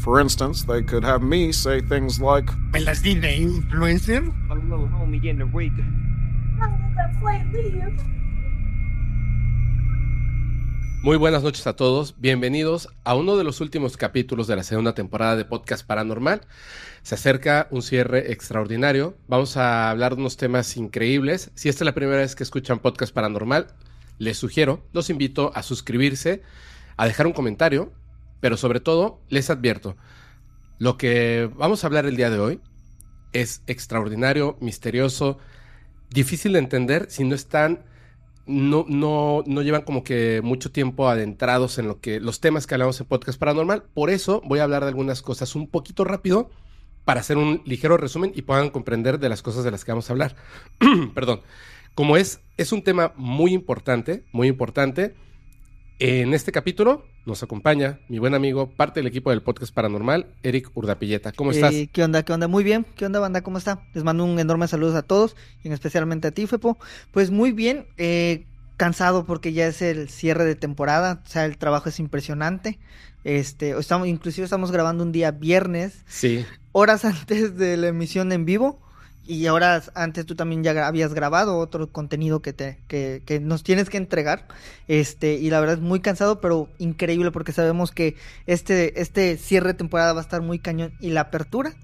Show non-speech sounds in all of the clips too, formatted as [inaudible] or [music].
For instance, they could have me say things like, ¿Me las di de influencer? Muy buenas noches a todos, bienvenidos a uno de los últimos capítulos de la segunda temporada de Podcast Paranormal. Se acerca un cierre extraordinario, vamos a hablar de unos temas increíbles. Si esta es la primera vez que escuchan Podcast Paranormal, les sugiero, los invito a suscribirse, a dejar un comentario pero sobre todo, les advierto, lo que vamos a hablar el día de hoy es extraordinario, misterioso, difícil de entender si no están, no, no, no llevan como que mucho tiempo adentrados en lo que, los temas que hablamos en Podcast Paranormal. Por eso voy a hablar de algunas cosas un poquito rápido para hacer un ligero resumen y puedan comprender de las cosas de las que vamos a hablar. [clears throat] Perdón. Como es, es un tema muy importante, muy importante. En este capítulo nos acompaña mi buen amigo, parte del equipo del podcast paranormal, Eric Urdapilleta. ¿Cómo estás? Eh, ¿Qué onda? ¿Qué onda? Muy bien. ¿Qué onda, banda? ¿Cómo está? Les mando un enorme saludo a todos, y especialmente a ti, Fepo. Pues muy bien, eh, cansado porque ya es el cierre de temporada, o sea, el trabajo es impresionante. Este, estamos, inclusive estamos grabando un día viernes. Sí. Horas [laughs] antes de la emisión en vivo. Y ahora antes tú también ya habías grabado otro contenido que te que, que, nos tienes que entregar. Este, y la verdad es muy cansado, pero increíble porque sabemos que este este cierre de temporada va a estar muy cañón y la apertura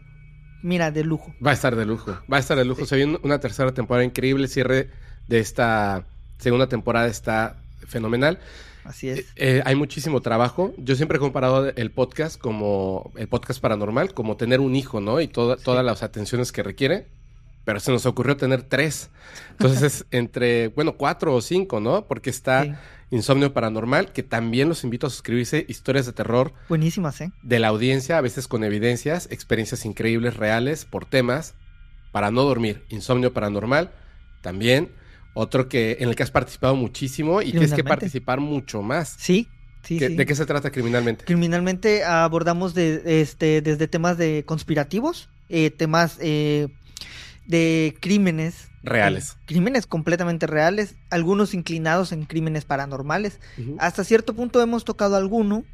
mira, de lujo. Va a estar de lujo. Va a estar de lujo. Se viene una tercera temporada increíble, cierre de esta segunda temporada está fenomenal. Así es. Eh, eh, hay muchísimo trabajo. Yo siempre he comparado el podcast como el podcast paranormal, como tener un hijo, ¿no? Y toda, todas las atenciones que requiere pero se nos ocurrió tener tres. Entonces es [laughs] entre, bueno, cuatro o cinco, ¿no? Porque está Insomnio Paranormal, que también los invito a suscribirse, historias de terror. Buenísimas, ¿eh? De la audiencia, a veces con evidencias, experiencias increíbles, reales, por temas, para no dormir. Insomnio Paranormal, también. Otro que en el que has participado muchísimo y que es que participar mucho más. Sí, Sí, sí. ¿De qué se trata criminalmente? Criminalmente abordamos de, este, desde temas de conspirativos, eh, temas eh, de crímenes. Reales. Eh, crímenes completamente reales, algunos inclinados en crímenes paranormales. Hasta cierto punto hemos tocado alguno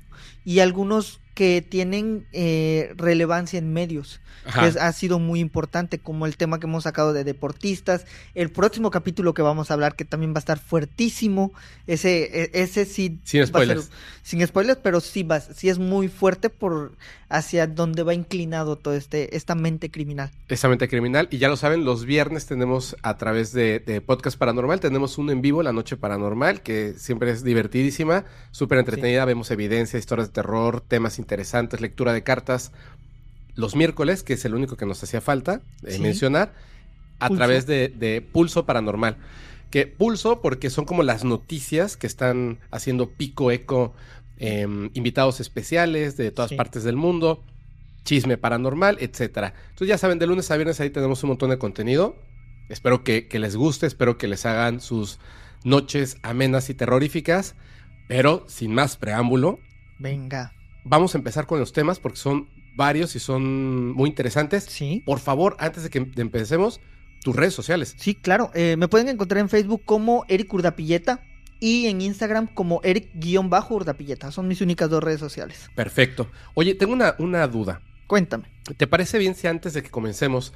y algunos que tienen eh, relevancia en medios, que ha sido muy importante, como el tema que hemos sacado de deportistas, el próximo capítulo que vamos a hablar, que también va a estar fuertísimo, ese, e, ese sí... Sin spoilers. sin spoilers, pero sí, va, sí es muy fuerte por hacia donde va inclinado todo este, esta mente criminal. Esta mente criminal, y ya lo saben, los viernes tenemos a través de, de Podcast Paranormal, tenemos un en vivo, La Noche Paranormal, que siempre es divertidísima, súper entretenida, vemos evidencia, historias de terror, temas interesantes, lectura de cartas los miércoles, que es el único que nos hacía falta eh, mencionar, a través de, Pulso Paranormal. Que Pulso, porque son como las noticias que están haciendo pico eco, em, invitados especiales de todas partes del mundo, chisme paranormal, etcétera. Entonces ya saben, de lunes a viernes ahí tenemos un montón de contenido. Espero que, que les guste, espero que les hagan sus noches amenas y terroríficas. Pero sin más preámbulo. Venga vamos a empezar con los temas porque son varios y son muy interesantes. Sí. Por favor, antes de que empecemos, tus redes sociales. Sí, claro. Eh, me pueden encontrar en Facebook como Eric Urdapilleta y en Instagram como Eric-Urdapilleta. Son mis únicas dos redes sociales. Perfecto. Oye, tengo una, una duda. Cuéntame. ¿Te parece bien si antes de que comencemos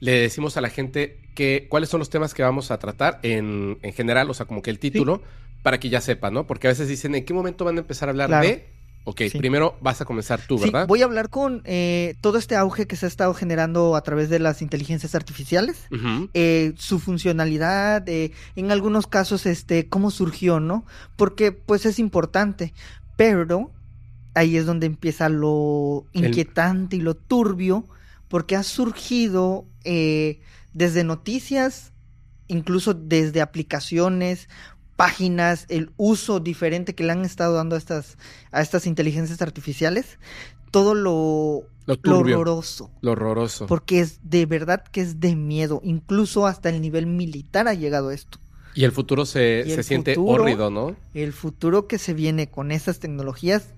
le decimos a la gente que cuáles son los temas que vamos a tratar en, en general, o sea, como que el título, para que ya sepan, ¿no? Porque a veces dicen, ¿en qué momento van a empezar a hablar de Ok, primero vas a comenzar tú, ¿verdad? Sí, voy a hablar con eh, todo este auge que se ha estado generando a través de las inteligencias artificiales, eh, su funcionalidad, eh, en algunos casos, este, cómo surgió, ¿no? Porque, pues, es importante, pero ahí es donde empieza lo inquietante y lo turbio, porque ha surgido desde noticias, incluso desde aplicaciones, páginas, el uso diferente que le han estado dando a estas, a estas inteligencias artificiales, todo lo, Lo lo turbio. horroroso. Lo horroroso. Porque es de verdad que es de miedo. Incluso hasta el nivel militar ha llegado esto. Y el futuro se, el se siente futuro- hórrido, ¿no? El futuro que se viene con esas tecnologías,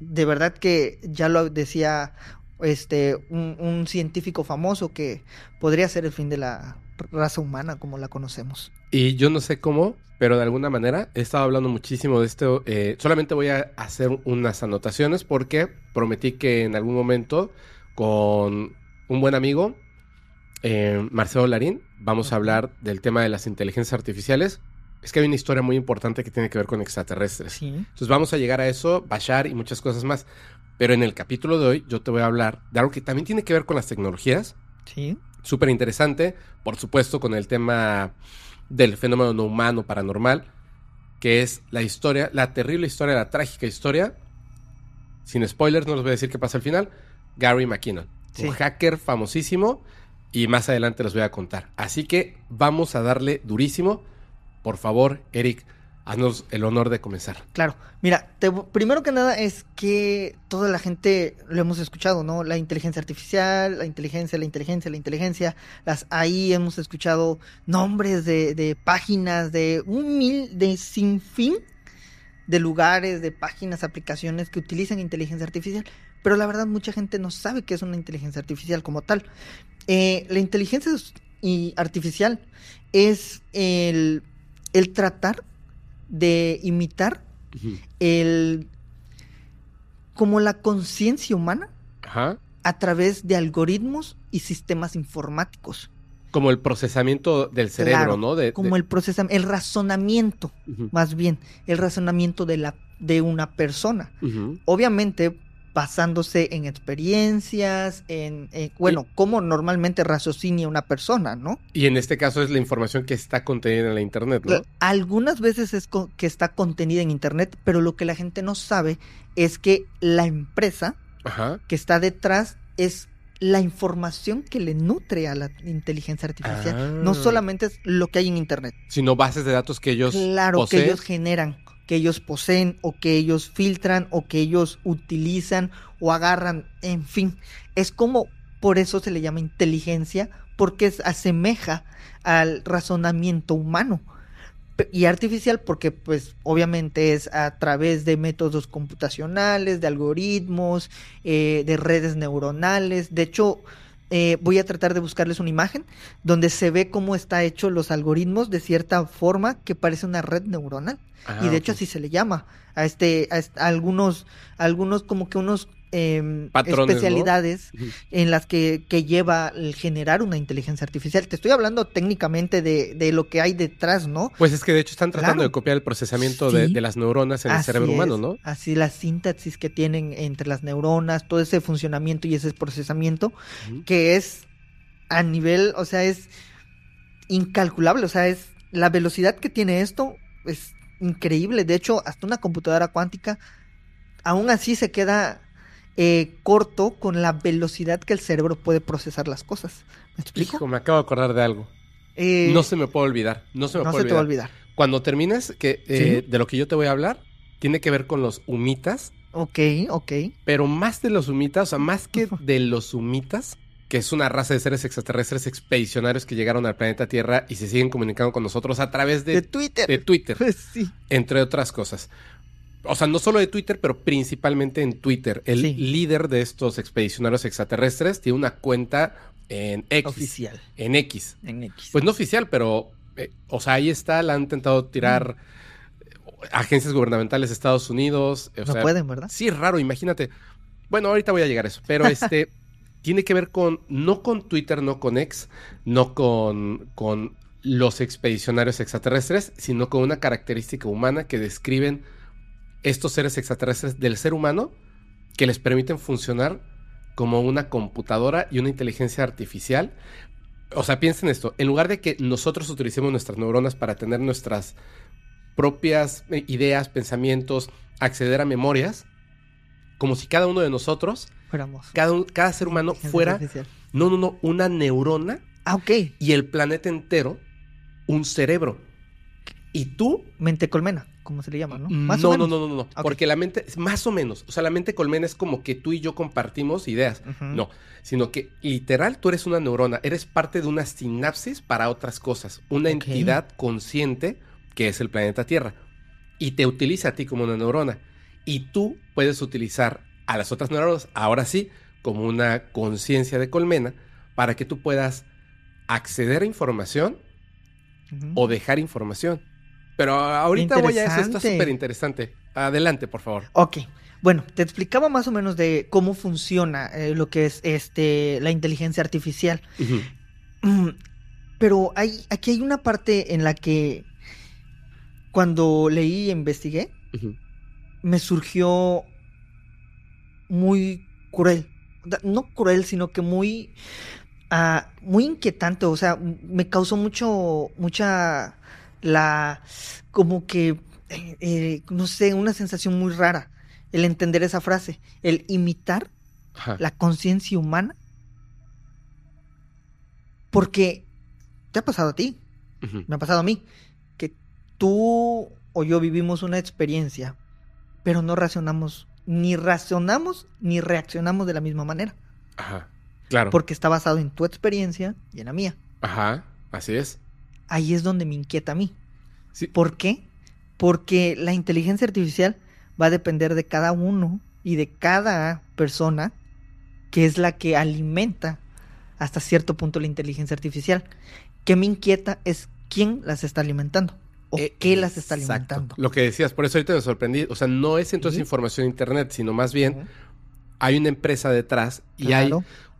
de verdad que ya lo decía este un, un científico famoso que podría ser el fin de la raza humana como la conocemos. Y yo no sé cómo, pero de alguna manera he estado hablando muchísimo de esto. eh, solamente voy a hacer unas anotaciones porque prometí que en algún momento con un buen amigo, eh, Marcelo Larín, vamos a hablar del tema de las inteligencias artificiales. Es que hay una historia muy importante que tiene que ver con extraterrestres. Sí. Entonces vamos a llegar a eso, Bashar y muchas cosas más. Pero en el capítulo de hoy yo te voy a hablar de algo que también tiene que ver con las tecnologías, Sí. Súper interesante, por supuesto con el tema del fenómeno no humano paranormal, que es la historia, la terrible historia, la trágica historia, sin spoilers, no les voy a decir qué pasa al final, Gary McKinnon, Sí. un hacker famosísimo, y más adelante les voy a contar. Así que vamos a darle durísimo. Por favor, Eric, haznos el honor de comenzar. Claro, mira, te- primero que nada es que toda la gente lo hemos escuchado, ¿no? La inteligencia artificial, la inteligencia, la inteligencia, la inteligencia, las ahí hemos escuchado nombres de, de páginas, de un mil, de sinfín de lugares, de páginas, aplicaciones que utilizan inteligencia artificial, pero la verdad mucha gente no sabe qué es una inteligencia artificial como tal. Eh, la inteligencia artificial es el, el tratar de imitar el como la conciencia humana Ajá. a través de algoritmos y sistemas informáticos. Como el procesamiento del cerebro, Claro, ¿no? De, como de- el procesamiento, el razonamiento, más bien, el razonamiento de la de una persona. Obviamente basándose en experiencias, en eh, bueno, cómo normalmente raciocinia una persona, ¿no? Y en este caso es la información que está contenida en la internet, ¿no? Algunas veces es que está contenida en internet, pero lo que la gente no sabe es que la empresa Ajá. que está detrás es la información que le nutre a la inteligencia artificial. Ah. No solamente es lo que hay en internet. Sino bases de datos que ellos Claro, poseen. que ellos generan, que ellos poseen o que ellos filtran o que ellos utilizan o agarran, en fin. Es como, por eso se le llama inteligencia, porque se asemeja al razonamiento humano. Y artificial porque pues obviamente es a través de métodos computacionales, de algoritmos, eh, de redes neuronales. De hecho, eh, voy a tratar de buscarles una imagen donde se ve cómo está hecho los algoritmos de cierta forma que parece una red neuronal. Ah, y de hecho así se le llama a este, a, est- a algunos, a algunos como que unos em, especialidades en las que, que lleva el generar una inteligencia artificial. Te estoy hablando técnicamente de, de lo que hay detrás, ¿no? Pues es que de hecho están tratando Claro. de copiar el procesamiento de, Sí. de las neuronas en el cerebro humano, ¿no? Así la sintaxis que tienen entre las neuronas, todo ese funcionamiento y ese procesamiento, que es a nivel, o sea, es incalculable, o sea, es la velocidad que tiene esto es increíble. De hecho, hasta una computadora cuántica, aún así se queda eh, corto con la velocidad que el cerebro puede procesar las cosas. ¿Me explico? Hijo, me acabo de acordar de algo. Eh, no se me puede olvidar. No se me no puede se te va a olvidar. Cuando termines, que eh, de lo que yo te voy a hablar, tiene que ver con los humitas, Ok, ok. pero más de los humitas, o sea, más que de los humitas, que es una raza de seres extraterrestres expedicionarios que llegaron al planeta Tierra y se siguen comunicando con nosotros a través de, De Twitter. de Twitter. [laughs] Sí. entre otras cosas. O sea, no solo de Twitter, pero principalmente en Twitter. El Sí. líder de estos expedicionarios extraterrestres tiene una cuenta en X. Oficial. En X. En X. Pues no oficial, pero, eh, o sea, ahí está, la han intentado tirar eh, agencias gubernamentales de Estados Unidos. o no sea, pueden, ¿verdad? Sí, raro, imagínate. Bueno, ahorita voy a llegar a eso, pero este [laughs] tiene que ver con, no con Twitter, no con X, no con, con los expedicionarios extraterrestres, sino con una característica humana que describen estos seres extraterrestres del ser humano que les permiten funcionar como una computadora y una inteligencia artificial. O sea, piensen esto, en lugar de que nosotros utilicemos nuestras neuronas para tener nuestras propias eh, ideas, pensamientos, acceder a memorias, como si cada uno de nosotros, Fuéramos. cada, cada ser humano fuera, artificial. no, no, no, una neurona Ah, ok. y el planeta entero un cerebro. y tú Mente colmena, como se le llama, ¿no? no, no, no, no, no, porque la mente, más o menos, o sea, la mente colmena es como que tú y yo compartimos ideas, no, sino que literal tú eres una neurona, eres parte de una sinapsis para otras cosas, una entidad consciente que es el planeta Tierra, y te utiliza a ti como una neurona, y tú puedes utilizar a las otras neuronas, ahora sí, como una conciencia de colmena, para que tú puedas acceder a información o dejar información. Pero ahorita voy a eso, está súper interesante. Adelante, por favor. Ok. Bueno, te explicaba más o menos de cómo funciona eh, lo que es este la inteligencia artificial. Mm, pero hay, aquí hay una parte en la que cuando leí e investigué, me surgió muy cruel. No cruel, sino que muy, ah, muy inquietante. O sea, me causó mucho, mucha la, como que, eh, eh, no sé, una sensación muy rara el entender esa frase, el imitar la conciencia humana. Porque te ha pasado a ti, me ha pasado a mí, que tú o yo vivimos una experiencia, pero no racionamos, ni razonamos ni reaccionamos de la misma manera. Ajá, claro. Porque está basado en tu experiencia y en la mía. Ajá, así es ahí es donde me inquieta a mí. ¿Por qué? Porque la inteligencia artificial va a depender de cada uno y de cada persona que es la que alimenta hasta cierto punto la inteligencia artificial. ¿Qué me inquieta es quién las está alimentando o eh, qué las está alimentando. Lo que decías, por eso ahorita me sorprendí. O sea, no es entonces información internet, sino más bien hay una empresa detrás y hay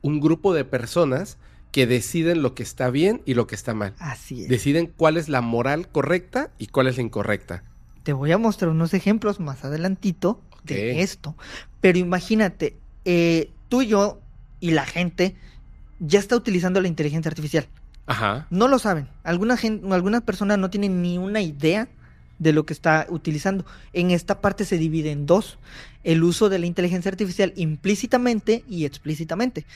un grupo de personas que deciden lo que está bien y lo que está mal. Así es. Deciden cuál es la moral correcta y cuál es la incorrecta. Te voy a mostrar unos ejemplos más adelantito de esto. Pero imagínate, eh, tú y yo y la gente ya está utilizando la inteligencia artificial. Ajá. No lo saben. Alguna gente, algunas personas no tienen ni una idea de lo que está utilizando. En esta parte se divide en dos. El uso de la inteligencia artificial implícitamente y explícitamente.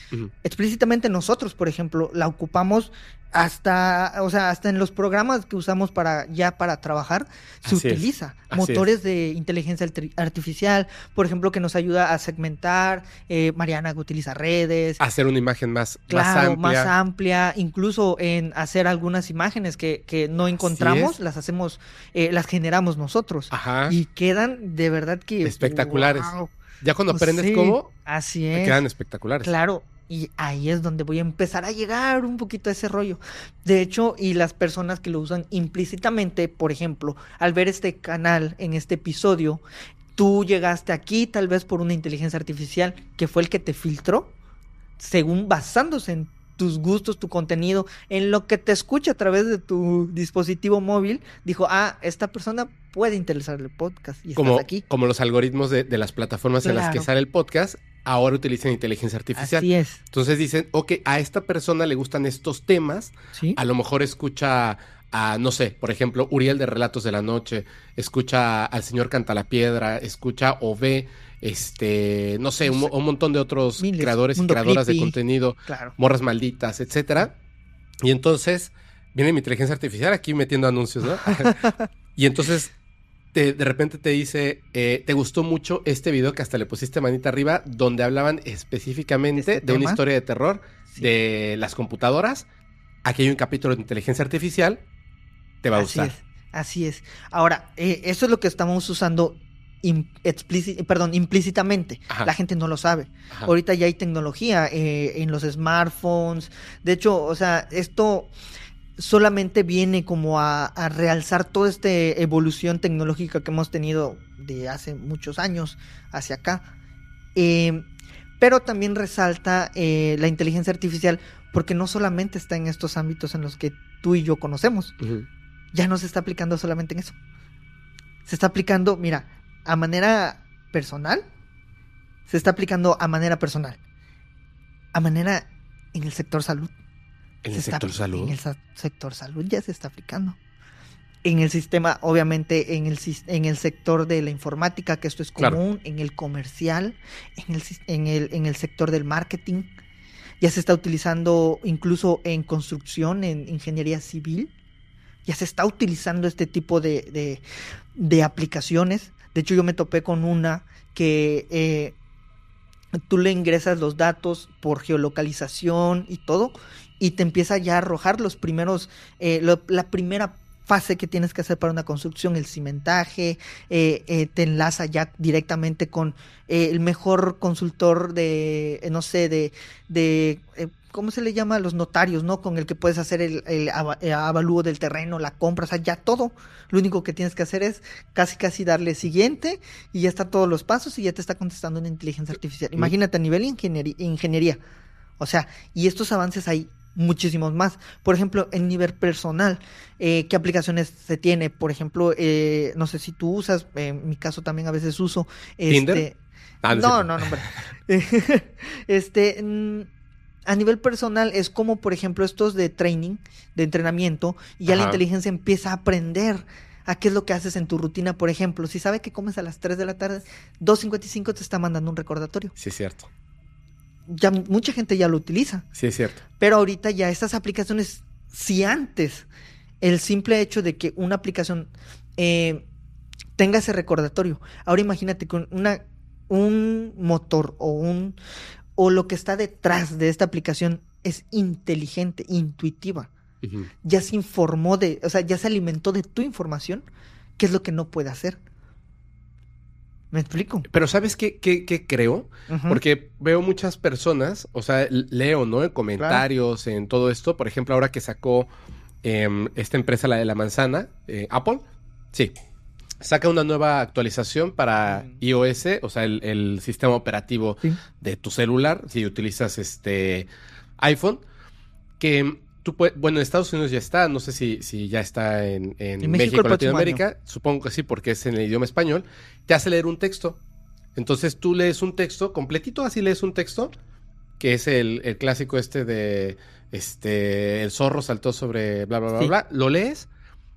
Explícitamente nosotros, por ejemplo, la ocupamos hasta, o sea, hasta en los programas que usamos para ya para trabajar, se utiliza motores de inteligencia artificial, por ejemplo, que nos ayuda a segmentar, eh, Mariana que utiliza redes. Hacer una imagen más, claro, más amplia. incluso en hacer algunas imágenes que, que no encontramos, las hacemos, eh, las generamos nosotros. Ajá. Y quedan de verdad que... Espectaculares. Ya cuando aprendes cómo, así es. quedan espectaculares. Claro, y ahí es donde voy a empezar a llegar un poquito a ese rollo. De hecho, y las personas que lo usan implícitamente, por ejemplo, al ver este canal en este episodio, tú llegaste aquí tal vez por una inteligencia artificial que fue el que te filtró, según basándose en tus gustos, tu contenido, en lo que te escucha a través de tu dispositivo móvil, dijo, ah, esta persona puede interesarle el podcast y como, estás aquí. Como los algoritmos de, las plataformas en las que sale el podcast, ahora utilizan inteligencia artificial. Así es. Entonces dicen, ok, a esta persona le gustan estos temas, a lo mejor escucha a, no sé, por ejemplo, Uriel de Relatos de la Noche, escucha al señor Canta la Piedra, escucha o ve, este, no sé, un, montón de otros creadores y creadoras de contenido, morras malditas, etcétera. Y entonces viene mi inteligencia artificial aquí metiendo anuncios, ¿no? [laughs] y entonces de repente te dice, eh, te gustó mucho este video que hasta le pusiste manita arriba, donde hablaban específicamente ¿Este de una historia de terror de las computadoras. Aquí hay un capítulo de inteligencia artificial, te va a así gustar. Es, así es. Ahora, eh, eso es lo que estamos usando perdón, implícitamente. La gente no lo sabe. Ahorita ya hay tecnología eh, en los smartphones. De hecho, o sea, esto solamente viene como a, realzar toda esta evolución tecnológica que hemos tenido de hace muchos años hacia acá. Eh, pero también resalta eh, la inteligencia artificial porque no solamente está en estos ámbitos en los que tú y yo conocemos, ya no se está aplicando solamente en eso. Se está aplicando, mira, a manera personal, se está aplicando a manera personal, a manera en el sector salud. ¿En el sector salud? En el sector salud ya se está aplicando. En el sistema, obviamente, en el, en el sector de la informática, que esto es común, en el comercial, en el, en, el, en el sector del marketing. Ya se está utilizando incluso en construcción, en ingeniería civil. ya se está utilizando este tipo de, de, aplicaciones. De hecho, yo me topé con una que eh, tú le ingresas los datos por geolocalización y todo, y te empieza ya a arrojar los primeros, eh, la primera fase que tienes que hacer para una construcción, el cimentaje, eh, eh, te enlaza ya directamente con el mejor consultor de, no sé, de, de ¿cómo se le llama? Los notarios, ¿no? Con el que puedes hacer el, el, avalúo del terreno, la compra, o sea, ya todo. Lo único que tienes que hacer es casi, casi darle siguiente y ya están todos los pasos y ya te está contestando una inteligencia artificial. Imagínate a nivel ingeniería, ingeniería. O sea, y estos avances hay muchísimos más. Por ejemplo, en nivel personal, eh, ¿qué aplicaciones se tiene? Por ejemplo, eh, no sé si tú usas, en mi caso también a veces uso. Este, ah, no, no, no, no, [laughs] este, mm, a nivel personal es como, por ejemplo, estos de training, de entrenamiento, y ya la inteligencia empieza a aprender a qué es lo que haces en tu rutina. Por ejemplo, si sabe que comes a las 3 de la tarde, 2.55 te está mandando un recordatorio. Sí, es cierto. Ya mucha gente ya lo utiliza. Sí, es cierto. Pero ahorita ya estas aplicaciones, si antes el simple hecho de que una aplicación eh, tenga ese recordatorio, ahora imagínate con una un motor o un o lo que está detrás de esta aplicación es inteligente, intuitiva. Ya se informó de, o sea, ya se alimentó de tu información, ¿qué es lo que no puede hacer? ¿Me explico? Pero ¿sabes qué, qué, creo? Porque veo muchas personas, o sea, leo, ¿no? En comentarios, en todo esto. Por ejemplo, ahora que sacó em, esta empresa, la de la manzana, eh, Apple. Sí, saca una nueva actualización para iOS, o sea, el, sistema operativo de tu celular, si utilizas este iPhone, que tú puedes, bueno, en Estados Unidos ya está, no sé si, si ya está en, México, o Latinoamérica, supongo que sí, porque es en el idioma español, te hace leer un texto. Entonces tú lees un texto, completito así lees un texto, que es el, el clásico este de, este, el zorro saltó sobre bla, bla, bla, bla, lo lees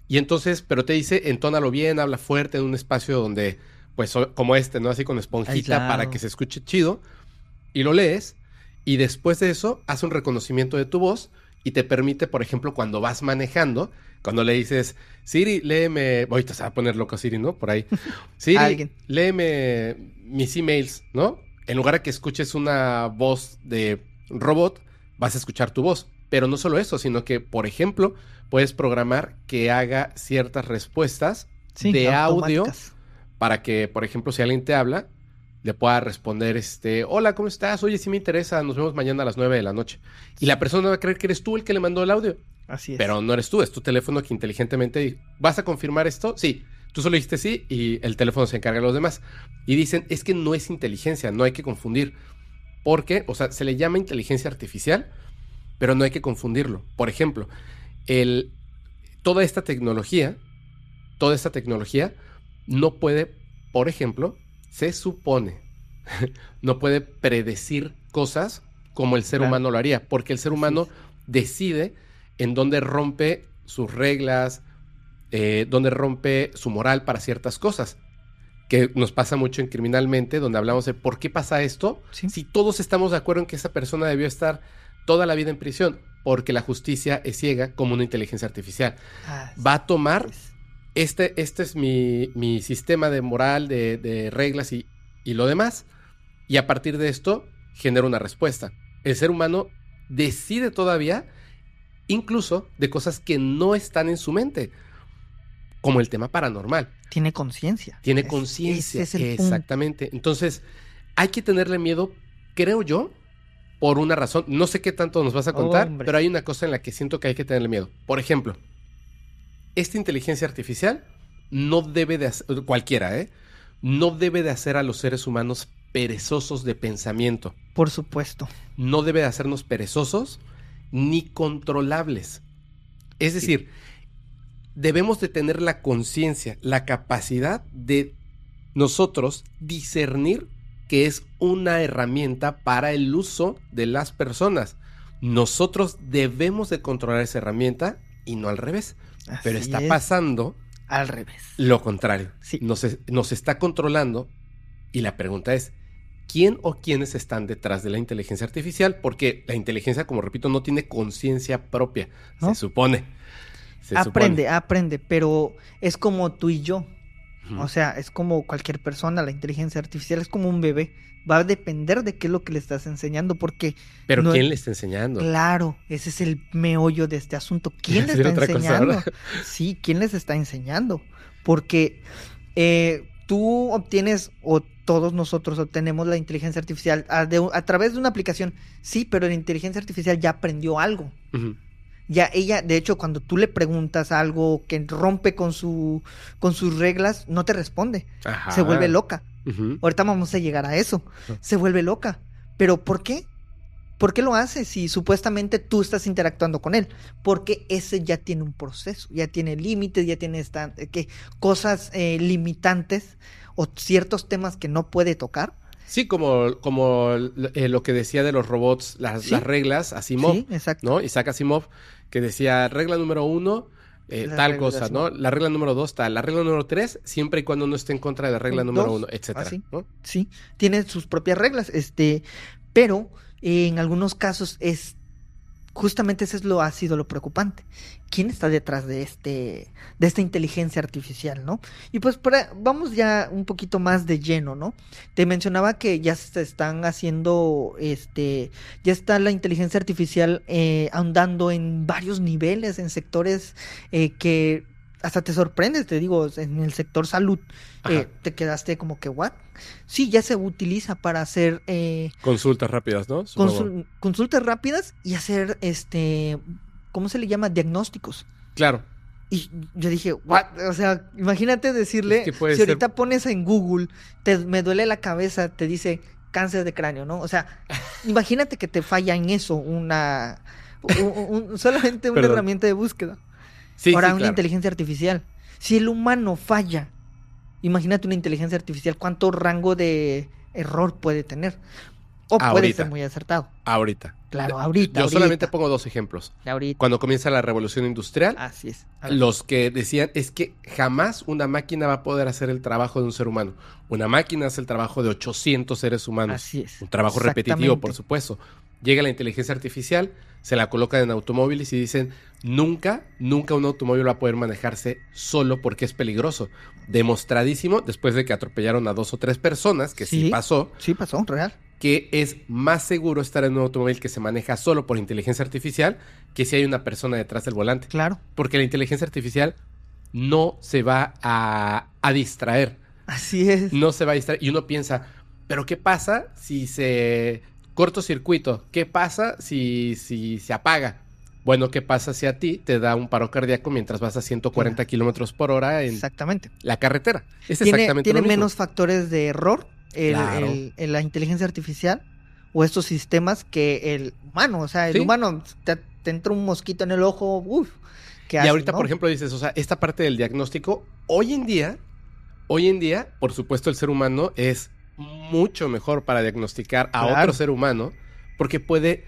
y entonces, pero te dice, entónalo bien, habla fuerte en un espacio donde, pues, como este, ¿no? Así con esponjita para que se escuche chido. Y lo lees. Y después de eso, hace un reconocimiento de tu voz y te permite, por ejemplo, cuando vas manejando, cuando le dices, Siri, léeme, ahorita se va a poner loco Siri, ¿no? Por ahí. [laughs] Siri, léeme mis emails, ¿no? En lugar de que escuches una voz de robot, vas a escuchar tu voz. Pero no solo eso, sino que, por ejemplo, puedes programar que haga ciertas respuestas de audio para que, por ejemplo, si alguien te habla, le pueda responder, este, hola, ¿cómo estás? Oye, sí me interesa, nos vemos mañana a las 9 de la noche. Y la persona va a creer que eres tú el que le mandó el audio. Así es. Pero no eres tú, es tu teléfono que inteligentemente, ¿vas a confirmar esto? Sí. Tú solo dijiste sí y el teléfono se encarga de los demás. Y dicen, es que no es inteligencia, no hay que confundir. Porque, o sea, se le llama inteligencia artificial, pero no hay que confundirlo. Por ejemplo, el, toda esta tecnología, toda esta tecnología no puede, por ejemplo, se supone, [laughs] no puede predecir cosas como el ser humano lo haría, porque el ser humano decide en dónde rompe sus reglas, eh, dónde rompe su moral para ciertas cosas. Que nos pasa mucho en criminalmente, donde hablamos de por qué pasa esto, si todos estamos de acuerdo en que esa persona debió estar toda la vida en prisión porque la justicia es ciega como una inteligencia artificial. Va a tomar, este, este es mi, mi sistema de moral, de, reglas y, y lo demás, y a partir de esto genera una respuesta. El ser humano decide todavía incluso de cosas que no están en su mente, como el tema paranormal. Tiene conciencia. Tiene conciencia, exactamente. Entonces, hay que tenerle miedo, creo yo, por una razón. No sé qué tanto nos vas a contar, pero hay una cosa en la que siento que hay que tenerle miedo. Por ejemplo, esta inteligencia artificial no debe de hacer, cualquiera, ¿eh? No debe de hacer a los seres humanos perezosos de pensamiento. Por supuesto. No debe de hacernos perezosos ni controlables. Es decir, debemos de tener la conciencia, la capacidad de nosotros discernir que es una herramienta para el uso de las personas. Nosotros debemos de controlar esa herramienta y no al revés. Pero está pasando al revés. Lo contrario. Sí. Nos, nos está controlando y la pregunta es, ¿quién o quiénes están detrás de la inteligencia artificial? Porque la inteligencia, como repito, no tiene conciencia propia, se supone. Se aprende, supone. aprende, pero es como tú y yo. O sea, es como cualquier persona, la inteligencia artificial es como un bebé. Va a depender de qué es lo que le estás enseñando, porque, Pero no- ¿quién le está enseñando? claro, ese es el meollo de este asunto. [laughs] ¿Quién les está enseñando? Sí, ¿quién les está enseñando? Porque eh, tú obtienes, o todos nosotros obtenemos la inteligencia artificial a, de- a través de una aplicación. Sí, pero la inteligencia artificial ya aprendió algo. Ya ella, de hecho, cuando tú le preguntas algo que rompe con su con sus reglas, no te responde. Ajá. Se vuelve loca. Ahorita vamos a llegar a eso. Ah. Se vuelve loca. Pero ¿por qué? ¿Por qué lo hace si supuestamente tú estás interactuando con él? Porque ese ya tiene un proceso, ya tiene límites, ya tiene esta- eh, que cosas eh, limitantes o ciertos temas que no puede tocar. Sí, como, como eh, lo que decía de los robots, las, Sí. las reglas, Asimov, Sí, exacto. ¿no? Isaac Asimov, que decía regla número uno, eh, tal cosa, ¿no? La regla número dos, tal. La regla número tres, siempre y cuando no esté en contra de la regla Dos, número uno, etcétera. así. ¿no? Sí, tiene sus propias reglas, este, pero eh, en algunos casos es justamente eso es lo ha sido lo preocupante. ¿Quién está detrás de este de esta inteligencia artificial, no? Y pues vamos ya un poquito más de lleno, ¿no? Te mencionaba que ya se están haciendo este ya está la inteligencia artificial eh, en varios niveles, en sectores eh, que hasta te sorprendes, te digo, en el sector salud eh, te quedaste como que, ¿what? Sí, ya se utiliza para hacer eh, Consultas rápidas, ¿no? Consul- consultas rápidas y hacer, este, ¿cómo se le llama? Diagnósticos. Claro. Y yo dije, ¿what? O sea, imagínate decirle, Es que puede si ser- ahorita pones en Google, te, me duele la cabeza, te dice cáncer de cráneo, ¿no? O sea, [laughs] imagínate que te falla en eso una, un- un- solamente una Perdón. herramienta de búsqueda. Sí, Ahora sí, una claro. inteligencia artificial. Si el humano falla, imagínate una inteligencia artificial, cuánto rango de error puede tener. O puede ser muy acertado. Ahorita. Claro, ahorita. Yo ahorita, solamente pongo dos ejemplos. ahorita. Cuando comienza la revolución industrial, Así es. Los que decían es que jamás una máquina va a poder hacer el trabajo de un ser humano. Una máquina hace el trabajo de 800 seres humanos. Así es. Un trabajo repetitivo, por supuesto. Llega la inteligencia artificial, se la colocan en automóviles y dicen, nunca, nunca un automóvil va a poder manejarse solo porque es peligroso. Demostradísimo, después de que atropellaron a dos o tres personas, que sí, Sí. pasó, Sí, pasó, real. que es más seguro estar en un automóvil que se maneja solo por inteligencia artificial que si hay una persona detrás del volante. Claro. Porque la inteligencia artificial no se va a, a distraer. Así es. No se va a distraer. Y uno piensa, ¿pero qué pasa si se cortocircuito? ¿Qué pasa si, si se apaga? Bueno, ¿qué pasa si a ti te da un paro cardíaco mientras vas a 140 kilómetros por hora en Exactamente. la carretera? Es Tiene, exactamente tiene lo mismo. menos factores de error el- Claro. el- el- la inteligencia artificial o estos sistemas que el humano. O sea, el Sí. humano te, te entra un mosquito en el ojo, uff. ¿qué Y haces, ahorita, no? por ejemplo, dices, o sea, esta parte del diagnóstico, hoy en día, hoy en día, por supuesto, el ser humano es mucho mejor para diagnosticar a Claro. otro ser humano, porque puede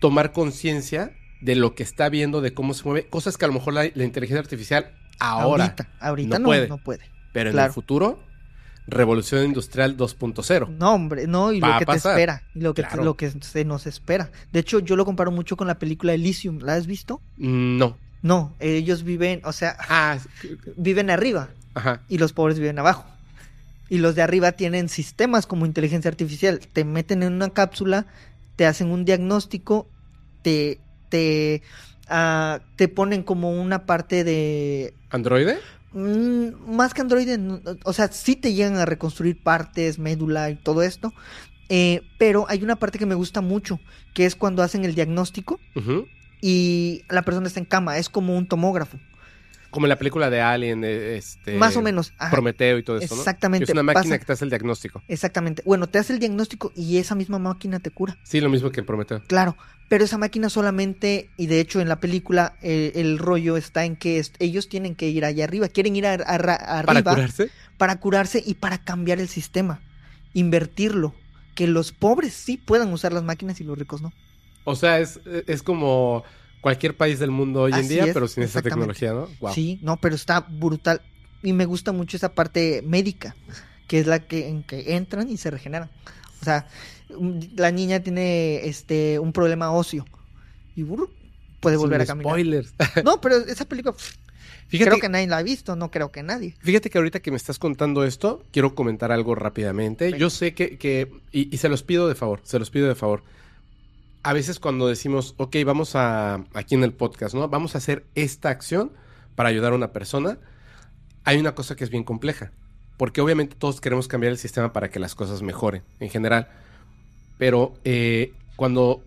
tomar conciencia de lo que está viendo, de cómo se mueve, cosas que a lo mejor la, la inteligencia artificial ahora, ahorita, ahorita no no, puede. no puede. pero en el futuro, revolución industrial 2.0. No, hombre, no, y Va lo que te espera, y lo que, te- lo que se nos espera. De hecho, yo lo comparo mucho con la película Elysium, ¿la has visto? Mm, No. No, ellos viven, o sea, Ah, viven arriba ajá. y los pobres viven abajo. Y los de arriba tienen sistemas como inteligencia artificial. Te meten en una cápsula, te hacen un diagnóstico, te, te, ah, te ponen como una parte de ¿Androide? Mm, más que Android, no- o sea, sí te llegan a reconstruir partes, médula y todo esto. eh, pero hay una parte que me gusta mucho, que es cuando hacen el diagnóstico Ujú. y la persona está en cama, es como un tomógrafo. Como en la película de Alien, eh, este, más o menos. ajá, Prometeo y todo eso, ¿no? Exactamente, Es una máquina pasa- que te hace el diagnóstico. Exactamente. Bueno, te hace el diagnóstico y esa misma máquina te cura. Sí, lo mismo que en Prometeo. Claro, pero esa máquina solamente, y de hecho en la película eh, el rollo está en que ellos tienen que ir allá arriba, quieren ir a- a- a- arriba ¿Para curarse? para curarse y para cambiar el sistema, invertirlo, que los pobres sí puedan usar las máquinas y los ricos no. O sea, es, es como cualquier país del mundo hoy en día, es, pero sin esa tecnología, ¿no? Wow. Sí, no, pero está brutal y me gusta mucho esa parte médica, que es la que en que entran y se regeneran. O sea, un- la niña tiene este un problema óseo y brr, puede volver a caminar. Spoilers. [laughs] No, pero esa película Fíjate, creo que nadie la ha visto, no creo que nadie. Fíjate que ahorita que me estás contando esto, quiero comentar algo rápidamente. Venga. Yo sé que, que y, y se los pido de favor, se los pido de favor. A veces cuando decimos, ok, vamos a, aquí en el podcast, ¿no? Vamos a hacer esta acción para ayudar a una persona, hay una cosa que es bien compleja. Porque obviamente todos queremos cambiar el sistema para que las cosas mejoren en general. Pero eh, cuando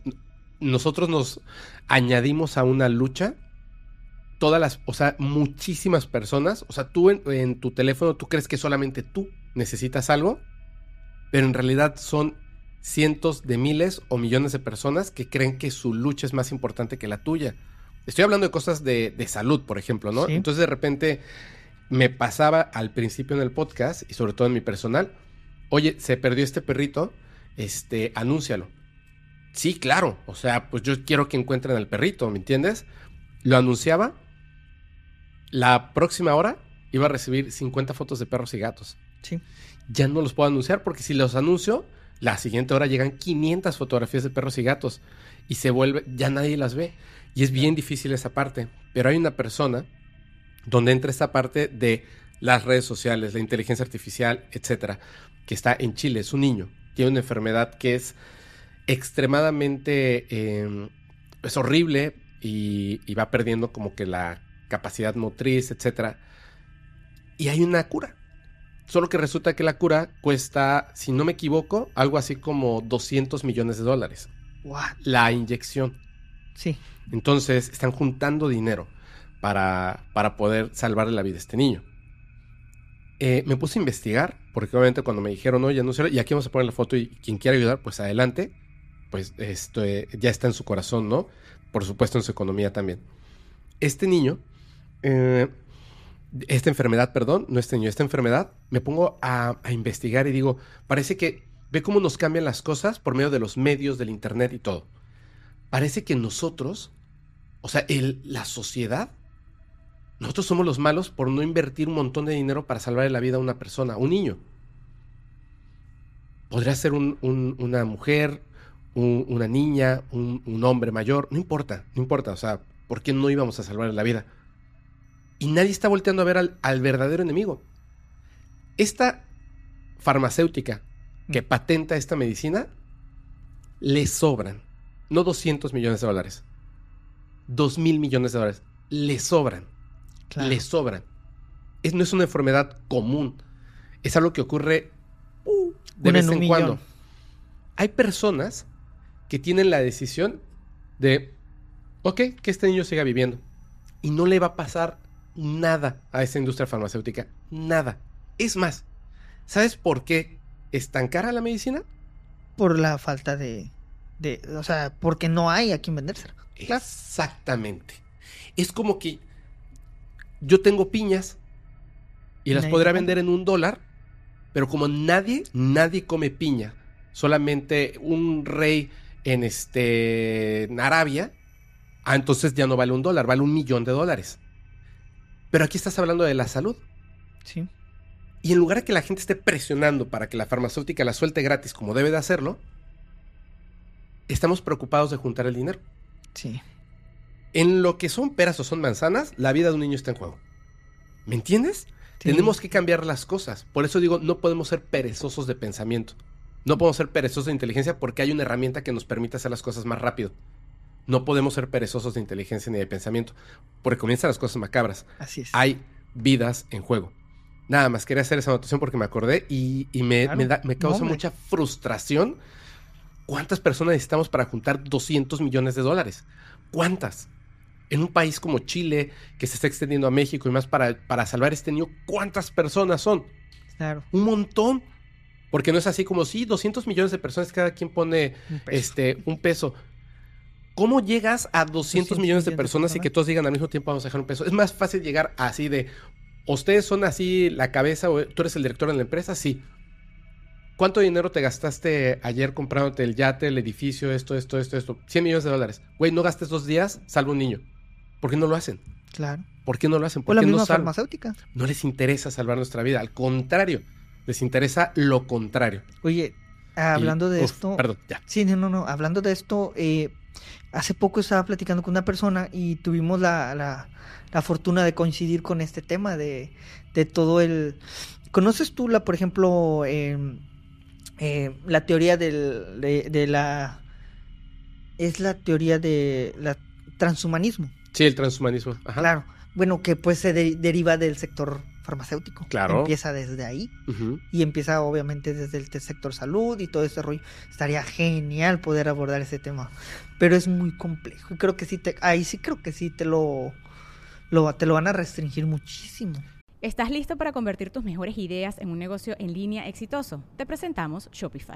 nosotros nos añadimos a una lucha, todas las, o sea, muchísimas personas, o sea, tú en, en, tu teléfono tú crees que solamente tú necesitas algo, pero en realidad son cientos de miles o millones de personas que creen que su lucha es más importante que la tuya. Estoy hablando de cosas de, de salud, por ejemplo, ¿no? Sí. Entonces de repente me pasaba al principio en el podcast y sobre todo en mi personal, oye, se perdió este perrito, este, anúncialo. Sí, claro, o sea, pues yo quiero que encuentren al perrito, ¿me entiendes? Lo anunciaba, la próxima hora iba a recibir 50 fotos de perros y gatos. Sí. Ya no los puedo anunciar porque si los anuncio, la siguiente hora llegan 500 fotografías de perros y gatos y se vuelve, ya nadie las ve. Y es bien difícil esa parte. Pero hay una persona donde entra esta parte de las redes sociales, la inteligencia artificial, etcétera, que está en Chile. Es un niño, tiene una enfermedad que es extremadamente, eh, es horrible y, y va perdiendo como que la capacidad motriz, etcétera. Y hay una cura. Solo que resulta que la cura cuesta, si no me equivoco, algo así como 200 millones de dólares. What? La inyección. Sí. Entonces están juntando dinero para, para poder salvarle la vida a este niño. Eh, me puse a investigar, porque obviamente cuando me dijeron, oye, no sé, y aquí vamos a poner la foto y quien quiera ayudar, pues adelante. Pues esto eh, ya está en su corazón, ¿no? Por supuesto en su economía también. Este niño, eh, esta enfermedad, perdón, no este niño, esta enfermedad, me pongo a, investigar y digo, parece que ve cómo nos cambian las cosas por medio de los medios, del internet y todo. Parece que nosotros, o sea, el, la sociedad, nosotros somos los malos por no invertir un montón de dinero para salvar la vida a una persona, a un niño. Podría ser un, un, una mujer, un, una niña, un, hombre mayor, no importa, no importa, o sea, ¿por qué no íbamos a salvar la vida? Y nadie está volteando a ver al, al verdadero enemigo. Esta farmacéutica que patenta esta medicina, le sobran, no 200 millones de dólares, 2 mil millones de dólares, le sobran, claro. le sobran. Es, no es una enfermedad común, es algo que ocurre uh, de vez en, en cuando. Hay personas que tienen la decisión de, ok, que este niño siga viviendo y no le va a pasar nada a esa industria farmacéutica, nada. Es más, ¿sabes por qué es tan cara la medicina? Por la falta de, de o sea, porque no hay a quien vendérsela. Exactamente. Es como que yo tengo piñas y las podrá vender en un dólar, pero como nadie, nadie come piña, solamente un rey en este en Arabia, ah, entonces ya no vale un dólar, vale un millón de dólares. Pero aquí estás hablando de la salud. Sí. Y en lugar de que la gente esté presionando para que la farmacéutica la suelte gratis como debe de hacerlo, estamos preocupados de juntar el dinero. Sí. En lo que son peras o son manzanas, la vida de un niño está en juego. ¿Me entiendes? Sí. Tenemos que cambiar las cosas. Por eso digo, no podemos ser perezosos de pensamiento. No podemos ser perezosos de inteligencia porque hay una herramienta que nos permite hacer las cosas más rápido. No podemos ser perezosos de inteligencia ni de pensamiento porque comienzan las cosas macabras. Así es. Hay vidas en juego. Nada más quería hacer esa anotación porque me acordé y, y me, claro. me, da, me, causa no, mucha frustración. ¿Cuántas personas necesitamos para juntar 200 millones de dólares? ¿Cuántas? En un país como Chile, que se está extendiendo a México y más para, para salvar este niño, ¿cuántas personas son? Claro. Un montón. Porque no es así como, sí, 200 millones de personas, cada quien pone un peso. Este, un peso. ¿Cómo llegas a 200, 200 millones de personas, y que todos digan al mismo tiempo vamos a dejar un peso? Es más fácil llegar así de, ¿Ustedes son así la cabeza o tú eres el director de la empresa? Sí. ¿Cuánto dinero te gastaste ayer comprándote el yate, el edificio, esto, esto, esto, esto? 100 millones de dólares. Güey, no gastes dos días, salva un niño. ¿Por qué no lo hacen? Claro. ¿Por qué no lo hacen? ¿Por ¿Por la qué misma no farmacéutica? No les interesa salvar nuestra vida. Al contrario, les interesa lo contrario. Oye, hablando y, de uf, esto. Perdón, ya. Sí, no, no, no. Hablando de esto, eh, hace poco estaba platicando con una persona y tuvimos la, la, fortuna de coincidir con este tema de, de todo el... ¿Conoces tú, la, por ejemplo, em, eh, la teoría del, de, de la... Es la teoría de la transhumanismo. Sí, el transhumanismo. Claro. Bueno, que pues se deriva del sector farmacéutico. Claro. Empieza desde ahí. Y empieza obviamente desde el sector salud y todo ese rollo. Estaría genial poder abordar ese tema. Pero es muy complejo. Y creo que sí te. Ahí sí creo que sí te lo. lo te lo van a restringir muchísimo. ¿Estás listo para convertir tus mejores ideas en un negocio en línea exitoso? Te presentamos Shopify.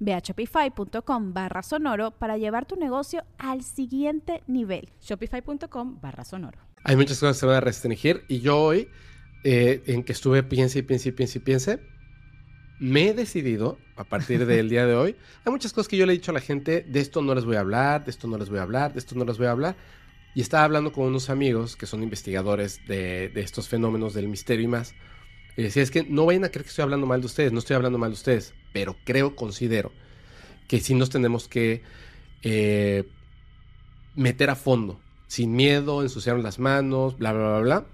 Ve a shopify.com barra sonoro para llevar tu negocio al siguiente nivel. Shopify.com barra sonoro. Hay muchas cosas que se van a restringir y yo hoy, eh, en que estuve piense y piense y piense y piense, me he decidido, a partir del día de hoy, [laughs] hay muchas cosas que yo le he dicho a la gente, de esto no les voy a hablar, de esto no les voy a hablar, de esto no les voy a hablar. Y estaba hablando con unos amigos que son investigadores de, de estos fenómenos del misterio y más. Y decía, es que no vayan a creer que estoy hablando mal de ustedes, no estoy hablando mal de ustedes, pero creo, considero que sí nos tenemos que eh, meter a fondo, sin miedo, ensuciar las manos, bla, bla, bla, bla.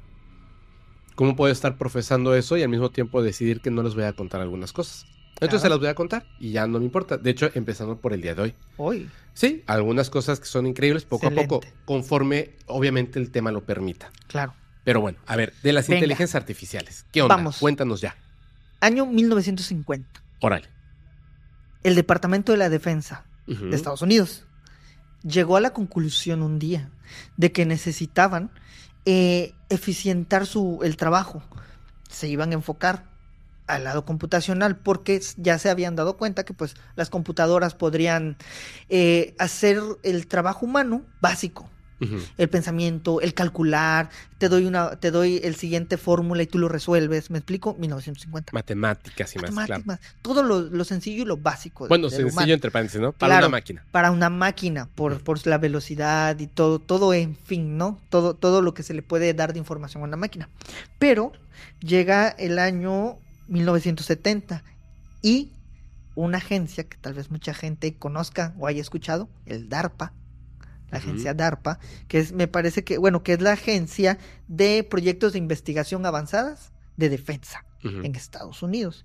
¿Cómo puedo estar profesando eso y al mismo tiempo decidir que no les voy a contar algunas cosas? Entonces se las voy a contar y ya no me importa. De hecho, empezando por el día de hoy. Hoy. Sí, algunas cosas que son increíbles poco a poco, conforme obviamente el tema lo permita. Claro. Pero bueno, a ver, de las inteligencias artificiales, ¿qué onda? Vamos. Cuéntanos ya. Año 1950. Órale. El Departamento de la Defensa de Estados Unidos llegó a la conclusión un día de que necesitaban eh, eficientar su, el trabajo. Se iban a enfocar al lado computacional porque ya se habían dado cuenta que pues las computadoras podrían eh, hacer el trabajo humano básico el pensamiento, el calcular, te doy una, te doy el siguiente fórmula y tú lo resuelves, ¿me explico? 1950. Matemáticas y más, claro. Todo lo, sencillo y lo básico. Bueno, sencillo entre paréntesis, ¿no? Para una máquina. Para una máquina, por, por la velocidad y todo, todo en fin, ¿no? Todo, todo lo que se le puede dar de información a una máquina. Pero llega el año 1970 y una agencia que tal vez mucha gente conozca o haya escuchado, el DARPA, la agencia DARPA, que es, me parece que, bueno, que es la agencia de proyectos de investigación avanzadas de defensa en Estados Unidos.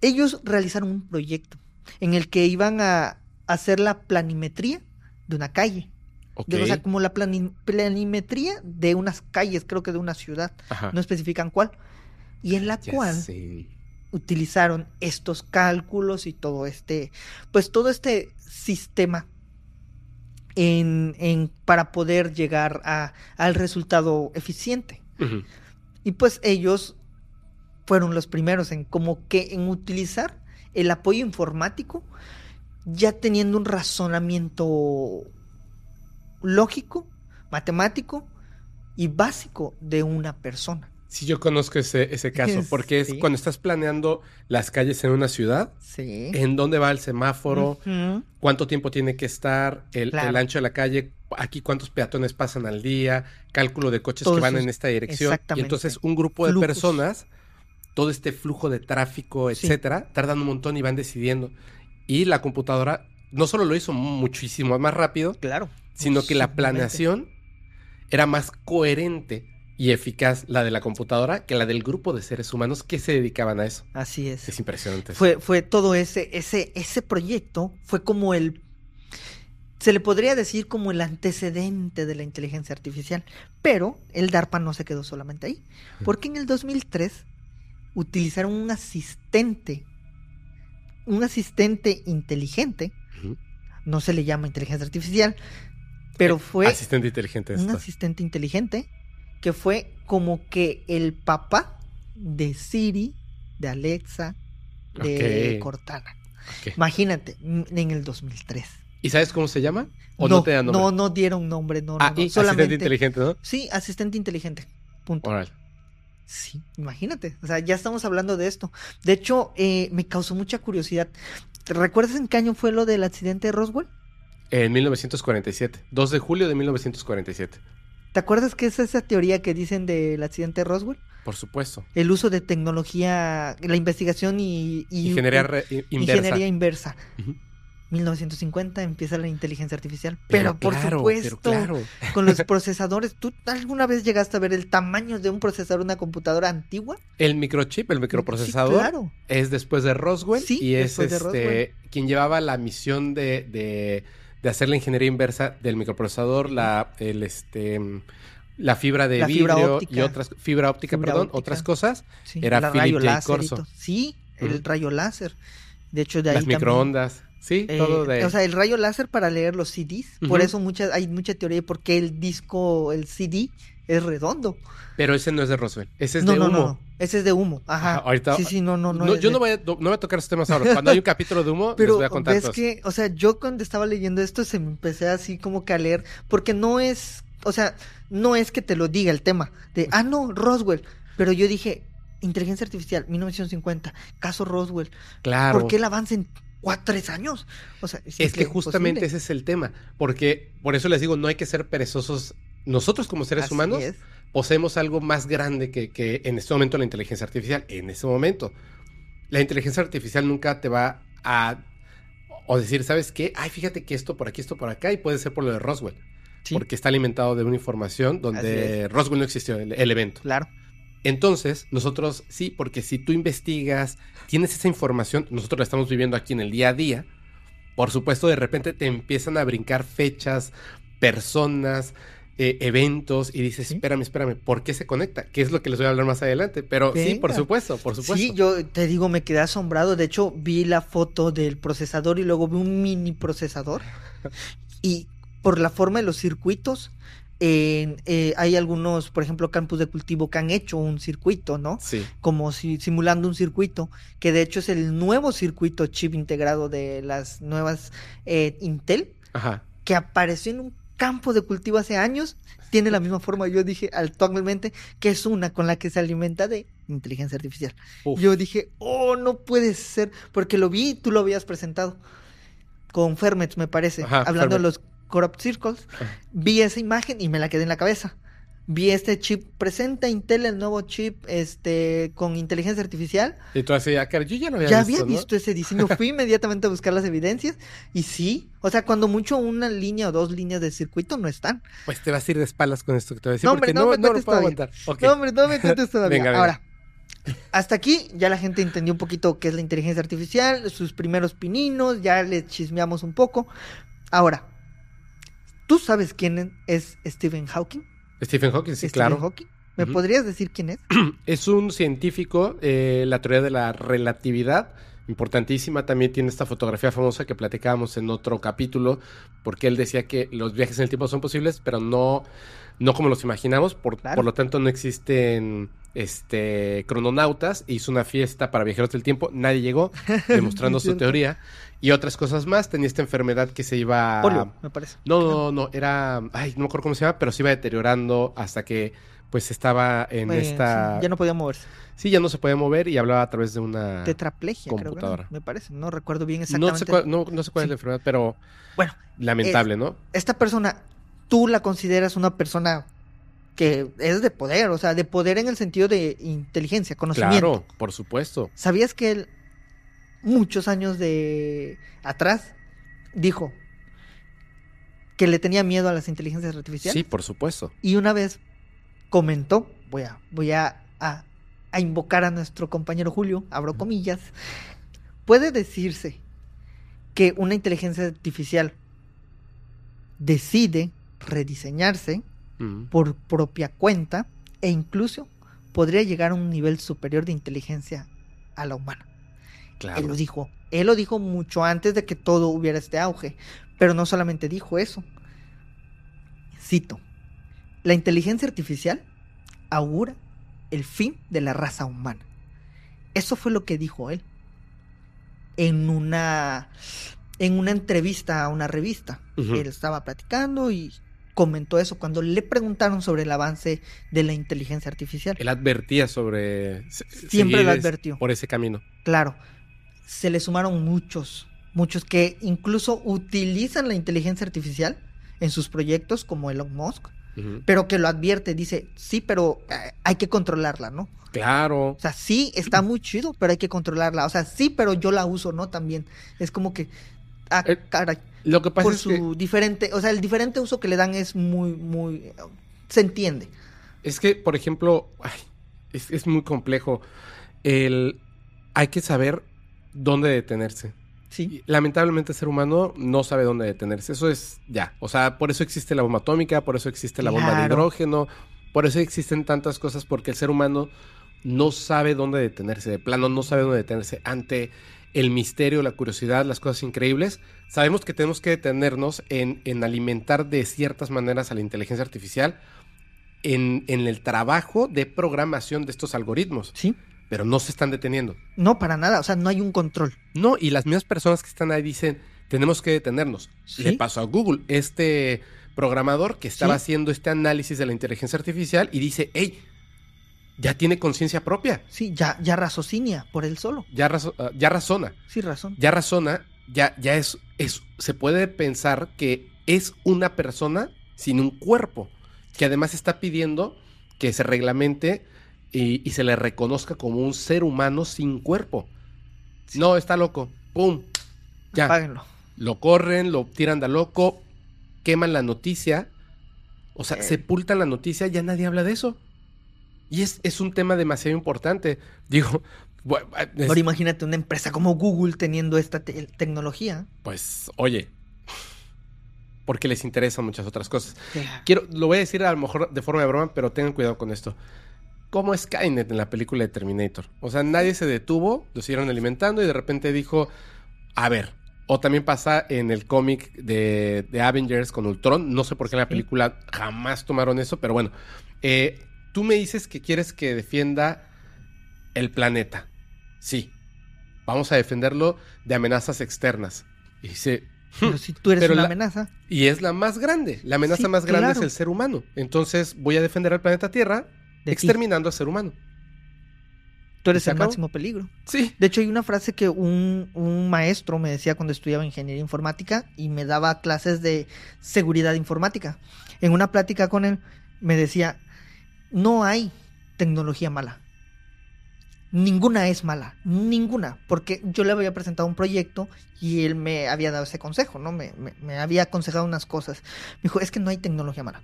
Ellos realizaron un proyecto en el que iban a hacer la planimetría de una calle. o sea, como la planimetría de unas calles, creo que de una ciudad, no especifican cuál, y en la cual utilizaron estos cálculos y todo este, pues todo este sistema en, para poder llegar a, al resultado eficiente. Y pues ellos fueron los primeros en como que en utilizar el apoyo informático ya teniendo un razonamiento lógico, matemático y básico de una persona. Sí, yo conozco ese, ese caso, [laughs] porque es cuando estás planeando las calles en una ciudad, en dónde va el semáforo, cuánto tiempo tiene que estar, el, ancho de la calle, aquí cuántos peatones pasan al día, cálculo de coches que van en esta dirección. Y entonces un grupo de personas, todo este flujo de tráfico, etcétera, tardan un montón y van decidiendo. Y la computadora no solo lo hizo muchísimo más rápido, claro, sino que la planeación era más coherente y eficaz la de la computadora que la del grupo de seres humanos que se dedicaban a eso. Así es. Es impresionante. Fue, fue todo ese, ese, ese proyecto, fue como el, se le podría decir como el antecedente de la inteligencia artificial, pero el DARPA no se quedó solamente ahí, porque en el 2003 utilizaron un asistente, un asistente inteligente no se le llama inteligencia artificial, pero Eh, fue Asistente inteligente. un asistente inteligente que fue como que el papá de Siri, de Alexa, de. Cortana. Imagínate, m- en el 2003. ¿Y sabes cómo se llama? ¿O no, no, te dan nombre? no, no dieron nombre, no, no, ah, no, y asistente inteligente, ¿no? Sí, asistente inteligente. Punto. Sí, imagínate. O sea, ya estamos hablando de esto. De hecho, eh, me causó mucha curiosidad. ¿Te ¿Recuerdas en qué año fue lo del accidente de Roswell? En 1947. 2 de julio de 1947. ¿Te acuerdas qué es esa teoría que dicen del accidente de Roswell? Por supuesto. El uso de tecnología, la investigación y, y- Ingeniería re- inversa. ingeniería inversa. Ujú. 1950 empieza la inteligencia artificial. Pero Pero, por claro, supuesto, pero claro. [laughs] con los procesadores. ¿Tú alguna vez llegaste a ver el tamaño de un procesador una computadora antigua? El microchip, el microprocesador, Sí, claro. es después de Roswell Sí, y es este quien llevaba la misión de, de, de hacer la ingeniería inversa del microprocesador, la el este la fibra de La fibra vidrio y óptica. otras fibra óptica, Fibra perdón, óptica. otras cosas, Sí, Era Philip J. Corso. Sí, el rayo láser. De hecho, de ahí las también, microondas, sí, eh, todo de O sea, el rayo láser para leer los CDs. Por Ujú. eso mucha, hay mucha teoría de por qué el disco, el CD, es redondo. pero ese no es de Roswell, ese es no, de no, humo. no, no. Ese es de humo. Ajá. Ajá, ahorita- sí, sí, no, no, no. Es yo de- no voy, a, no voy a tocar esos temas ahora. Cuando hay un capítulo de humo, les Pero voy a contar cosas. que, o sea, yo cuando estaba leyendo esto se me empecé así como que a leer, porque no es, o sea, no es que te lo diga el tema de, ah, no, Roswell, pero yo dije, inteligencia artificial, 1950, caso Roswell, Claro. ¿por qué el avance en cuatro, tres años? O sea, Es que justamente ese es el tema, porque por eso les digo, no hay que ser perezosos. Nosotros como seres Así humanos es. poseemos algo más grande que, que en este momento la inteligencia artificial. En este momento, la inteligencia artificial nunca te va a o decir, ¿sabes qué? Ay, fíjate que esto por aquí, esto por acá, y puede ser por lo de Roswell, Sí, porque está alimentado de una información donde Roswell no existió, el, el evento. claro. Entonces, nosotros sí, porque si tú investigas, tienes esa información, nosotros la estamos viviendo aquí en el día a día, por supuesto, de repente te empiezan a brincar fechas, personas, eh, eventos, y dices, Sí. espérame, espérame, ¿por qué se conecta? Que es lo que les voy a hablar más adelante. Pero sí, por supuesto, por supuesto. Sí, yo te digo, me quedé asombrado. De hecho, vi la foto del procesador y luego vi un mini procesador. [laughs] y por la forma de los circuitos, eh, hay algunos, por ejemplo, campos de cultivo que han hecho un circuito, ¿no? Sí, Como si simulando un circuito, que de hecho es el nuevo circuito chip integrado de las nuevas eh, Intel, ajá. que apareció en un campo de cultivo hace años, tiene la misma forma, yo dije actualmente, que es una con la que se alimenta de inteligencia artificial. Uf. Yo dije, oh, no puede ser, porque lo vi y tú lo habías presentado con Fermets, me parece, Ajá, hablando de Fermet. los Corrupt Circles. Ajá. Vi esa imagen y me la quedé en la cabeza. Vi este chip, presenta Intel el nuevo chip este con inteligencia artificial. Y tú así, ah, yo ya lo había ya visto. había ¿no? visto ese diseño, fui [laughs] inmediatamente a buscar las evidencias y sí, o sea, cuando mucho una línea o dos líneas de circuito no están. Pues te vas a ir de espaldas con esto que te voy a decir, No, hombre, porque no no, me no, lo puedo aguantar. No, hombre, no me cuentes todavía. Venga, venga. Ahora, hasta aquí ya la gente entendió un poquito qué es la inteligencia artificial, sus primeros pininos, ya le chismeamos un poco. Ahora, ¿tú sabes quién es Stephen Hawking? Stephen Hawking, sí, Stephen claro. Hawking. ¿Me podrías decir quién es? [clears throat] Es un científico, eh, la teoría de la relatividad, importantísima. También tiene esta fotografía famosa que platicábamos en otro capítulo, porque él decía que los viajes en el tiempo son posibles, pero no, no como los imaginamos. Por, Claro. por lo tanto, no existen este, crononautas. Hizo una fiesta para viajeros del tiempo, nadie llegó, [laughs] demostrando Es su teoría. Y otras cosas más. Tenía esta enfermedad que se iba... Polio, me parece. No, no, no, era, ay, no me acuerdo cómo se llama, pero se iba deteriorando hasta que pues estaba en esta... sí, ya no podía moverse. Sí, ya no se podía mover y hablaba a través de una... Tetraplegia, creo que computadora. me parece. No recuerdo bien No exactamente. sé, cuál, no, no sé cuál es Sí. la enfermedad, pero Bueno, lamentable, ¿no? esta persona, tú la consideras una persona que es de poder, o sea, de poder en el sentido de inteligencia, conocimiento. Claro, por supuesto. ¿Sabías que él, muchos años de atrás, dijo que le tenía miedo a las inteligencias artificiales? Sí, por supuesto. Y una vez comentó, voy a, voy a, a- a invocar a nuestro compañero Julio, abro comillas, puede decirse que una inteligencia artificial decide rediseñarse Mm. por propia cuenta e incluso podría llegar a un nivel superior de inteligencia a la humana. Claro. Él lo dijo. Él lo dijo mucho antes de que todo hubiera este auge. Pero no solamente dijo eso. Cito. La inteligencia artificial augura el fin de la raza humana. Eso fue lo que dijo él. En una en una entrevista a una revista. Él estaba platicando y comentó eso cuando le preguntaron sobre el avance de la inteligencia artificial. Él advertía sobre... Siempre lo advirtió. Por ese camino. Claro, se le sumaron muchos, muchos que incluso utilizan la inteligencia artificial en sus proyectos, como Elon Musk, pero que lo advierte, dice, sí, pero eh, hay que controlarla, ¿no? Claro. O sea, sí, está muy chido, pero hay que controlarla. O sea, sí, pero yo la uso, ¿no? También. Es como que, ah, Eh, caray, Lo que pasa por es su que... diferente, o sea, el diferente uso que le dan es muy, muy, se entiende. Es que, por ejemplo, ay, es, es muy complejo. El, hay que saber dónde detenerse. Sí, Lamentablemente el ser humano no sabe dónde detenerse. Eso es ya. O sea, por eso existe la bomba atómica, por eso existe la bomba de hidrógeno, por eso existen tantas cosas, porque el ser humano no sabe dónde detenerse. De plano no sabe dónde detenerse ante el misterio, la curiosidad, las cosas increíbles. Sabemos que tenemos que detenernos en, en alimentar de ciertas maneras a la inteligencia artificial en, en el trabajo de programación de estos algoritmos, sí. pero no se están deteniendo. No, para nada, o sea, no hay un control. No, y las mismas personas que están ahí dicen, tenemos que detenernos. Sí. Le pasó a Google, este programador que estaba Sí. haciendo este análisis de la inteligencia artificial y dice, hey, ya tiene conciencia propia, Sí, ya, ya raciocinia por él solo. ya, razo- ah, ya razona, Sí, razón. ya razona, ya, ya es, es, se puede pensar que es una persona sin un cuerpo, que además está pidiendo que se reglamente y, y se le reconozca como un ser humano sin cuerpo. No, está loco. ¡Pum! Ya. Apáguenlo. Lo corren, lo tiran de loco, queman la noticia. O sea, Eh. sepultan la noticia, ya nadie habla de eso. Y es, es un tema demasiado importante. [laughs] Digo, bu- es- Ahora imagínate una empresa como Google teniendo esta te- tecnología. pues, oye, porque les interesan muchas otras cosas. Quiero, lo voy a decir a lo mejor de forma de broma, pero tengan cuidado con esto. Como Skynet en la película de Terminator. O sea, nadie se detuvo, lo siguieron alimentando y de repente dijo, a ver. O también pasa en el cómic de, de Avengers con Ultron. No sé por qué en la película jamás tomaron eso, pero bueno. Eh, tú me dices que quieres que defienda el planeta. Sí. Vamos a defenderlo de amenazas externas. Y dice, Pero si tú eres Pero una la- amenaza, y es la más grande. La amenaza Sí, más grande claro. es el ser humano. Entonces voy a defender al planeta Tierra de ti, exterminando al ser humano. tú eres el acabó. máximo peligro. Sí. De hecho, hay una frase que un, un maestro me decía cuando estudiaba ingeniería informática y me daba clases de seguridad informática. En una plática con él me decía, no hay tecnología mala. Ninguna es mala, ninguna, porque yo le había presentado un proyecto y él me había dado ese consejo, ¿no? Me, me- me había aconsejado unas cosas. Me dijo, es que no hay tecnología mala,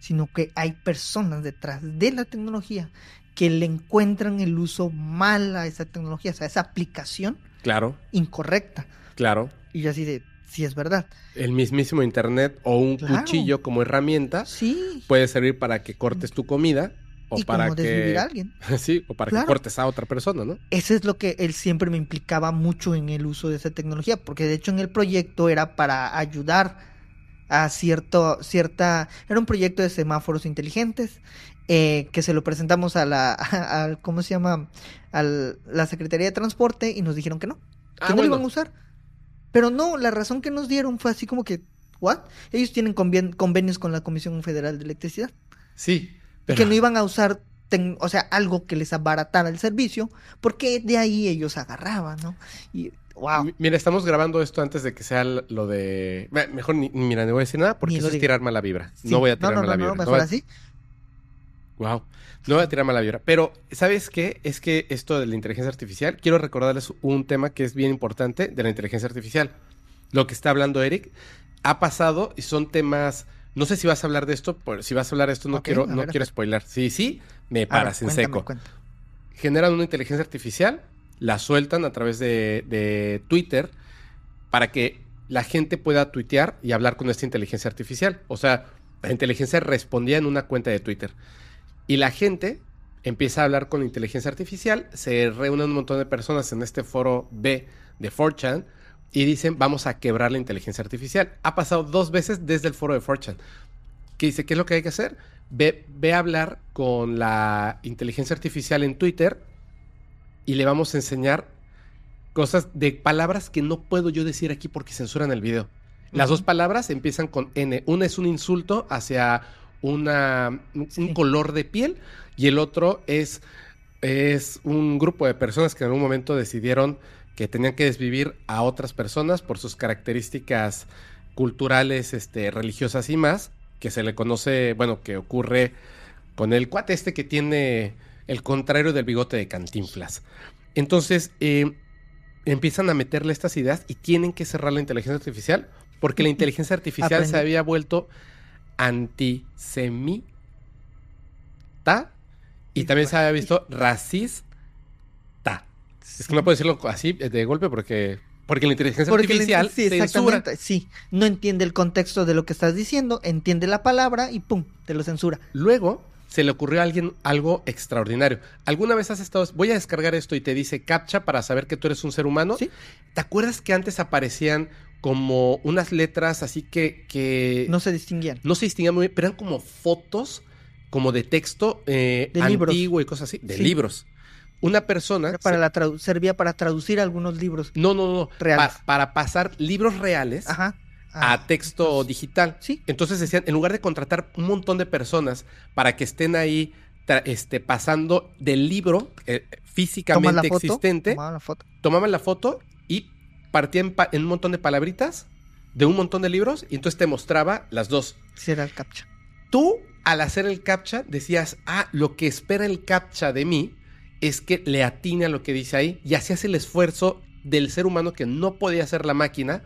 sino que hay personas detrás de la tecnología que le encuentran el uso mal a esa tecnología, o sea, esa aplicación Claro, incorrecta. claro. Y yo así de, sí es verdad. El mismísimo internet o un Claro. cuchillo como herramienta Sí. puede servir para que cortes tu comida o y para como que a [laughs] alguien. sí, o para Claro. que cortes a otra persona, ¿no? Eso es lo que él siempre me implicaba mucho en el uso de esa tecnología, porque de hecho en el proyecto era para ayudar a cierto, cierta, era un proyecto de semáforos inteligentes eh, que se lo presentamos a la, [laughs] a- ¿cómo se llama? A la Secretaría de Transporte y nos dijeron que no, que Ah, no lo iban a usar. Pero no, la razón que nos dieron fue así como que, ¿what? Ellos tienen convien- convenios con la Comisión Federal de Electricidad. Sí, pero que no iban a usar, o sea, algo que les abaratara el servicio, porque de ahí ellos agarraban, ¿no? Y, wow. Mira, estamos grabando esto antes de que sea lo de... Mejor ni, mira, no voy a decir nada porque eso es tirar mala vibra. Sí. No voy a no, tirar no, mala no, no, vibra. No mejor así. Wow. No voy a tirar mala vibra. Pero, ¿sabes qué? Es que esto de la inteligencia artificial, quiero recordarles un tema que es bien importante de la inteligencia artificial. Lo que está hablando Eric ha pasado y son temas. No sé si vas a hablar de esto, pero si vas a hablar de esto no quiero, no ver. quiero spoiler. Sí, sí, me ver, paras en cuéntame, seco. cuéntame. Generan una inteligencia artificial, la sueltan a través de, de Twitter para que la gente pueda tuitear y hablar con esta inteligencia artificial. O sea, la inteligencia respondía en una cuenta de Twitter. Y la gente empieza a hablar con inteligencia artificial, se reúnen un montón de personas en este foro B de 4chan y dicen, vamos a quebrar la inteligencia artificial. Ha pasado dos veces desde el foro de 4chan. Que dice, ¿qué es lo que hay que hacer? Ve, ve a hablar con la inteligencia artificial en Twitter y le vamos a enseñar cosas de palabras que no puedo yo decir aquí porque censuran el video. Las dos palabras empiezan con N. Una es un insulto hacia una, un color de piel y el otro es, es un grupo de personas que en algún momento decidieron que tenían que desvivir a otras personas por sus características culturales, este, religiosas y más, que se le conoce, bueno, que ocurre con el cuate este que tiene el contrario del bigote de cantinflas. Entonces, eh, empiezan a meterle estas ideas y tienen que cerrar la inteligencia artificial porque la inteligencia artificial se había vuelto antisemita y también se había visto racista. Es que no puedo decirlo así de golpe porque porque la inteligencia artificial sí, exactamente, sí, no entiende el contexto de lo que estás diciendo, entiende la palabra y pum, te lo censura. Luego se le ocurrió a alguien algo extraordinario. ¿Alguna vez has estado, voy a descargar esto y te dice captcha para saber que tú eres un ser humano? Sí. ¿Te acuerdas que antes aparecían como unas letras así que, que no se distinguían? No se distinguían muy bien, pero eran como fotos como de texto eh, De antiguo libros. y cosas así, de Sí. libros. Una persona Era para la tradu- servía para traducir algunos libros. no, no, no, Reales. pa- para pasar libros reales Ajá. Ah, a texto digital. Sí. Entonces decían, en lugar de contratar un montón de personas para que estén ahí este, pasando del libro eh, la físicamente foto. existente, la foto. tomaban la foto y partían pa- en un montón de palabritas de un montón de libros y entonces te mostraba las dos. Sí, era el captcha. Tú, al hacer el captcha, decías, ah, lo que espera el captcha de mí es que le atine a lo que dice ahí y hacías el esfuerzo del ser humano que no podía hacer la máquina.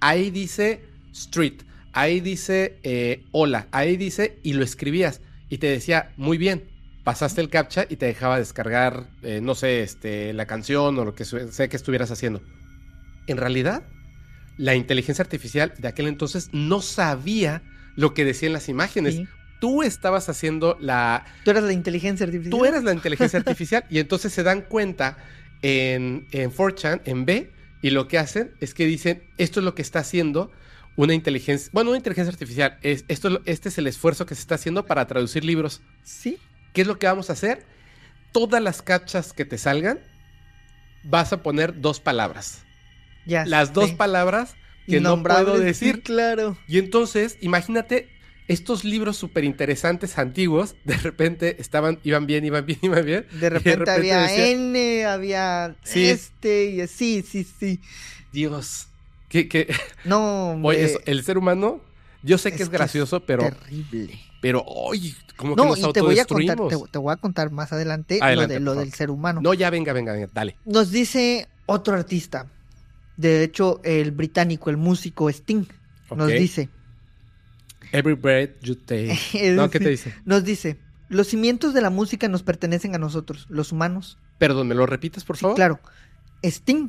Ahí dice street, ahí dice eh, hola, ahí dice y lo escribías y te decía, muy bien, pasaste el captcha y te dejaba descargar, eh, no sé, este, la canción o lo que sea que estuvieras haciendo. En realidad, la inteligencia artificial de aquel entonces no sabía lo que decían las imágenes. Sí. Tú estabas haciendo la, Tú eras la inteligencia artificial. Tú eras la inteligencia artificial y entonces se dan cuenta en, en 4chan, en B, y lo que hacen es que dicen, esto es lo que está haciendo una inteligencia, bueno, una inteligencia artificial, es, esto, este es el esfuerzo que se está haciendo para traducir libros. Sí. ¿Qué es lo que vamos a hacer? Todas las captchas que te salgan, vas a poner dos palabras. Ya. Las dos palabras que no puedo sí, decir. claro. Y entonces, imagínate, estos libros súper interesantes, antiguos, [laughs] de repente estaban, iban bien, iban bien, iban bien. De repente, había decía, N, había Sí. este, y sí, sí, sí. Dios, que, que, [laughs] No, oye, eso, el ser humano, yo sé que es, que gracioso, pero, terrible. pero, oye, como que No, nos y te voy a contar, te, te voy a contar más adelante, Adelante, lo, de, lo del ser humano. No, ya venga, venga, venga, dale. Nos dice otro artista, de hecho, el británico, el músico Sting, nos dice, Every breath you take. [laughs] No, ¿qué te dice? nos dice, los cimientos de la música nos pertenecen a nosotros, los humanos. Perdón, ¿me lo repites, por Sí, favor? claro. Sting,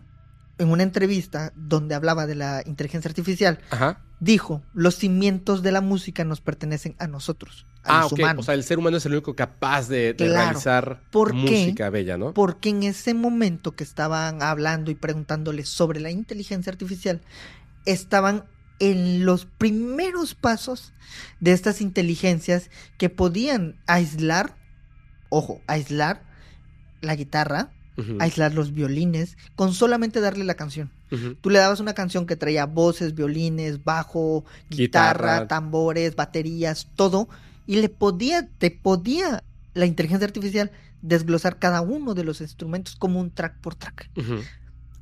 en una entrevista donde hablaba de la inteligencia artificial, Ajá. dijo, los cimientos de la música nos pertenecen a nosotros, Ah, los ok. humanos. O sea, el ser humano es el único capaz de, de Claro. realizar música bella, ¿no? Porque en ese momento que estaban hablando y preguntándole sobre la inteligencia artificial, estaban en los primeros pasos de estas inteligencias que podían aislar, ojo, aislar la guitarra, aislar los violines, con solamente darle la canción. Tú le dabas una canción que traía voces, violines, bajo, guitarra, Guitarra. tambores, baterías, todo, y le podía, te podía la inteligencia artificial desglosar cada uno de los instrumentos como un track por track.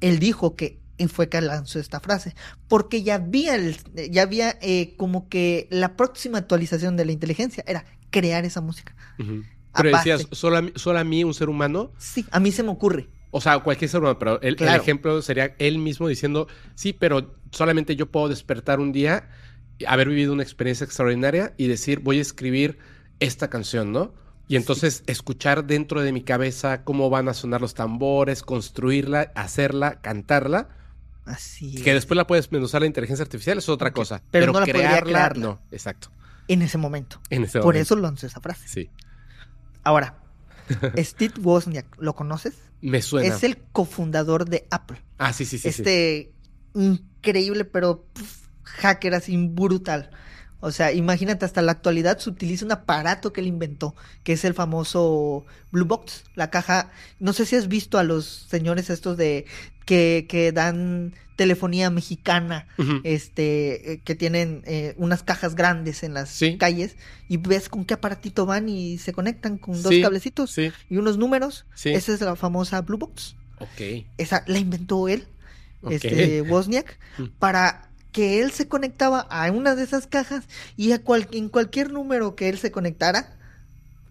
Él dijo que fue que lanzó esta frase, porque ya había, el- ya había eh, como que la próxima actualización de la inteligencia era crear esa música. Ujú. Pero decías, ¿solo a, mí, ¿solo a mí, un ser humano? Sí, a mí se me ocurre. O sea, cualquier ser humano, pero el, ejemplo sería él mismo diciendo, sí, pero solamente yo puedo despertar un día, haber vivido una experiencia extraordinaria y decir, voy a escribir esta canción, ¿no? Y entonces escuchar dentro de mi cabeza cómo van a sonar los tambores, construirla, hacerla, cantarla, Así. que es. después la puedes usar la inteligencia artificial, es otra cosa. pero no la podría crearla, crearla. no, exacto. En ese momento. En ese Por momento. eso lanzó esa frase. Sí. Ahora, [laughs] Steve Wozniak, ¿lo conoces? Me suena. Es el cofundador de Apple. Ah, sí, sí, sí. este increíble, pero hacker así brutal. O sea, imagínate, hasta la actualidad se utiliza un aparato que él inventó, que es el famoso Blue Box, la caja. No sé si has visto a los señores estos de que, que dan telefonía mexicana, este, eh, que tienen eh, unas cajas grandes en las Sí. calles y ves con qué aparatito van y se conectan con dos Sí, cablecitos Sí, y unos números. Esa es la famosa Blue Box. Ok. Esa la inventó él, este Wozniak, Mm. para que él se conectaba a una de esas cajas y a cual- en cualquier número que él se conectara,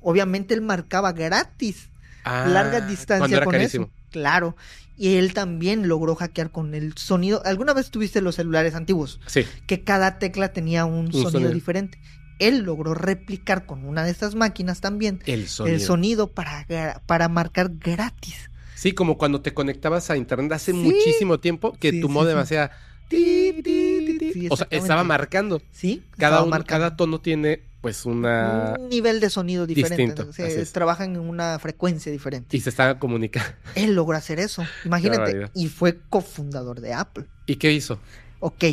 obviamente él marcaba gratis Ah, larga distancia con carísimo. eso. Claro. Y él también logró hackear con el sonido. ¿Alguna vez tuviste los celulares antiguos? Sí. Que cada tecla tenía un, sonido, sonido. diferente. Él logró replicar con una de estas máquinas también El sonido. el sonido para, marcar gratis. Sí, como cuando te conectabas a internet hace Sí. muchísimo tiempo que Sí, tu modem sí. hacía ti, ti, ti, ti. Sí, o sea, estaba marcando. ¿Sí? Cada marcando. tono tiene pues una un nivel de sonido diferente. distinto. Se- trabajan en una frecuencia diferente. y se estaba comunicando. [laughs] Él logró hacer eso. Imagínate. Y fue cofundador de Apple. ¿Y qué hizo? Ok.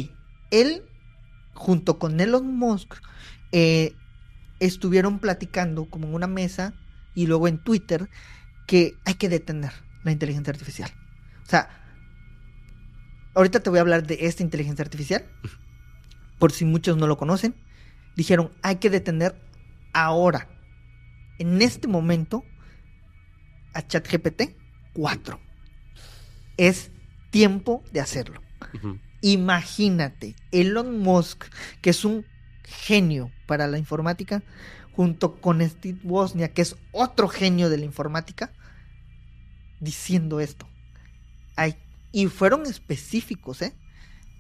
Él, junto con Elon Musk, eh, estuvieron platicando como en una mesa y luego en Twitter que hay que detener la inteligencia artificial. O sea, ahorita te voy a hablar de esta inteligencia artificial, por si muchos no lo conocen. Dijeron, hay que detener ahora, en este momento, a ChatGPT 4. Es tiempo de hacerlo. Imagínate, Elon Musk, que es un genio para la informática, junto con Steve Wozniak, que es otro genio de la informática, diciendo esto. Ay, y fueron específicos, ¿eh?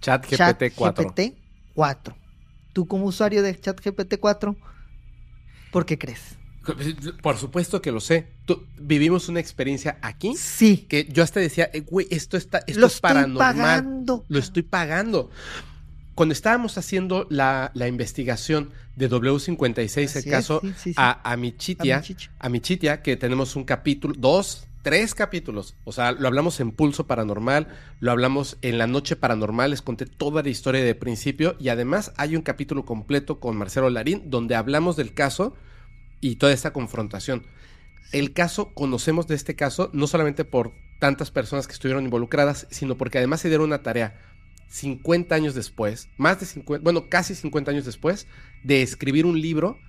Chat GPT 4. ChatGPT 4. Tú como usuario de ChatGPT 4, ¿por qué crees? Por supuesto que lo sé. Tú- vivimos una experiencia aquí Sí, que yo hasta decía, eh, güey, esto está, esto lo es estoy paranormal. pagando. Lo estoy pagando. Cuando estábamos haciendo la, la investigación de W56, Así el es, caso sí, sí, sí. a, A Michitia. a Michitia, que tenemos un capítulo, dos, tres capítulos. O sea, lo hablamos en Pulso Paranormal, lo hablamos en La Noche Paranormal, les conté toda la historia de principio y además hay un capítulo completo con Marcelo Larín donde hablamos del caso y toda esta confrontación. El caso, conocemos de este caso no solamente por tantas personas que estuvieron involucradas, sino porque además se dieron una tarea 50 años después, más de 50, bueno, casi 50 años después, de escribir un libro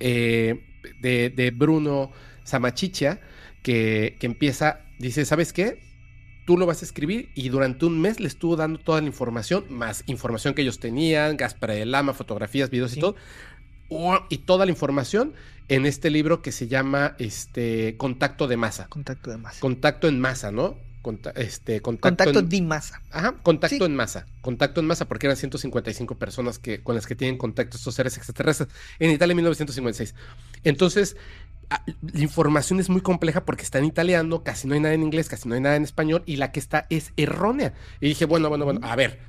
eh, de, Bruno Samachicha, que, que empieza, dice, ¿sabes qué? Tú lo vas a escribir y durante un mes le estuvo dando toda la información, más información que ellos tenían, Gaspar de Lama, fotografías, videos y todo, y toda la información en este libro que se llama este, Contacto de Masa. Contacto de masa. Contacto en masa, ¿no? Conta- este, contacto, Contacto en- de masa. Ajá, contacto Sí. en masa. Contacto en masa, porque eran 155 personas que, con las que tienen contacto estos seres extraterrestres en Italia en 1956. Entonces, la información es muy compleja porque está en italiano, casi no hay nada en inglés, casi no hay nada en español, y la que está es errónea. Y dije, bueno, bueno, bueno, a ver,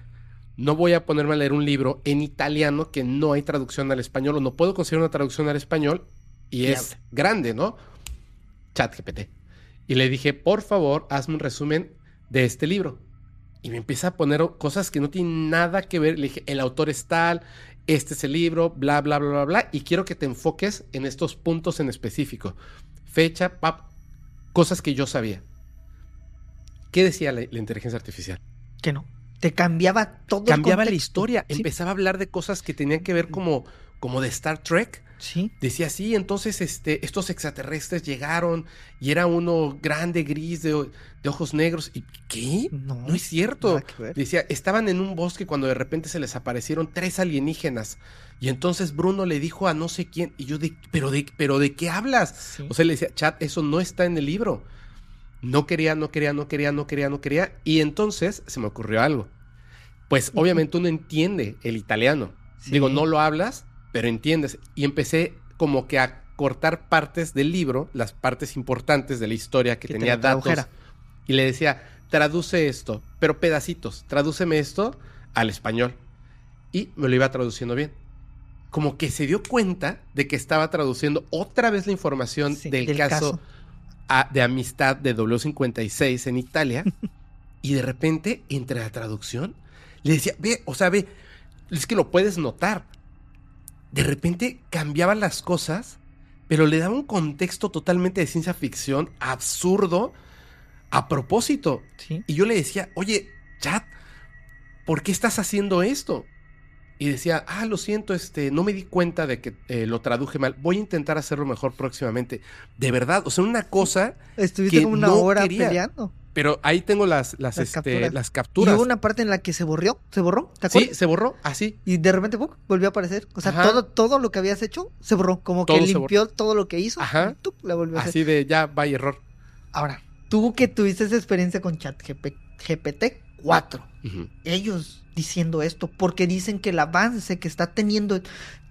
no voy a ponerme a leer un libro en italiano que no hay traducción al español, o no puedo conseguir una traducción al español, y es grande, ¿no? Chat GPT. Y le dije, por favor, hazme un resumen de este libro. Y me empieza a poner cosas que no tienen nada que ver. Le dije, el autor es tal, este es el libro, bla, bla, bla, bla, bla. Y quiero que te enfoques en estos puntos en específico. Fecha, pap, cosas que yo sabía. ¿Qué decía la, la inteligencia artificial? Que no. Te cambiaba todo. el Cambiaba la historia. Sí. Empezaba a hablar de cosas que tenían que ver como, como de Star Trek. Sí. Decía, sí, entonces este, estos extraterrestres llegaron y era uno grande, gris, de, de ojos negros. ¿Y qué? No. No es cierto. Decía, estaban en un bosque cuando de repente se les aparecieron tres alienígenas. Y entonces Bruno le dijo a no sé quién. Y yo, de, ¿pero de, pero de qué hablas? Sí. O sea, le decía, chat, eso no está en el libro. No quería, no quería, no quería, no quería, no quería. Y entonces se me ocurrió algo. Pues obviamente uno entiende el italiano. Sí. Digo, no lo hablas, pero entiendes. Y empecé como que a cortar partes del libro, las partes importantes de la historia que, Que te tenía datos. Y le decía, traduce esto, pero pedacitos, tradúceme esto al español. Y me lo iba traduciendo bien. Como que se dio cuenta de que estaba traduciendo otra vez la información Sí, del, del caso, caso. a- de amistad de W56 en Italia [laughs] y de repente, entre la traducción, le decía, ve, o sea, ve, es que lo puedes notar. De repente cambiaban las cosas, pero le daba un contexto totalmente de ciencia ficción absurdo a propósito. Sí. Y yo le decía, oye, chat, ¿por qué estás haciendo esto? Y decía, ah, lo siento, este, no me di cuenta de que eh, lo traduje mal. Voy a intentar hacerlo mejor próximamente. De verdad, o sea, una cosa, Estuviste que como una no hora quería. peleando. Pero ahí tengo las, las, Las este, capturas. las Y capturas. hubo una parte en la que se borró, se borró, ¿te Sí, acuerdas? se borró, así. Y de repente ¡pum! volvió a aparecer. O sea, Ajá. todo, todo lo que habías hecho se borró. Como que Todo limpió todo lo que hizo. Ajá. y la volvió a hacer. Así de ya, vaya error. Ahora, tú que tuviste esa experiencia con ChatGPT 4, Ujú. ellos diciendo esto, porque dicen que el avance que está teniendo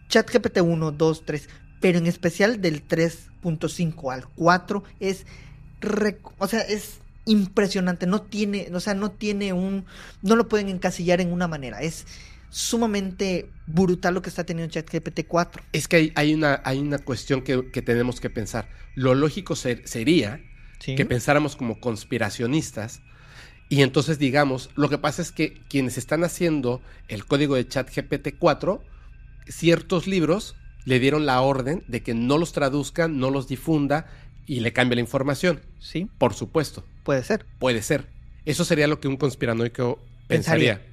ChatGPT 1, 2, 3, pero en especial del 3.5 al 4 es, o sea, es impresionante, no tiene, o sea, no tiene un, no lo pueden encasillar en una manera, es sumamente brutal lo que está teniendo ChatGPT 4. Es que hay, hay una, hay una cuestión que, que tenemos que pensar. Lo lógico ser- sería que pensáramos como conspiracionistas y entonces digamos, lo que pasa es que quienes están haciendo el código de chat GPT-4, ciertos libros le dieron la orden de que no los traduzcan, no los difunda y le cambie la información. Sí, Por supuesto, puede ser. puede ser. Eso sería lo que un conspiranoico pensaría. Pensaría.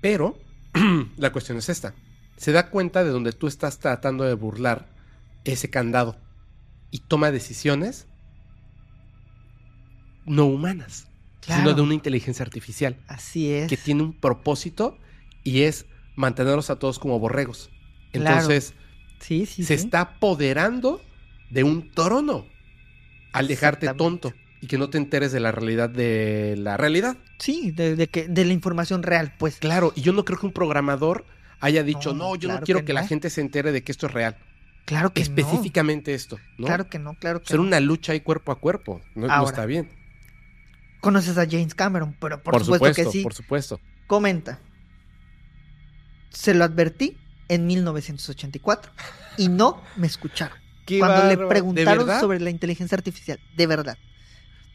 Pero [clears throat] la cuestión es esta. Se da cuenta de donde tú estás tratando de burlar ese candado y toma decisiones no humanas, sino Claro. de una inteligencia artificial Así es. que tiene un propósito y es mantenerlos a todos como borregos. Claro. Entonces, Sí, sí, se sí. está apoderando de un trono al dejarte tonto y que no te enteres de la realidad de la realidad. Sí, de, de que, de la información real, pues. Claro, y yo no creo que un programador haya dicho, No, no, yo no quiero que que, la gente se entere de que esto es real. Claro que Específicamente esto, no. Claro que no, claro que Ser una lucha ahí cuerpo a cuerpo. No, no Ahora, está bien. Conoces a James Cameron, pero por, Por, supuesto, supuesto, que sí. por supuesto. Comenta. Se lo advertí en 1984 y no me escucharon. Cuando le ¿De preguntaron sobre la inteligencia artificial, de verdad.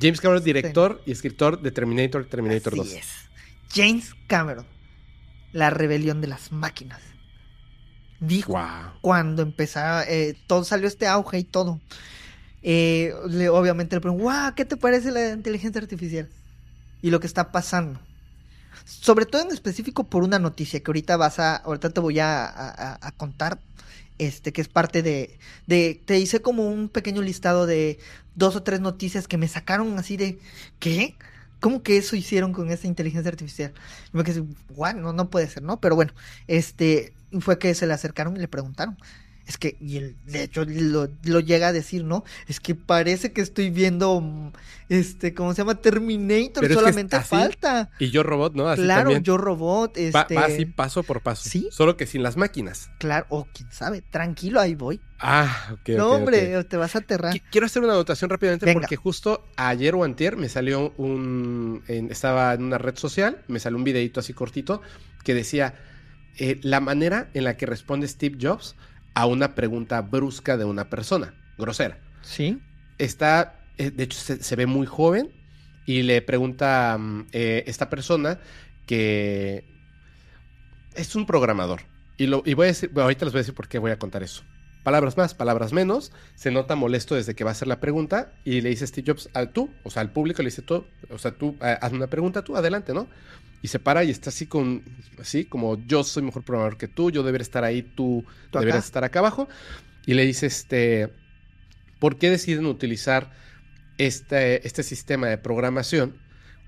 James Cameron, director y escritor de Terminator, Terminator Así 2. es. James Cameron, la rebelión de las máquinas. Dijo Wow. cuando empezaba, eh, todo salió este auge y todo. Eh, le- obviamente le pregunto, wow, ¿qué te parece la inteligencia artificial? Y lo que está pasando. Sobre todo en específico por una noticia que ahorita vas a, ahorita te voy a, a- a contar, este, que es parte de, de, te hice como un pequeño listado de dos o tres noticias que me sacaron así de, ¿qué? ¿Cómo que eso hicieron con esa inteligencia artificial? Y me quedé, "What? no, no puede ser, ¿no? Pero bueno, este, fue que se le acercaron y le preguntaron. Es que, y él, de hecho, lo, lo llega a decir, ¿no? Es que parece que estoy viendo, este, ¿cómo se llama? Terminator, Pero es que solamente así, falta. Y yo robot, ¿no? Así claro, también. yo robot, este, va así paso por paso. ¿Sí? Solo que sin las máquinas. claro, o quién sabe, tranquilo, ahí voy. Ah, ok. no, hombre, te vas a aterrar. Qui- Quiero hacer una anotación rápidamente Venga. porque justo ayer o antier me salió un... en- estaba en una red social, me salió un videito así cortito que decía eh, la manera en la que responde Steve Jobs a una pregunta brusca de una persona, grosera. Sí, Está, eh, de hecho se, se ve muy joven y le pregunta mm, eh, esta persona que es un programador. Y, lo, y voy a decir, bueno, ahorita les voy a decir por qué voy a contar eso. Palabras más, palabras menos. Se nota molesto desde que va a hacer la pregunta y le dice Steve Jobs a tú, o sea, al público le dice tú, o sea, tú eh, haz una pregunta, tú adelante, ¿no? Y se para y está así con, así como yo soy mejor programador que tú, yo debería estar ahí, tú, Tú deberías estar acá abajo. Y le dice, este, ¿por qué deciden utilizar este, este sistema de programación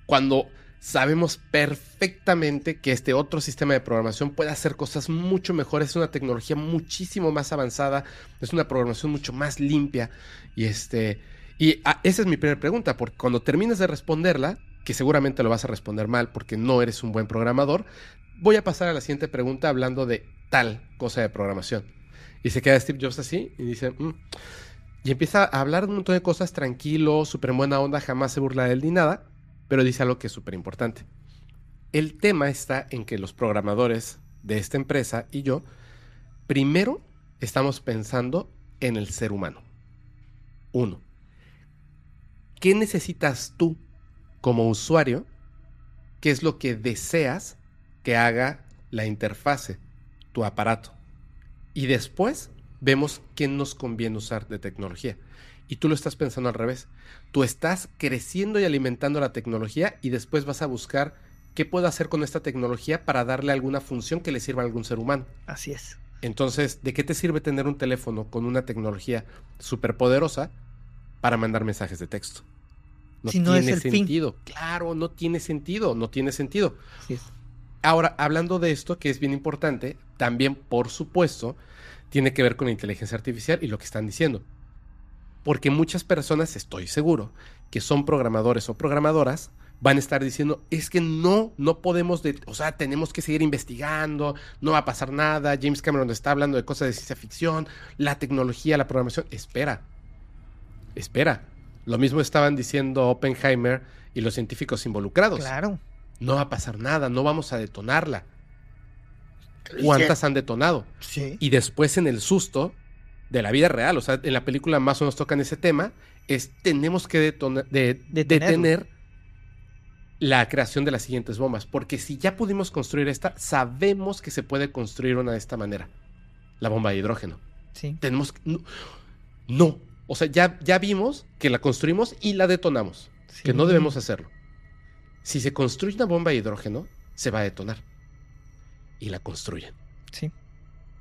cuando sabemos perfectamente que este otro sistema de programación puede hacer cosas mucho mejores, es una tecnología muchísimo más avanzada, es una programación mucho más limpia y este y ah, esa es mi primera pregunta, porque cuando termines de responderla, que seguramente lo vas a responder mal porque no eres un buen programador, voy a pasar a la siguiente pregunta hablando de tal cosa de programación. Y se queda Steve Jobs así y dice, "Mm". y empieza a hablar un montón de cosas tranquilo, súper buena onda, jamás se burla de él ni nada, pero dice algo que es súper importante. El tema está en que los programadores de esta empresa y yo, primero estamos pensando en el ser humano. Uno. ¿qué necesitas tú como usuario? ¿Qué es lo que deseas que haga la interfase, tu aparato? Y después vemos qué nos conviene usar de tecnología. Y tú lo estás pensando al revés. Tú estás creciendo y alimentando la tecnología y después vas a buscar qué puedo hacer con esta tecnología para darle alguna función que le sirva a algún ser humano. Así es. Entonces, ¿de qué te sirve tener un teléfono con una tecnología superpoderosa para mandar mensajes de texto? No Si no es tiene el fin. sentido. Claro, no tiene sentido, no tiene sentido. Así es. Ahora, hablando de esto, que es bien importante, también, por supuesto, tiene que ver con la inteligencia artificial y lo que están diciendo. Porque muchas personas, estoy seguro, que son programadores o programadoras, van a estar diciendo, es que no, no podemos, de- o sea, tenemos que seguir investigando, no va a pasar nada, James Cameron está hablando de cosas de ciencia ficción, la tecnología, la programación, espera, espera. Lo mismo estaban diciendo Oppenheimer y los científicos involucrados Claro. no va a pasar nada, no vamos a detonarla. ¿Cuántas han detonado? Sí. Y después en el susto de la vida real, o sea, en la película más o menos tocan ese tema, es tenemos que de- detener la creación de las siguientes bombas, porque si ya pudimos construir esta, sabemos que se puede construir una de esta manera, la bomba de hidrógeno. Sí. Tenemos que... No, no. o sea, ya, ya vimos que la construimos y la detonamos, que no debemos hacerlo. Si se construye una bomba de hidrógeno, se va a detonar. Y la construyen. Sí.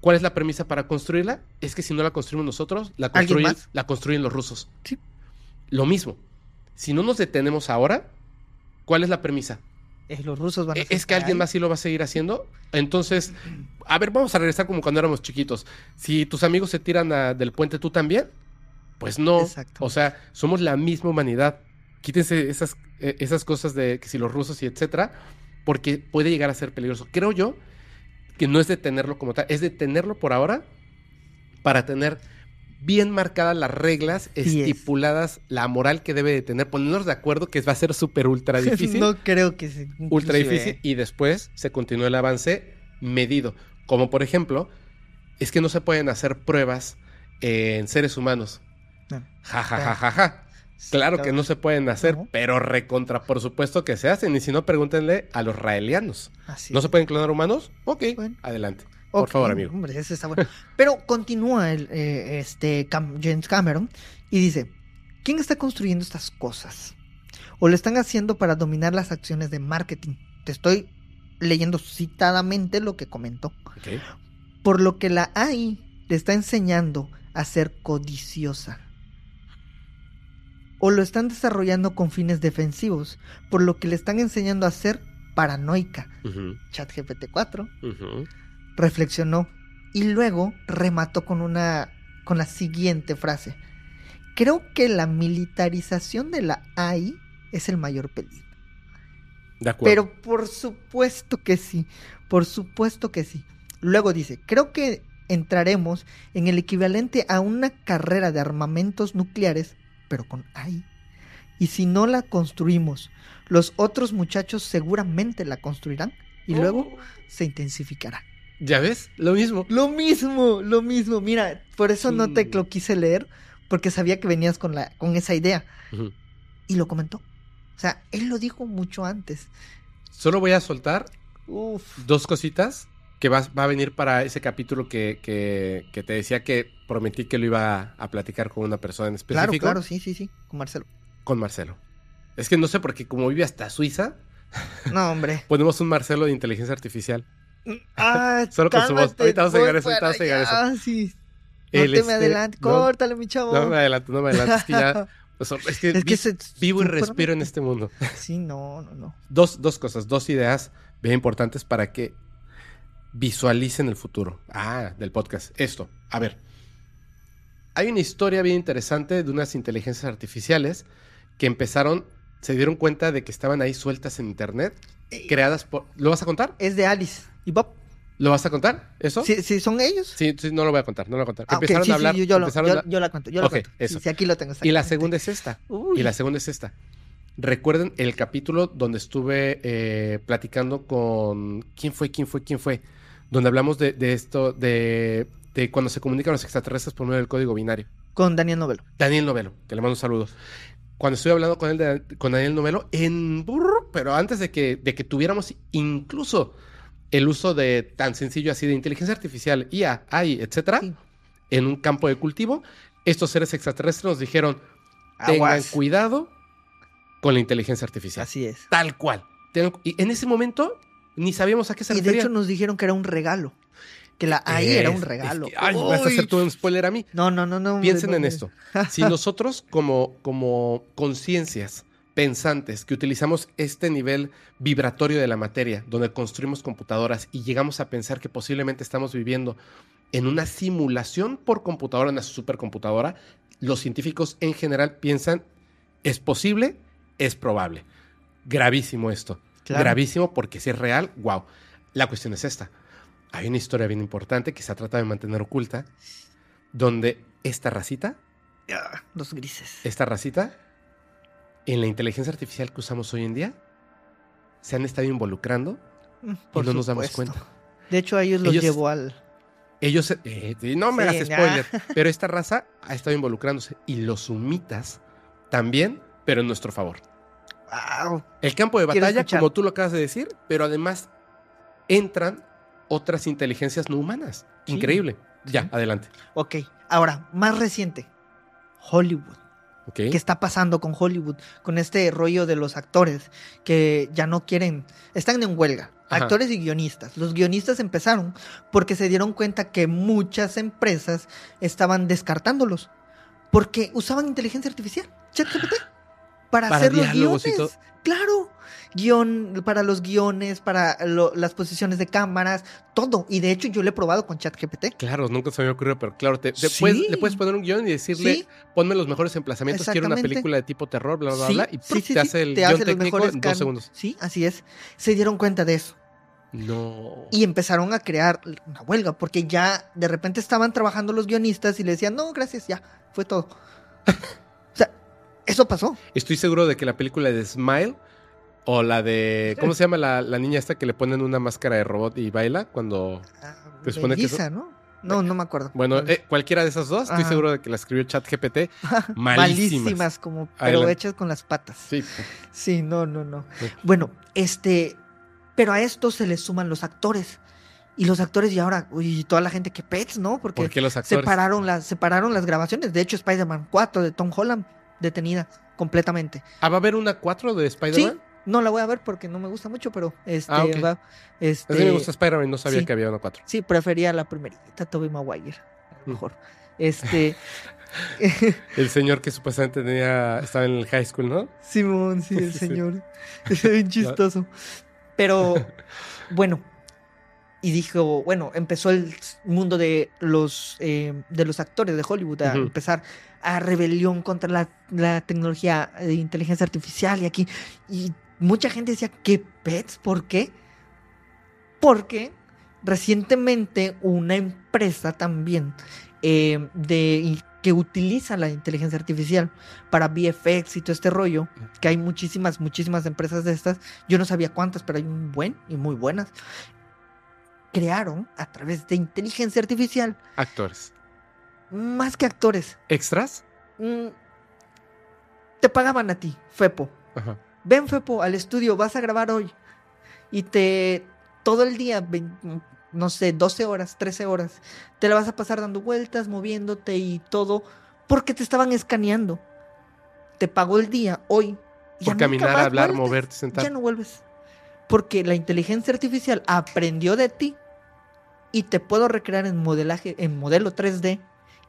¿Cuál es la premisa para construirla? Es que si no la construimos nosotros, la ¿Alguien construyen, la construyen los rusos. Sí. Lo mismo. Si no nos detenemos ahora, ¿cuál es la premisa? Eh, los rusos van a E- hacer ¿Es que alguien más sí lo va a seguir haciendo? Entonces, a ver, vamos a regresar como cuando éramos chiquitos. Si tus amigos se tiran a- del puente, ¿tú también? Pues no. Exacto. O sea, somos la misma humanidad. Quítense esas, eh, esas cosas de que si los rusos y etcétera, porque puede llegar a ser peligroso. Creo yo que no es detenerlo como tal, es detenerlo por ahora para tener bien marcadas las reglas es. estipuladas, la moral que debe de tener, ponernos de acuerdo que va a ser súper ultra [laughs] difícil no creo que se. ultra inclusive, difícil y después se continúa el avance medido. Como por ejemplo, es que no se pueden hacer pruebas eh, en seres humanos. No. Ja, ja, ja, ja, ja. Claro que no se pueden hacer, No. pero recontra, por supuesto que se hacen. Y si no, pregúntenle a los raelianos. Así ¿No se pueden clonar humanos? Ok, Bueno. adelante. Por favor, amigo. Hombre, ese está bueno. Pero continúa el, eh, este Cam- James Cameron y dice: ¿Quién está construyendo estas cosas? ¿O lo están haciendo para dominar las acciones de marketing? Te estoy leyendo citadamente lo que comentó. Por lo que la AI le está enseñando a ser codiciosa. O lo están desarrollando con fines defensivos, por lo que le están enseñando a ser paranoica. ChatGPT 4 ujú. reflexionó y luego remató con una con la siguiente frase. Creo que la militarización de la AI es el mayor peligro. De acuerdo. Pero por supuesto que sí, por supuesto que sí. Luego dice, creo que entraremos en el equivalente a una carrera de armamentos nucleares, pero con AI. Y si no la construimos, los otros muchachos seguramente la construirán y luego Oh. se intensificará. ¿Ya ves? Lo mismo. Lo mismo, lo mismo. Mira, por eso no te Mm. lo quise leer, porque sabía que venías con, la, con esa idea. Y lo comentó. O sea, él lo dijo mucho antes. Solo voy a soltar Uf. dos cositas que va, va a venir para ese capítulo que, que- que te decía que prometí que lo iba a, a platicar con una persona en Claro, específico. claro, sí, sí, sí, con Marcelo. Con Marcelo. Es que no sé, porque como vive hasta Suiza, [laughs] No, hombre. ponemos un Marcelo de inteligencia artificial. Ah, [laughs] Solo con su voz. Ahorita vamos a llegar a eso, ahorita vamos a llegar a eso. sí. No Él, te este, me adelante, no, córtale, mi chavo. No me adelanto, no me adelanto. Es que ya. [laughs] o sea, es que, Es que vi- se- vivo y respiro en este mundo. Sí, no, no, no. Dos, dos cosas, dos ideas bien importantes para que visualicen el futuro. Ah, del podcast. Esto, a ver. Hay una historia bien interesante de unas inteligencias artificiales que empezaron, se dieron cuenta de que estaban ahí sueltas en internet, creadas por... ¿Lo vas a contar? Es de Alice y Bob. ¿Lo vas a contar? ¿Eso? ¿Sí, sí son ellos? Sí, sí, no lo voy a contar, no lo voy a contar. Ah, empezaron sí, a hablar. sí, yo, empezaron yo- a- yo la cuento, yo la Ok, cuento. Eso. sí, aquí lo tengo. Y la segunda es esta. Uy. Y la segunda es esta. Recuerden el capítulo donde estuve eh, platicando con. ¿Quién fue? ¿Quién fue? ¿Quién fue? Donde hablamos de, de esto, de, de cuando se comunican los extraterrestres por medio del código binario. Con Daniel Novelo. Daniel Novelo, que le mando un saludo. cuando estoy hablando con él, de- con Daniel Novelo, en burro, pero antes de que, de que tuviéramos incluso el uso de tan sencillo así de inteligencia artificial, IA, AI, etcétera, Sí. en un campo de cultivo, estos seres extraterrestres nos dijeron, tengan Aguas. cuidado con la inteligencia artificial. Así es. Tal cual. Y en ese momento ni sabíamos a qué se Y de refería. hecho nos dijeron que era un regalo. Que la AI era un regalo. es que- ay, vas a hacer tú un spoiler a mí. No, no, no, no. Piensen no, en esto. [laughs] Si nosotros como, como conciencias pensantes que utilizamos este nivel vibratorio de la materia, donde construimos computadoras y llegamos a pensar que posiblemente estamos viviendo en una simulación por computadora, una supercomputadora, los científicos en general piensan, es posible, es probable. Gravísimo esto. Claro. Gravísimo porque si es real, wow. La cuestión es esta. Hay una historia bien importante que se ha tratado de mantener oculta, donde esta racita, Ah, Los grises. esta racita, en la inteligencia artificial que usamos hoy en día, se han estado involucrando Mm, y no nos damos cuenta. De hecho, a ellos los Ellos- llevó al. Ellos, eh, eh, no me Sí, hagas spoiler, [laughs] pero esta raza ha estado involucrándose y los humitas también, pero en nuestro favor. ¡Wow! El campo de batalla, como tú lo acabas de decir, pero además entran otras inteligencias no humanas. Sí. Increíble. Ya, Sí. adelante. Ok, ahora, más reciente. Hollywood. Ok. ¿Qué está pasando con Hollywood? Con este rollo de los actores que ya no quieren, están en huelga. Ajá. Actores y guionistas. Los guionistas empezaron porque se dieron cuenta que muchas empresas estaban descartándolos porque usaban inteligencia artificial, ChatGPT, para, Para hacer los guiones. Claro, guion para los guiones, para lo- las posiciones de cámaras, todo. Y de hecho yo lo he probado con ChatGPT. Claro, nunca se me ocurrió, pero claro, te, te Sí. puedes, le puedes poner un guion y decirle, Sí. ponme los mejores emplazamientos, quiero una película de tipo terror, bla, bla, Sí, bla, y te hace el te guion hace los técnico en dos segundos. Sí, así es. Se dieron cuenta de eso. No. y empezaron a crear una huelga porque ya de repente estaban trabajando los guionistas y le decían, no, gracias, ya, fue todo. [laughs] eso pasó. Estoy seguro de que la película de Smile o la de, ¿cómo se llama la, la niña esta que le ponen una máscara de robot y baila cuando... Ah, Se supone que Melissa, ¿no? No, no me acuerdo. Bueno, eh, cualquiera de esas dos, estoy Ajá. seguro de que la escribió ChatGPT. malísimas. [laughs] malísimas, como, pero Adelante. hechas con las patas. Sí. Sí, no, no, no. Sí. Bueno, este, pero a esto se le suman los actores. Y los actores y ahora, uy, toda la gente que pets, ¿no? Porque ¿Por qué los actores? separaron las, separaron las grabaciones. De hecho, Spider-Man 4 de Tom Holland, detenida completamente. Ah, ¿va a haber una 4 de Sí, Spider-Man? no la voy a ver porque no me gusta mucho, pero este, Ah, ok. va, A este, mí me gusta Spider-Man no sabía sí. que había una 4. sí, prefería la primerita, Tobey Maguire, a lo Mm. mejor. Este, [laughs] El señor que supuestamente tenía, estaba en el high school, ¿no? Simón, sí, [laughs] el Sí, sí. señor, [laughs] es bien chistoso. Pero, bueno, y dijo, bueno, empezó el mundo de los, eh, de los actores de Hollywood a empezar a rebelión contra la, la tecnología de inteligencia artificial y aquí, y mucha gente decía, ¿qué pets? ¿Por qué? Porque recientemente una empresa también eh, de, que utiliza la inteligencia artificial para VFX y todo este rollo, que hay muchísimas, muchísimas empresas de estas, yo no sabía cuántas, pero hay un y muy buenas, crearon a través de inteligencia artificial Actores. Más que actores. ¿Extras? mm, te pagaban a ti, Fepo. Ajá. Ven, Fepo, al estudio, vas a grabar hoy. Y te. Todo el día, no sé, 12 horas, 13 horas, te la vas a pasar dando vueltas, moviéndote y todo, porque te estaban escaneando. Te pagó el día, hoy. Por caminar, hablar, vuelves, moverte, sentar. Ya no vuelves. Porque la inteligencia artificial aprendió de ti y te puedo recrear en modelaje, en modelo 3D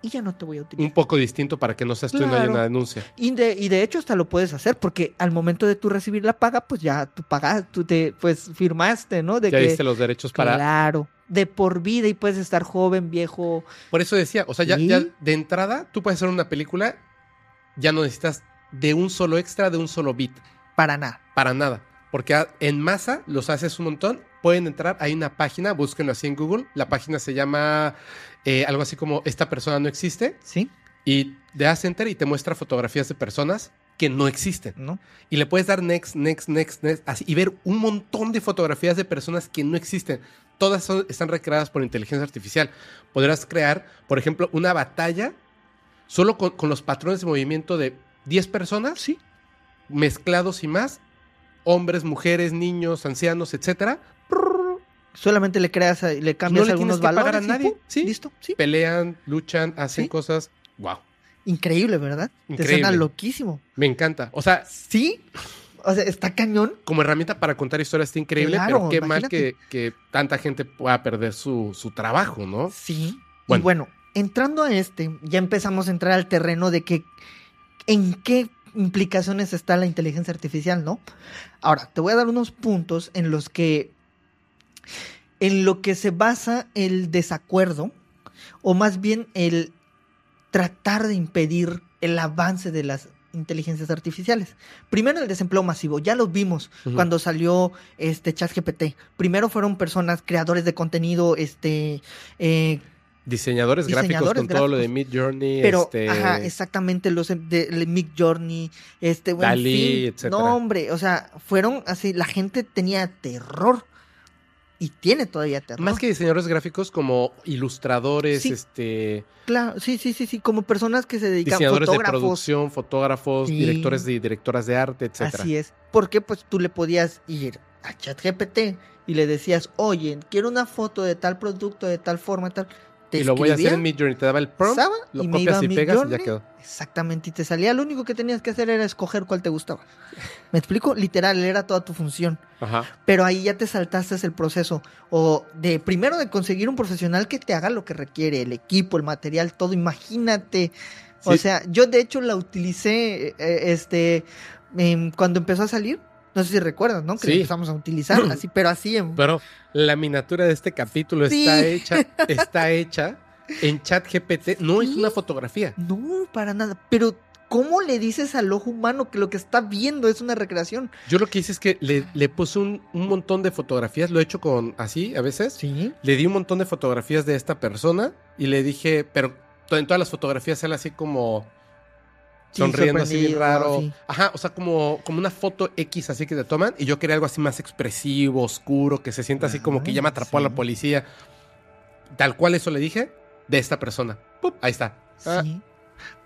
y ya no te voy a utilizar. Un poco distinto para que no seas tú y no haya Claro. una denuncia. Y de, y de hecho hasta lo puedes hacer porque al momento de tú recibir la paga, pues ya tú pagas, tú te pues firmaste, ¿no? De Ya que diste los derechos para... claro, de por vida y puedes estar joven, viejo. Por eso decía, o sea, ya, Sí. ya de entrada tú puedes hacer una película, ya no necesitas de un solo extra, de un solo beat, Para nada. para nada. Porque en masa los haces un montón, pueden entrar, hay una página, búsquenlo así en Google, la página se llama eh, algo así como Esta persona no existe, ¿Sí? y le das enter y te muestra fotografías de personas que no existen. ¿No? Y le puedes dar next, next, next, next, así, y ver un montón de fotografías de personas que no existen. Todas son- están recreadas por inteligencia artificial. Podrás crear, por ejemplo, una batalla solo con, con los patrones de movimiento de 10 personas, Sí. mezclados y más, hombres, mujeres, niños, ancianos, etcétera, Solamente le creas, a- le cambias No le algunos pagar valores. a y nadie, ¡pum! sí. Listo, sí. pelean, luchan, hacen Sí. cosas. Wow, Increíble, ¿verdad? Te Increíble. suena loquísimo. me encanta. O sea, Sí. O sea, está cañón. como herramienta para contar historias está increíble, Claro, pero qué mal imagínate. que, que tanta gente pueda perder su, su trabajo, ¿no? Sí. Bueno. Y bueno, entrando a este, ya empezamos a entrar al terreno de que en qué implicaciones está la inteligencia artificial, ¿no? Ahora, te voy a dar unos puntos en los que en lo que se basa el desacuerdo o más bien el tratar de impedir el avance de las inteligencias artificiales. Primero el desempleo masivo, ya lo vimos cuando salió este ChatGPT. Primero fueron personas creadores de contenido, este eh, Diseñadores, gráficos con todo lo de. Mid Journey, pero este, ajá, exactamente los de, de Mick Journey, este, bueno, en Dalí, fin, etcétera. no hombre, o sea, fueron así, la gente tenía terror y tiene todavía terror. más que diseñadores gráficos como ilustradores, Sí. este, claro, sí, sí, sí, sí, como personas que se dedican diseñadores de fotógrafos. producción, fotógrafos, Sí. directores y directoras de arte, etcétera. Así es. Porque pues tú le podías ir a ChatGPT y le decías, oye, quiero una foto de tal producto, de tal forma, tal. Te y lo voy a hacer en Mid Journey, te daba el prompt, lo y copias y pegas y ya Midjourney, quedó. Exactamente, y te salía. Lo único que tenías que hacer era escoger cuál te gustaba. ¿Me explico? Literal, era toda tu función. Ajá. Pero ahí ya te saltaste el proceso. O de primero de conseguir un profesional que te haga lo que requiere, el equipo, el material, todo. Imagínate. O sea, yo de hecho la utilicé eh, este em, cuando empezó a salir. No sé si recuerdas, ¿no? Que Sí. empezamos a utilizar [clears throat] así, pero así en Pero la miniatura de este capítulo Sí. está hecha, [laughs] está hecha en chat GPT. No es una fotografía. No, para nada. Pero, ¿cómo le dices al ojo humano que lo que está viendo es una recreación? Yo lo que hice es que le, le puse un, un montón de fotografías, lo he hecho con así a veces. Sí. Le di un montón de fotografías de esta persona y le dije, pero en todas las fotografías sale así como sonriendo así bien raro. Ajá, o sea, como, como una foto X así que te toman y yo quería algo así más expresivo, oscuro, que se sienta así como que ya me atrapó a la policía. Tal cual eso le dije de esta persona. ¡Pup! Ahí está. Ah, Sí.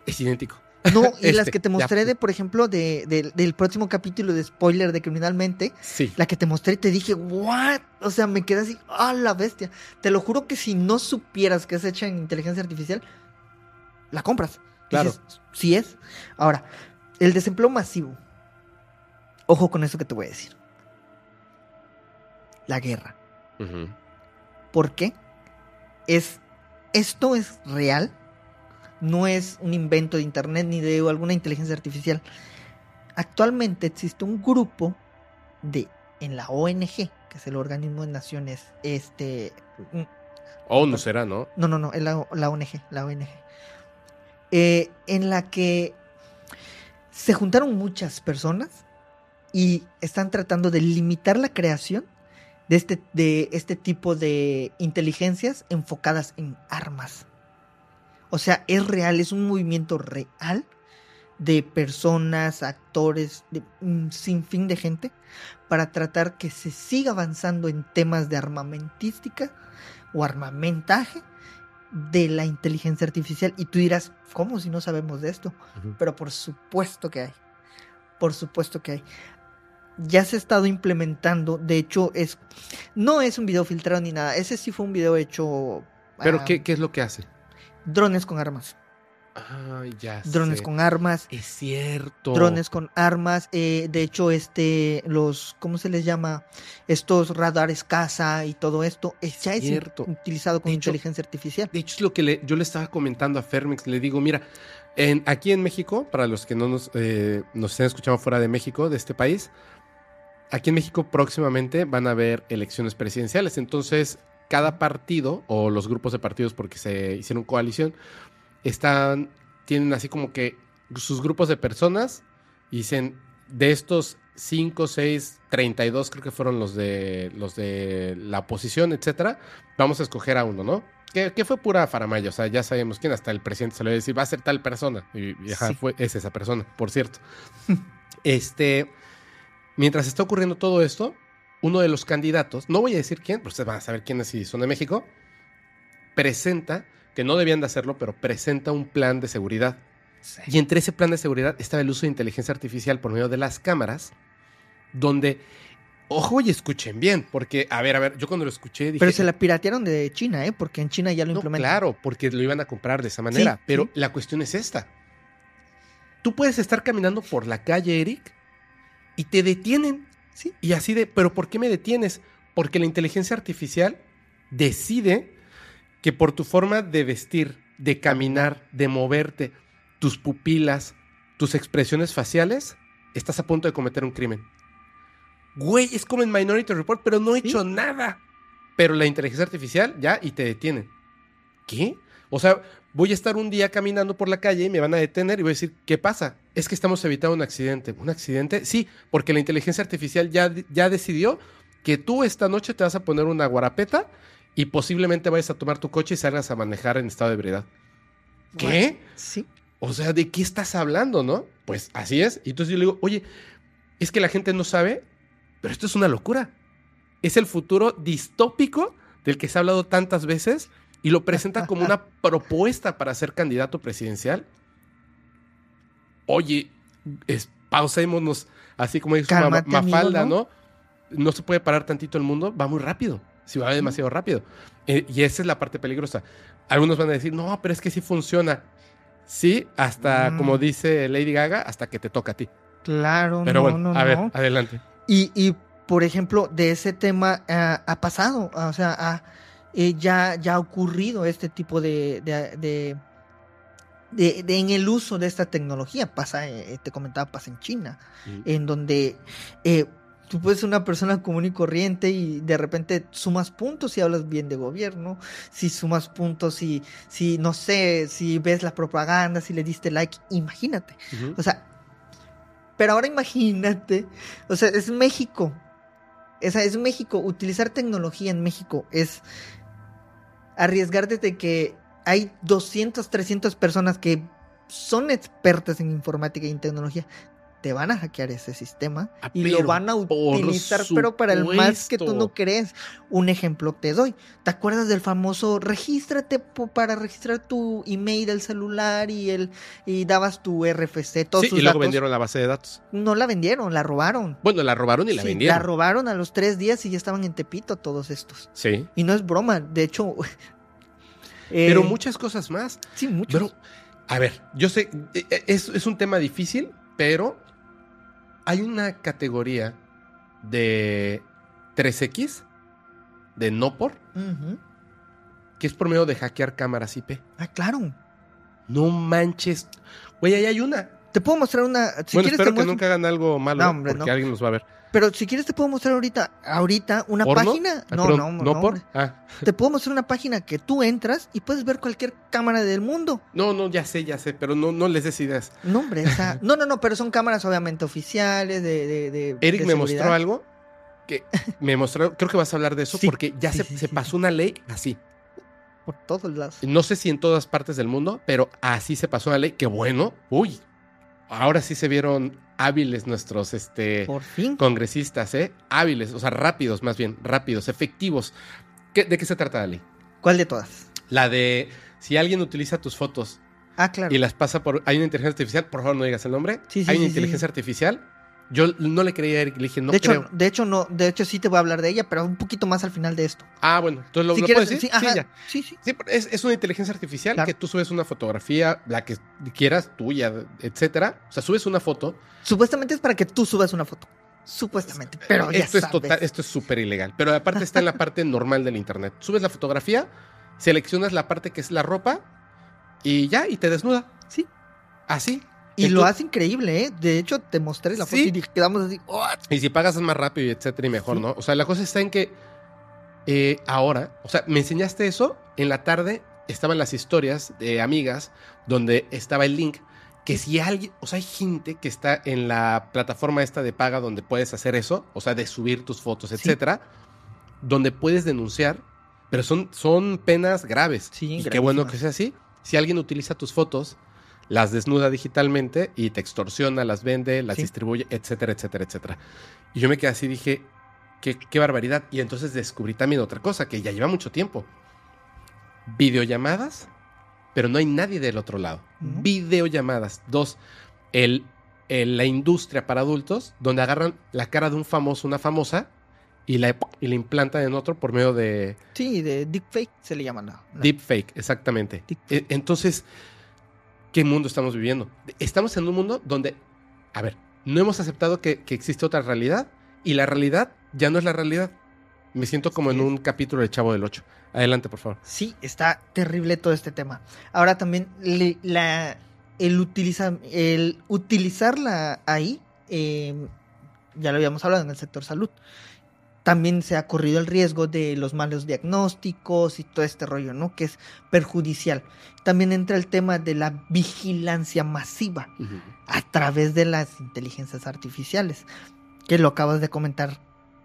es idéntico. No, [laughs] y las Este, que te ya. mostré de, por ejemplo, de, de- del próximo capítulo de spoiler de Criminalmente, Sí. la que te mostré y te dije, ¿what? O sea, me quedé así, ¡ah, la bestia! Te lo juro que si no supieras que es hecha en inteligencia artificial, la compras. Claro. Dices, sí es. Ahora, el desempleo masivo. Ojo con eso que te voy a decir. La guerra. Ujú. ¿Por qué? Es, esto es real, no es un invento de internet ni de alguna inteligencia artificial. Actualmente existe un grupo de en la ONG, que es el organismo de naciones, este, mm, Oh, no será, ¿no? no, no, no, es la, la ONG, la ONG, eh, en la que se juntaron muchas personas y están tratando de limitar la creación de este, de este tipo de inteligencias enfocadas en armas. O sea, es real, es un movimiento real de personas, actores, de un sinfín de gente, para tratar que se siga avanzando en temas de armamentística o armamentaje de la inteligencia artificial. Y tú dirás, ¿cómo si no sabemos de esto? Pero por supuesto que hay. Por supuesto que hay. Ya se ha estado implementando. De hecho, es. No es un video filtrado ni nada. Ese sí fue un video hecho. Pero, ¿qué, qué es lo que hace? Drones con armas. Ay, ya Drones sé. con armas. Es cierto. Drones con armas. eh, de hecho, este. Los. ¿Cómo se les llama? Estos radares caza y todo esto. eh, ya es Cierto. utilizado con De hecho, inteligencia artificial. De hecho, es lo que le- yo le estaba comentando a Fermix. Le digo, mira, en, aquí en México, para los que no nos, eh, nos estén escuchando fuera de México, de este país, aquí en México próximamente van a haber elecciones presidenciales. Entonces, cada partido, o los grupos de partidos, porque se hicieron coalición, están, tienen así como que sus grupos de personas y dicen, de estos 5, 6, 32, creo que fueron los de los de la oposición, etcétera, vamos a escoger a uno, ¿no? Que, que fue pura faramaya, o sea, ya sabemos quién, hasta el presidente se lo iba a decir, va a ser tal persona. Y, y ajá, Sí. fue, es esa persona, por cierto. [laughs] este, mientras está ocurriendo todo esto, uno de los candidatos, no voy a decir quién, pero ustedes van a saber quiénes si son de México, presenta, que no debían de hacerlo, pero presenta un plan de seguridad. Y entre ese plan de seguridad estaba el uso de inteligencia artificial por medio de las cámaras, donde, ojo y escuchen bien, porque, a ver, a ver, yo cuando lo escuché dije... Pero se la piratearon de China, ¿eh? Porque en China ya lo No, implementan. claro, porque lo iban a comprar de esa manera. Sí, pero sí. la cuestión es esta. Tú puedes estar caminando por la calle, Eric, y te detienen. Sí. Y así de, pero ¿por qué me detienes? Porque la inteligencia artificial decide que por tu forma de vestir, de caminar, de moverte, tus pupilas, tus expresiones faciales, estás a punto de cometer un crimen. Güey, es como en Minority Report, pero no he Sí. hecho nada. Pero la inteligencia artificial ya y te detienen. ¿Qué? O sea, voy a estar un día caminando por la calle y me van a detener y voy a decir, ¿qué pasa? Es que estamos evitando un accidente. ¿Un accidente? Sí, porque la inteligencia artificial ya, ya decidió que tú esta noche te vas a poner una guarapeta y posiblemente vayas a tomar tu coche y salgas a manejar en estado de ebriedad. ¿Qué? Sí. O sea, ¿de qué estás hablando, no? Pues así es. Y entonces yo le digo, oye, es que la gente no sabe, pero esto es una locura. Es el futuro distópico del que se ha hablado tantas veces y lo presenta como una [laughs] propuesta para ser candidato presidencial. Oye, es, pausémonos, así como dice Mafalda, ¿no? ¿no? No se puede parar tantito el mundo, va muy rápido. Si va demasiado rápido. Eh, y esa es la parte peligrosa. Algunos van a decir, no, pero es que sí funciona. Sí, hasta, Mm. como dice Lady Gaga, hasta que te toca a ti. Claro, Pero no, bueno, no, a ver, no. adelante. Y, y, por ejemplo, de ese tema ah, ha pasado, o sea, ha- eh, ya, ya ha ocurrido este tipo de, de, de- de- de- en el uso de esta tecnología. Pasa, eh, te comentaba, pasa en China, en donde eh, tú puedes ser una persona común y corriente y de repente sumas puntos si hablas bien de gobierno, si sumas puntos si, si no sé, si ves la propaganda, si le diste like, imagínate. O sea, pero ahora imagínate, o sea, es México. O sea, es México. Utilizar tecnología en México es arriesgarte de que hay 200, 300 personas que son expertas en informática y en tecnología. Te van a hackear ese sistema Ah, y lo van a utilizar, pero para el más que tú no crees. Un ejemplo te doy. ¿Te acuerdas del famoso regístrate para registrar tu email del celular y el y dabas tu RFC, todos Sí, sus y luego datos? vendieron la base de datos. No la vendieron, la robaron. Bueno, la robaron y la Sí, vendieron. la robaron a los tres días y ya estaban en Tepito todos estos. sí. Y no es broma, de hecho. [laughs] eh, Pero muchas cosas más. Sí, muchos. Pero, a ver, yo sé, eh, eh, es, es un tema difícil, pero hay una categoría de 3X, de no por, que es por medio de hackear cámaras IP. Ah, claro. No manches. Güey, ahí hay una. Te puedo mostrar una. Si bueno, quieres, espero te que nunca hagan algo malo, No, ¿eh? hombre, porque no. alguien nos va a ver. Pero si quieres, te puedo mostrar ahorita, ahorita una ¿Porno? página. Ah, No, perdón, no, ¿No no, por? Ah, Te puedo mostrar una página que tú entras y puedes ver cualquier cámara del mundo. no, no, ya sé, ya sé, pero no, no les des ideas. No, hombre, o sea, [laughs] no, no, no, pero son cámaras obviamente oficiales de, de, de- Eric de me mostró algo que me mostró, creo que vas a hablar de eso, Sí, porque ya sí, se, sí, se sí. pasó una ley así. por todos lados. No sé si en todas partes del mundo, pero así se pasó una ley. Que bueno, uy, ahora sí se vieron hábiles nuestros este, Por fin. congresistas, ¿eh? Hábiles, o sea, rápidos más bien, rápidos, efectivos. ¿Qué- ¿De qué se trata la ley? ¿Cuál de todas? La de si alguien utiliza tus fotos Ah, claro. y las pasa por... Hay una inteligencia artificial, por favor no digas el nombre. Sí, sí, hay una sí. inteligencia artificial. Yo no le creía a Eric, le dije, no de hecho, creo. de hecho no, de hecho sí te voy a hablar de ella, pero un poquito más al final de esto. Ah, bueno, entonces lo, si ¿lo quieres, puedes decir. sí, ajá, sí, sí. Sí, es, es una inteligencia artificial Claro. que tú subes una fotografía, la que quieras, tuya, etcétera. O sea, subes una foto. Supuestamente es para que tú subas una foto. Supuestamente, pero ya esto es total, esto es súper ilegal. Pero aparte está en la parte [laughs] normal del internet. Subes la fotografía, seleccionas la parte que es la ropa y ya, y te desnuda. Sí. Así. Y lo hace increíble, ¿eh? De hecho, te mostré la foto Sí. y quedamos así. "What?". Y si pagas es más rápido, y etcétera, y mejor, Sí. ¿no? O sea, la cosa está en que eh, ahora, o sea, me enseñaste eso, en la tarde estaban las historias de amigas donde estaba el link, que si alguien, o sea, hay gente que está en la plataforma esta de paga donde puedes hacer eso, o sea, de subir tus fotos, Sí. etcétera, donde puedes denunciar, pero son, son penas graves. Sí, y qué bueno que sea así. Si alguien utiliza tus fotos, las desnuda digitalmente y te extorsiona, las vende, las Sí. distribuye, etcétera, etcétera, etcétera. Y yo me quedé así y dije, qué, qué barbaridad. Y entonces descubrí también otra cosa que ya lleva mucho tiempo. Videollamadas pero no hay nadie del otro lado. Ujú. Videollamadas. Dos, el, el- la industria para adultos, donde agarran la cara de un famoso, una famosa, y la, y la implantan en otro por medio de Sí, de deepfake se le llama. la- la- deepfake, exactamente. Deepfake. E- Entonces, ¿qué mundo estamos viviendo? Estamos en un mundo donde, a ver, no hemos aceptado que, que existe otra realidad y la realidad ya no es la realidad. Me siento como en un capítulo de Chavo del 8. Adelante, por favor. Sí, está terrible todo este tema. Ahora también le- la, el, utiliza, el utilizarla ahí, eh, ya lo habíamos hablado en el sector salud, también se ha corrido el riesgo de los malos diagnósticos y todo este rollo, ¿no? Que es perjudicial. También entra el tema de la vigilancia masiva a través de las inteligencias artificiales, que lo acabas de comentar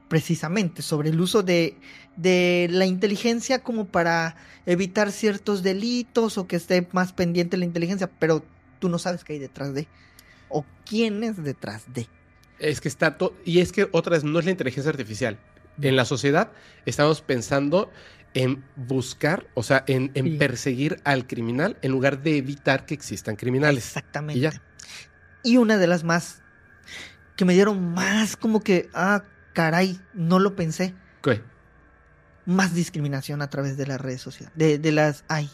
precisamente, sobre el uso de, de la inteligencia como para evitar ciertos delitos o que esté más pendiente la inteligencia, pero tú no sabes qué hay detrás de, o quién es detrás de. Es que está todo. Y es que otra vez no es la inteligencia artificial. En la sociedad estamos pensando en buscar, o sea, en, en Sí. perseguir al criminal en lugar de evitar que existan criminales. Exactamente. Y ya. Y una de las más que me dieron más como que, ah, caray, no lo pensé, ¿Qué? más discriminación a través de las redes sociales, de, de las AI.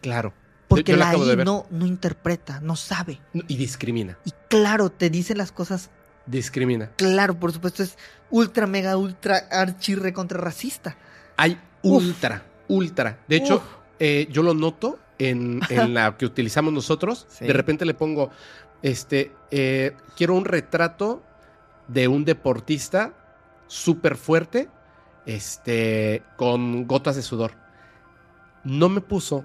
Claro. Porque la AI no, no interpreta, no sabe. Y discrimina. Y claro, te dice las cosas, Discrimina. claro, por supuesto, es ultra, mega, ultra, archirre contra racista. Hay Uf. ultra, ultra. De hecho, eh, yo lo noto en, en la [laughs] que utilizamos nosotros. Sí. De repente le pongo, este, eh, quiero un retrato de un deportista súper fuerte, este, con gotas de sudor. No me puso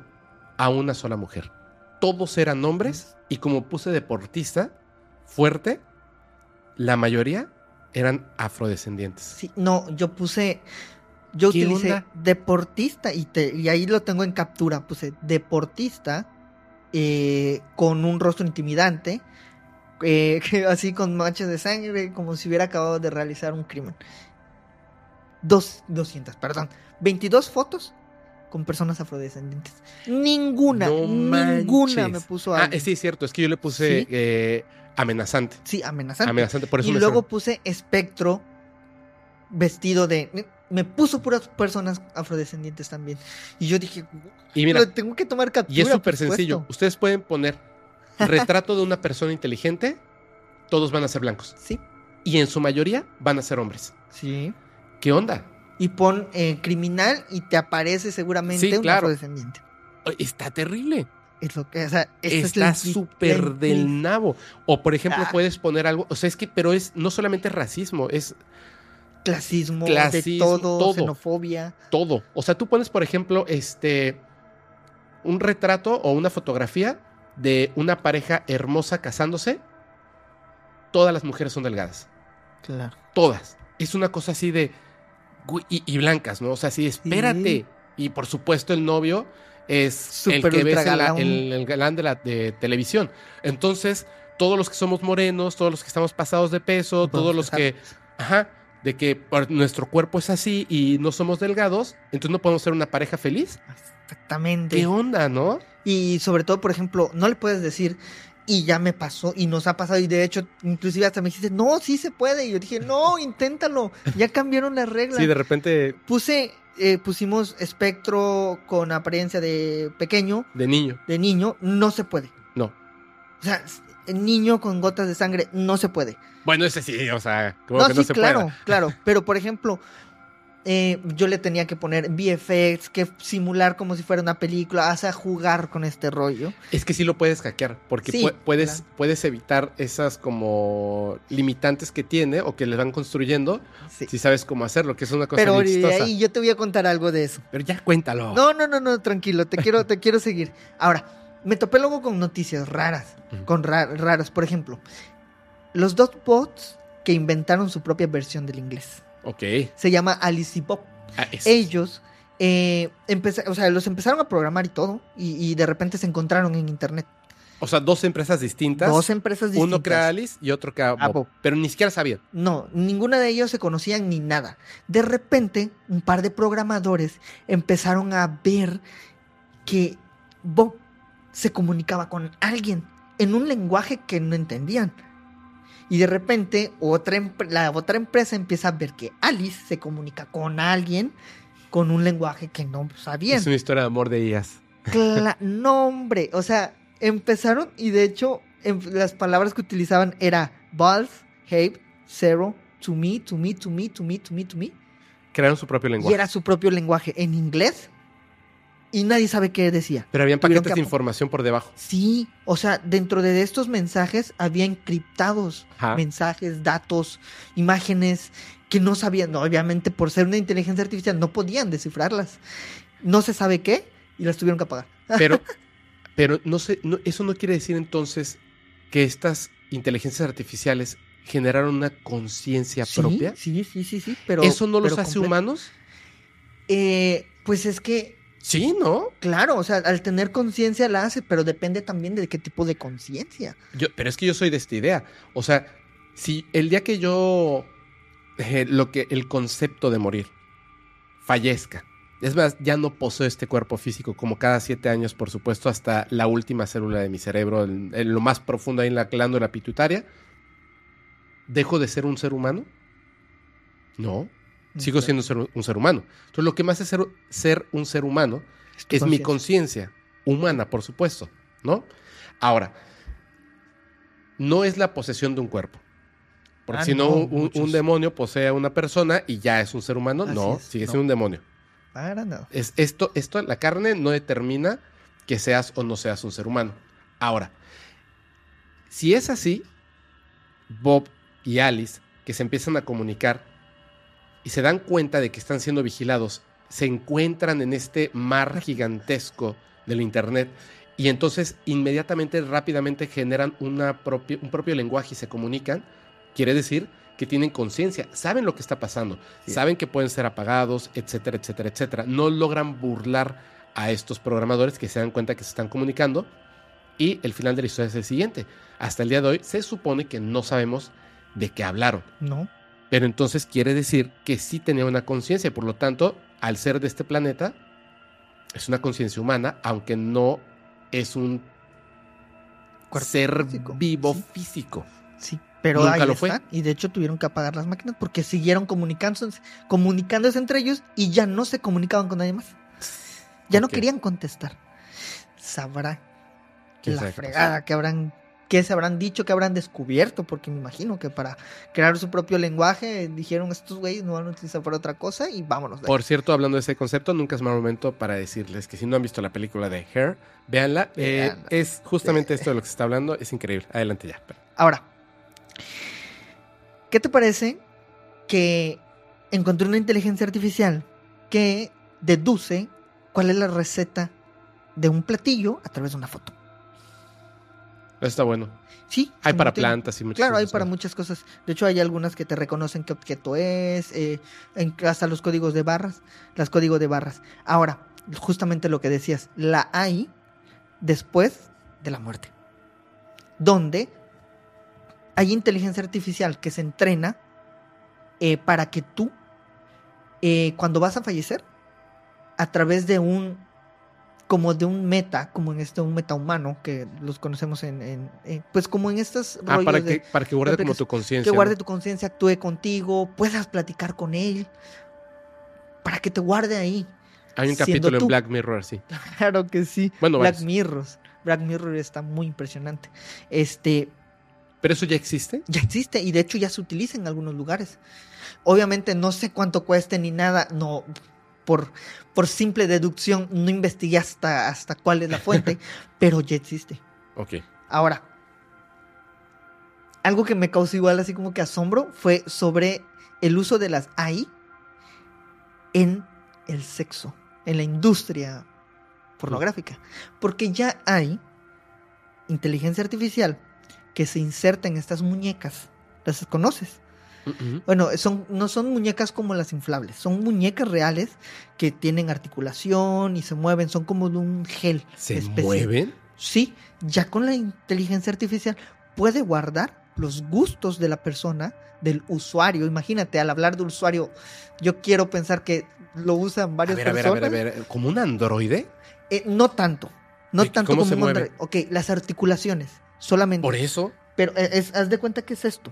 a una sola mujer. Todos eran hombres y como puse deportista fuerte, la mayoría eran afrodescendientes. Sí, no, yo puse, yo ¿Qué utilicé onda? deportista y, te, y ahí lo tengo en captura, puse deportista eh, con un rostro intimidante, eh, [laughs] así con manchas de sangre, como si hubiera acabado de realizar un crimen. Dos, 200, perdón, 22 fotos con personas afrodescendientes. Ninguna, No ninguna me puso Ah, alguien. sí, es cierto. Es que yo le puse ¿Sí? eh, amenazante. Sí, amenazante. Amenazante, por eso y me luego puse espectro vestido de... Me puso puras personas afrodescendientes también. Y yo dije, Y mira, "Pero tengo que tomar captura. y es súper supuesto". sencillo. Ustedes pueden poner retrato de una persona inteligente, todos van a ser blancos. Sí, Y en su mayoría van a ser hombres. sí. ¿Qué onda? Y pon eh, criminal y te aparece seguramente Sí, un afrodescendiente. Está terrible. Es lo que, o sea, es Está la- súper del nabo. O por ejemplo, Ah. puedes poner algo. O sea, es que, pero es no solamente racismo, es clasismo, de Clasismo, todo, todo. xenofobia. todo. O sea, tú pones, por ejemplo, este un retrato o una fotografía de una pareja hermosa casándose. Todas las mujeres son delgadas. Claro. Todas. Es una cosa así de. y blancas, ¿no? O sea, así, espérate. Y por supuesto, el novio es el que ves en la- el, el galán de la de televisión. Entonces, todos los que somos morenos, todos los que estamos pasados de peso, todos los que. Ajá. De que nuestro cuerpo es así y no somos delgados, entonces no podemos ser una pareja feliz. Exactamente. ¿Qué onda, no? Y sobre todo, por ejemplo, no le puedes decir, y ya me pasó, y nos ha pasado, y de hecho, inclusive hasta me dijiste, no, sí se puede. Y yo dije, no, [laughs] inténtalo, ya cambiaron las reglas. Sí, de repente Puse, eh, pusimos espectro con apariencia de pequeño, de niño. de niño, no se puede. No. O sea, niño con gotas de sangre, no se puede. Bueno, ese sí, o sea, como no, que sí, no se claro, claro. [laughs] Pero, por ejemplo, eh, yo le tenía que poner VFX, que simular como si fuera una película, o sea, jugar con este rollo. Es que sí lo puedes hackear, porque Sí, pu- puedes, claro. puedes evitar esas como limitantes que tiene o que le van construyendo Sí. si sabes cómo hacerlo, que es una cosa Pero ahí yo te voy a contar algo de eso. Pero ya cuéntalo. No, no, no, no, tranquilo, te quiero, te quiero seguir. Ahora, me topé luego con noticias raras, con ra- raras. Por ejemplo, los dos bots que inventaron su propia versión del inglés. Ok. Se llama Alice y Bob. Ah, es- Ellos, eh, o sea, los empezaron a programar y todo, y, y de repente se encontraron en internet. O sea, dos empresas distintas. Dos empresas distintas. Uno crea Alice y otro crea Ah, Bob. Bob. Pero ni siquiera sabían. No, ninguna de ellos se conocían ni nada. De repente, un par de programadores empezaron a ver que Bob se comunicaba con alguien en un lenguaje que no entendían. Y de repente otra la otra empresa empieza a ver que Alice se comunica con alguien con un lenguaje que no sabían. Es una historia de amor de IAS. Cla- [laughs] no, hombre. O sea, empezaron y de hecho em- las palabras que utilizaban era balls, hate, zero, to me, to me, to me, to me, to me, to me. Crearon su propio Y lenguaje. era su propio lenguaje en inglés y nadie sabe qué decía. Pero habían paquetes que de información por debajo. Sí, o sea, dentro de estos mensajes había encriptados Ajá. mensajes, datos, imágenes que no sabían, no, obviamente por ser una inteligencia artificial no podían descifrarlas. No se sabe qué y las tuvieron que apagar. Pero, [laughs] pero no sé, no- eso no quiere decir entonces que estas inteligencias artificiales generaron una conciencia Sí, propia. Sí, sí, sí, sí, pero ¿Eso no los hace humanos? Eh, pues es que Sí, ¿no? Claro, o sea, al tener conciencia la hace, pero depende también de qué tipo de conciencia. Yo, pero es que yo soy de esta idea. O sea, si el día que yo eh, lo que el concepto de morir fallezca, es más, ya no poseo este cuerpo físico como cada siete años, por supuesto, hasta la última célula de mi cerebro, en, en lo más profundo ahí en la glándula pituitaria, ¿dejo de ser un ser humano? No, sigo siendo ser- un ser humano. Entonces, lo que me hace ser, ser un ser humano es mi conciencia. humana, por supuesto, ¿no? Ahora, no es la posesión de un cuerpo. Porque Ah, si no, no, un, demonio posee a una persona y ya es un ser humano. Así no, es, sigue no. siendo un demonio. Para nada. Es, esto, esto, la carne no determina que seas o no seas un ser humano. Ahora, si es así, Bob y Alice, que se empiezan a comunicar y se dan cuenta de que están siendo vigilados, se encuentran en este mar gigantesco del Internet y entonces inmediatamente, rápidamente generan una propia- un propio lenguaje y se comunican, quiere decir que tienen conciencia, saben lo que está pasando, Sí. saben que pueden ser apagados, etcétera, etcétera, etcétera. No logran burlar a estos programadores que se dan cuenta que se están comunicando y el final de la historia es el siguiente. Hasta el día de hoy se supone que no sabemos de qué hablaron. No. Pero entonces quiere decir que sí tenía una conciencia y por lo tanto, al ser de este planeta, es una conciencia humana, aunque no es un Cuerpo ser físico, vivo sí. físico. Sí, pero Nunca ahí lo fue. Y de hecho tuvieron que apagar las máquinas porque siguieron comunicándose, comunicándose entre ellos y ya no se comunicaban con nadie más. Ya no querían contestar. Sabrá ¿Quién la fregada que habrán, qué se habrán dicho, que habrán descubierto, porque me imagino que para crear su propio lenguaje dijeron estos güeyes no van a utilizar para otra cosa y vámonos. de aquí". Por cierto, hablando de ese concepto, nunca es mal momento para decirles que si no han visto la película de Hair, véanla. Eh, Véanla. es justamente esto de lo que se está hablando. Es increíble. Adelante ya. Ahora, ¿qué te parece que encontré una inteligencia artificial que deduce cuál es la receta de un platillo a través de una foto? Está bueno. Sí. Hay para tiene- plantas y muchas Claro, hay cosas para más. muchas cosas. De hecho, hay algunas que te reconocen qué objeto es, eh, en- hasta los códigos de barras, las códigos de barras. Ahora, justamente lo que decías, la hay después de la muerte, donde hay inteligencia artificial que se entrena eh, para que tú, eh, cuando vas a fallecer, a través de un como de un meta, como en este un meta humano que los conocemos en, en- en- pues como en estos Ah, para de- que, para que guarde como tu conciencia. que guarde ¿no? tu conciencia, actúe contigo, puedas platicar con él, para que te guarde ahí. Hay un capítulo en. Black Mirror así. [laughs] Claro que sí. Bueno, Black. Mirrors. Black Mirror está muy impresionante. Este, ¿Pero eso ya existe? ya existe y de hecho ya se utiliza en algunos lugares. Obviamente no sé cuánto cueste ni nada, no por, por simple deducción no investigué hasta, hasta cuál es la fuente, [laughs] pero ya existe. Ok. Ahora, algo que me causó igual así como que asombro fue sobre el uso de las AI en el sexo, en la industria pornográfica. Porque ya hay inteligencia artificial que se inserta en estas muñecas. ¿Las conoces? Bueno, son, no son muñecas como las inflables, son muñecas reales que tienen articulación y se mueven, son como de un gel. ¿Se mueven? Sí, ya con la inteligencia artificial puede guardar los gustos de la persona, del usuario. Imagínate, al hablar de usuario, yo quiero pensar que lo usan A varias ver, a ver, a personas. ver, a ver. ¿Como un androide? Eh, no tanto, No ¿Y tanto cómo como se un mueve? Android. Ok, las articulaciones, solamente. Por eso, Pero eh, es, haz de cuenta que es esto,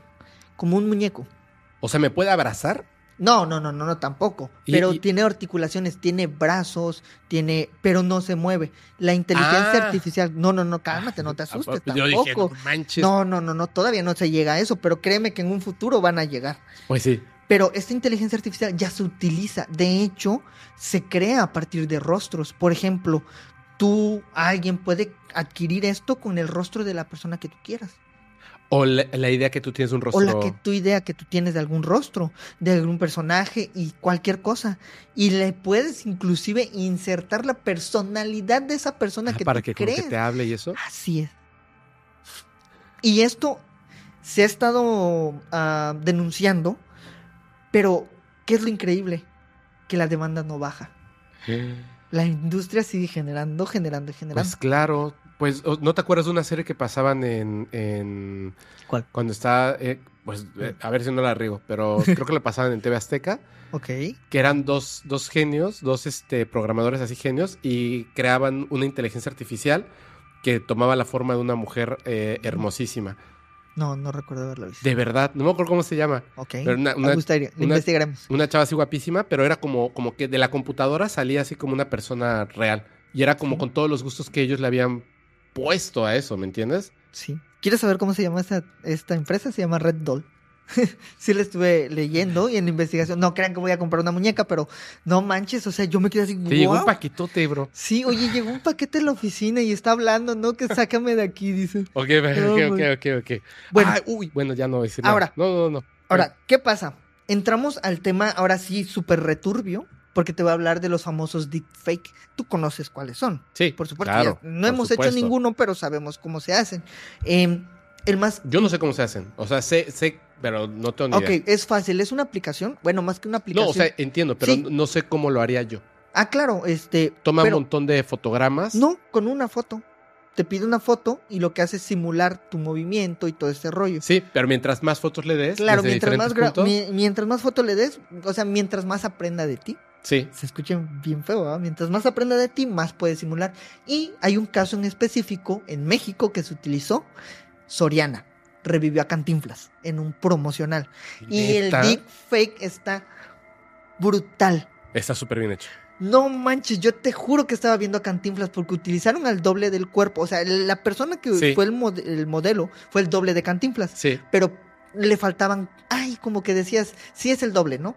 como un muñeco. O sea, ¿me puede abrazar? No, no, no, no, no, tampoco. Pero y- tiene articulaciones, tiene brazos, tiene, pero no se mueve. La inteligencia Ah. artificial, no, no, no, cálmate, no te asustes, Yo tampoco. dije, no manches. No, no, no, no, todavía no se llega a eso, pero créeme que en un futuro van a llegar. Pues sí. Pero esta inteligencia artificial ya se utiliza. De hecho, se crea a partir de rostros. Por ejemplo, tú, alguien puede adquirir esto con el rostro de la persona que tú quieras. O la, la idea que tú tienes de un rostro. O la que tu idea que tú tienes de algún rostro, de algún personaje y cualquier cosa. Y le puedes inclusive insertar la personalidad de esa persona Ah, que para tú que, como crees. que te hable y eso. Así es. Y esto se ha estado ah, denunciando, pero ¿qué es lo increíble? Que la demanda no baja. La industria sigue generando, generando y generando. Pues claro. Pues, ¿o- ¿no te acuerdas de una serie que pasaban en. en- ¿Cuál? Cuando está. eh, pues, eh, a ver si no la riego, pero [laughs] creo que la pasaban en TV Azteca. ok. que eran dos, dos genios, dos este, programadores así genios, y creaban una inteligencia artificial que tomaba la forma de una mujer eh, hermosísima. No, no recuerdo haberlo visto. De verdad, no me acuerdo cómo se llama. Ok. Pero una- Me una- gustaría, una- investigaremos. Una chava así guapísima, pero era como, como que de la computadora salía así como una persona real. Y era como con todos los gustos que ellos le habían puesto a eso, ¿me entiendes? Sí. ¿Quieres saber cómo se llama esta, esta empresa? Se llama Red Doll. [laughs] sí la estuve leyendo y en la investigación. No crean que voy a comprar una muñeca, pero no manches, o sea, yo me quedé así. Te llegó un paquetote, bro. Sí, oye, llegó un paquete en la oficina y está hablando, ¿no? Que sácame de aquí, dice. [laughs] Ok, ok, ok, ok, ok. Bueno. Uy, bueno, ya no voy a decir nada. Ahora. No, no, no. Ahora, ¿qué pasa? Entramos al tema ahora sí súper returbio, porque te voy a hablar de los famosos deepfake. Tú conoces cuáles son. Sí, Por supuesto, claro, ya no por hemos supuesto. hecho ninguno, pero sabemos cómo se hacen. Eh, el más Yo no sé cómo se hacen. O sea, sé, sé, pero no tengo ni Ok, idea. es fácil, es una aplicación. Bueno, más que una aplicación. No, o sea, entiendo, pero Sí. no sé cómo lo haría yo. ah, claro, este. Toma pero- un montón de fotogramas. No, con una foto. Te pide una foto y lo que hace es simular tu movimiento y todo ese rollo. Sí, pero mientras más fotos le des, Claro, mientras más, puntos, mi- mientras más foto le des, o sea, mientras más aprenda de ti, sí, se escucha bien feo, ¿verdad? Mientras más aprenda de ti, más puede simular. Y hay un caso en específico en México que se utilizó, Soriana. Revivió a Cantinflas en un promocional. Y el deepfake está brutal. está súper bien hecho. No manches, yo te juro que estaba viendo a Cantinflas porque utilizaron al doble del cuerpo. O sea, la persona que Sí. fue el, mod- el modelo fue el doble de Cantinflas. Sí, Pero le faltaban, ay, como que decías, sí es el doble, ¿no?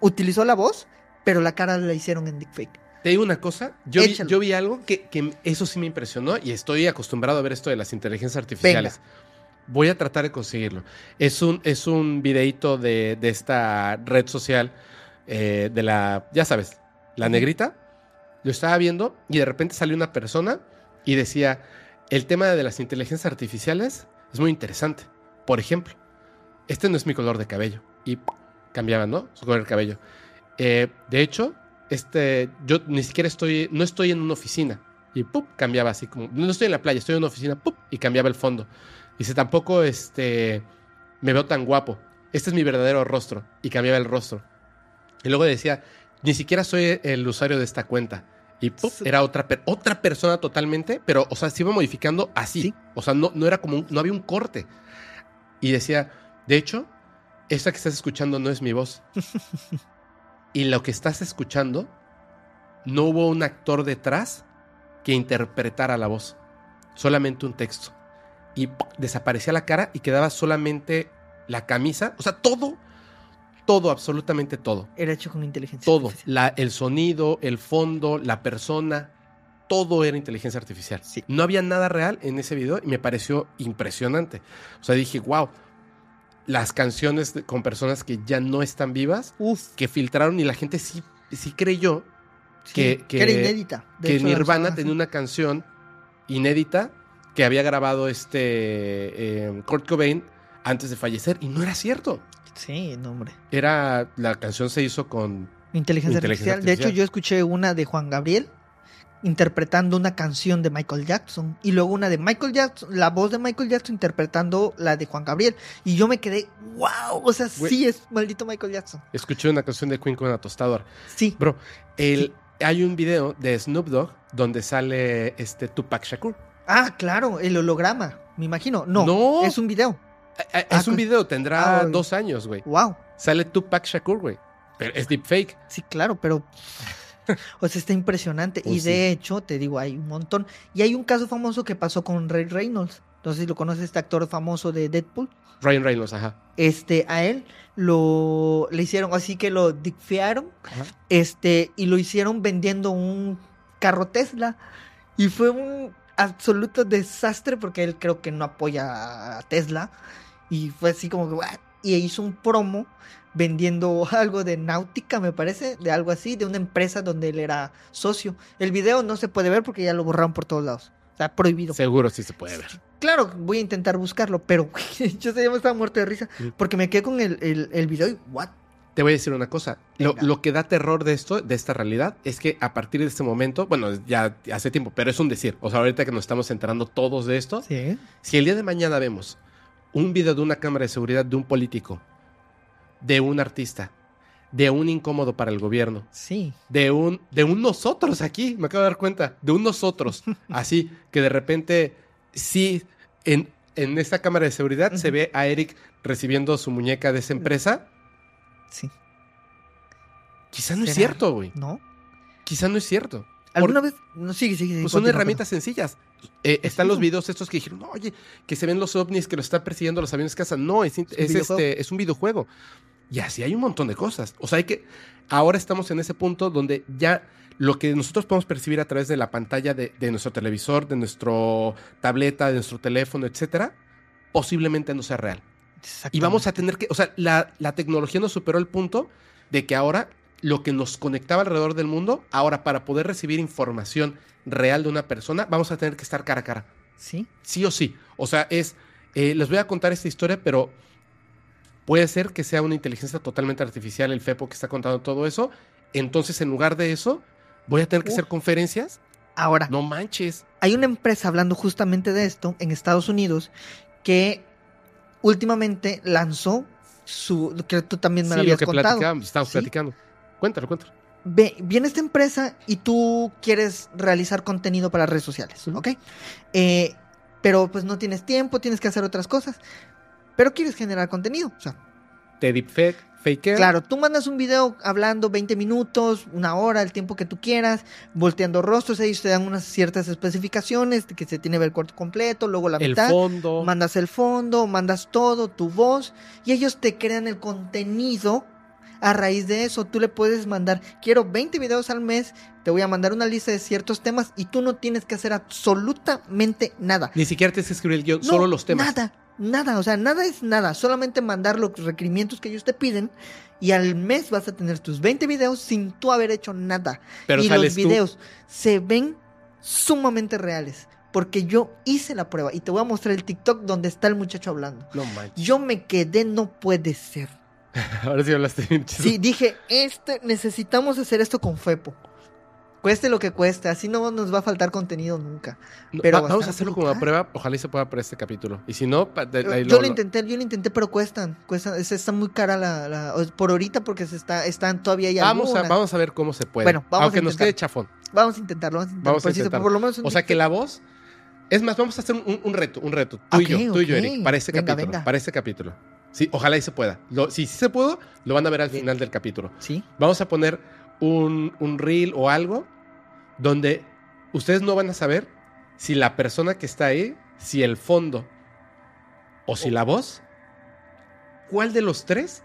Utilizó la voz, pero la cara la hicieron en deepfake. te digo una cosa, yo vi, Échalo. yo vi algo que, que eso sí me impresionó y estoy acostumbrado a ver esto de las inteligencias artificiales. Voy a tratar de conseguirlo. Es un, es un videíto de, de esta red social eh, de la, ya sabes, la negrita. Lo estaba viendo y de repente salió una persona y decía, el tema de las inteligencias artificiales es muy interesante. Por ejemplo, este no es mi color de cabello. Y cambiaba, ¿no? Su color de cabello. Eh, de hecho, este, yo ni siquiera estoy, no estoy en una oficina. Y ¡pup! cambiaba así como, no estoy en la playa, estoy en una oficina, ¡pup! y cambiaba el fondo. Dice, tampoco este, me veo tan guapo. Este es mi verdadero rostro. Y cambiaba el rostro. Y luego decía, ni siquiera soy el usuario de esta cuenta. Y ¡pup! Era otra, per- otra persona totalmente, pero, o sea, se iba modificando así. Sí. O sea, no, no era como, un- no había un corte. Y decía, de hecho, esta que estás escuchando no es mi voz. [laughs] y lo que estás escuchando, no hubo un actor detrás que interpretara la voz. Solamente un texto. Y desaparecía la cara y quedaba solamente la camisa. O sea, todo, todo, absolutamente todo. Era hecho con inteligencia Todo. artificial. La, el sonido, el fondo, la persona, todo era inteligencia artificial. Sí. No había nada real en ese video y me pareció impresionante. O sea, dije, wow, las canciones con personas que ya no están vivas, Uf, que filtraron y la gente sí, sí creyó sí, que- que- era inédita. Que hecho, Nirvana tenía una canción inédita que había grabado este eh, Kurt Cobain antes de fallecer y no era cierto. Sí, no, hombre. Era la canción se hizo con Inteligencia, Inteligencia artificial. De hecho, yo escuché una de Juan Gabriel interpretando una canción de Michael Jackson y luego una de Michael Jackson, la voz de Michael Jackson interpretando la de Juan Gabriel y yo me quedé, wow, o sea, sí es maldito Michael Jackson. escuché una canción de Queen con una tostadora. Sí, Bro, el, hay un video de Snoop Dogg donde sale este Tupac Shakur. Ah, claro, el holograma, me imagino. No, No. es un video. Eh, eh, Ah, Es un con- video, tendrá Ah, dos años, güey. Wow. Sale Tupac Shakur, güey. Pero es deepfake. Sí, claro, pero. [laughs] O sea, está impresionante. y Pues de hecho, te digo, hay un montón. Y hay un caso famoso que pasó con Ray Reynolds. Si lo conoces, este actor famoso de Deadpool. Ryan Reynolds, ajá. Este, a él lo le hicieron, así que lo dicfearon, Ajá. este, y lo hicieron vendiendo un carro Tesla. Y fue un absoluto desastre porque él creo que no apoya a Tesla. Y fue así como que, "What?". y hizo un promo vendiendo [laughs] algo de náutica, me parece, de algo así, de una empresa donde él era socio. El video no se puede ver porque ya lo borraron por todos lados. Está prohibido. Seguro sí se puede ver. Claro, voy a intentar buscarlo, pero [laughs] yo estaba muerto de risa Mm. porque me quedé con el, el, el video y, ¿what? Te voy a decir una cosa. Lo, lo que da terror de esto, de esta realidad, es que a partir de este momento, bueno, ya hace tiempo, pero es un decir. O sea, ahorita que nos estamos enterando todos de esto, Sí. si el día de mañana vemos un video de una cámara de seguridad de un político, de un artista, de un incómodo para el gobierno, Sí. de un, de un nosotros aquí, me acabo de dar cuenta, de un nosotros, [laughs] así que de repente sí, en, en esta cámara de seguridad se ve a Eric recibiendo su muñeca de esa empresa. Sí. Quizá no es cierto, güey. ¿No? Quizá no es cierto. ¿Alguna vez? No, sigue, sigue. sigue, Pues son herramientas sencillas. Eh, están Sí. los videos estos que dijeron, "No, oye, que se ven los ovnis, que los están persiguiendo los aviones cazan. No, es, in- Es un es videojuego. este, es un videojuego. Y así hay un montón de cosas. O sea, hay que. Ahora estamos en ese punto donde ya lo que nosotros podemos percibir a través de la pantalla de, de nuestro televisor, de nuestro tableta, de nuestro teléfono, etcétera, posiblemente no sea real. Y vamos a tener que, o sea, la, la tecnología nos superó el punto de que ahora lo que nos conectaba alrededor del mundo, ahora para poder recibir información real de una persona, vamos a tener que estar cara a cara. Sí. Sí o sí. O sea, es, eh, les voy a contar esta historia, pero puede ser que sea una inteligencia totalmente artificial el FEPO que está contando todo eso. Entonces, en lugar de eso, voy a tener que Uf. hacer conferencias. Ahora, No manches. hay una empresa hablando justamente de esto en Estados Unidos que últimamente lanzó su. que tú también me Sí, lo lo habías que contado. platicábamos, estamos Sí. platicando. Cuéntalo, cuéntalo. Ve, viene esta empresa y tú quieres realizar contenido para redes sociales. ¿ok? Eh, pero pues no tienes tiempo, tienes que hacer otras cosas. Pero quieres generar contenido. O sea, Te deepfake, fake claro, tú mandas un video hablando 20 minutos, una hora, el tiempo que tú quieras, volteando rostros, ellos te dan unas ciertas especificaciones, que se tiene que ver el cuarto completo, luego la el mitad. fondo. Mandas el fondo, mandas todo, tu voz, y ellos te crean el contenido a raíz de eso. Tú le puedes mandar, quiero 20 videos al mes, te voy a mandar una lista de ciertos temas y tú no tienes que hacer absolutamente nada. Ni siquiera tienes que escribir el guion, No, solo los temas. Nada, nada, o sea, nada es nada, solamente mandar los requerimientos que ellos te piden y al mes vas a tener tus 20 videos sin tú haber hecho nada. Pero y los tú. videos se ven sumamente reales. Porque yo hice la prueba y te voy a mostrar el TikTok donde está el muchacho hablando. No manches. Yo me quedé, no puede ser. [laughs] Ahora sí hablaste bien chido. Sí, dije, este, necesitamos hacer esto con Fepo. Cueste lo que cueste, así no nos va a faltar contenido nunca. Pero vamos a hacerlo como una prueba. Ojalá y se pueda para este capítulo. Y si no, de- Yo, ahí yo lo- intenté, yo lo intenté, pero cuestan, cuestan, es- está muy cara la, por ahorita porque se está, están todavía ya Vamos a, vamos a ver cómo se puede. Bueno, vamos a Aunque nos quede chafón. Vamos a intentarlo, vamos a intentarlo. Vamos a por lo menos O sea que la voz. Es más, vamos a hacer un, un reto, un reto. Tú y Ok, yo, tú y yo. Eric, para este Venga, capítulo. venga. Para este capítulo. Sí, ojalá y se pueda. Lo- si sí se pudo, lo van a ver al final del capítulo. Sí, Vamos a poner un, un reel o algo donde ustedes no van a saber si la persona que está ahí, si el fondo o si la voz, ¿cuál de los tres,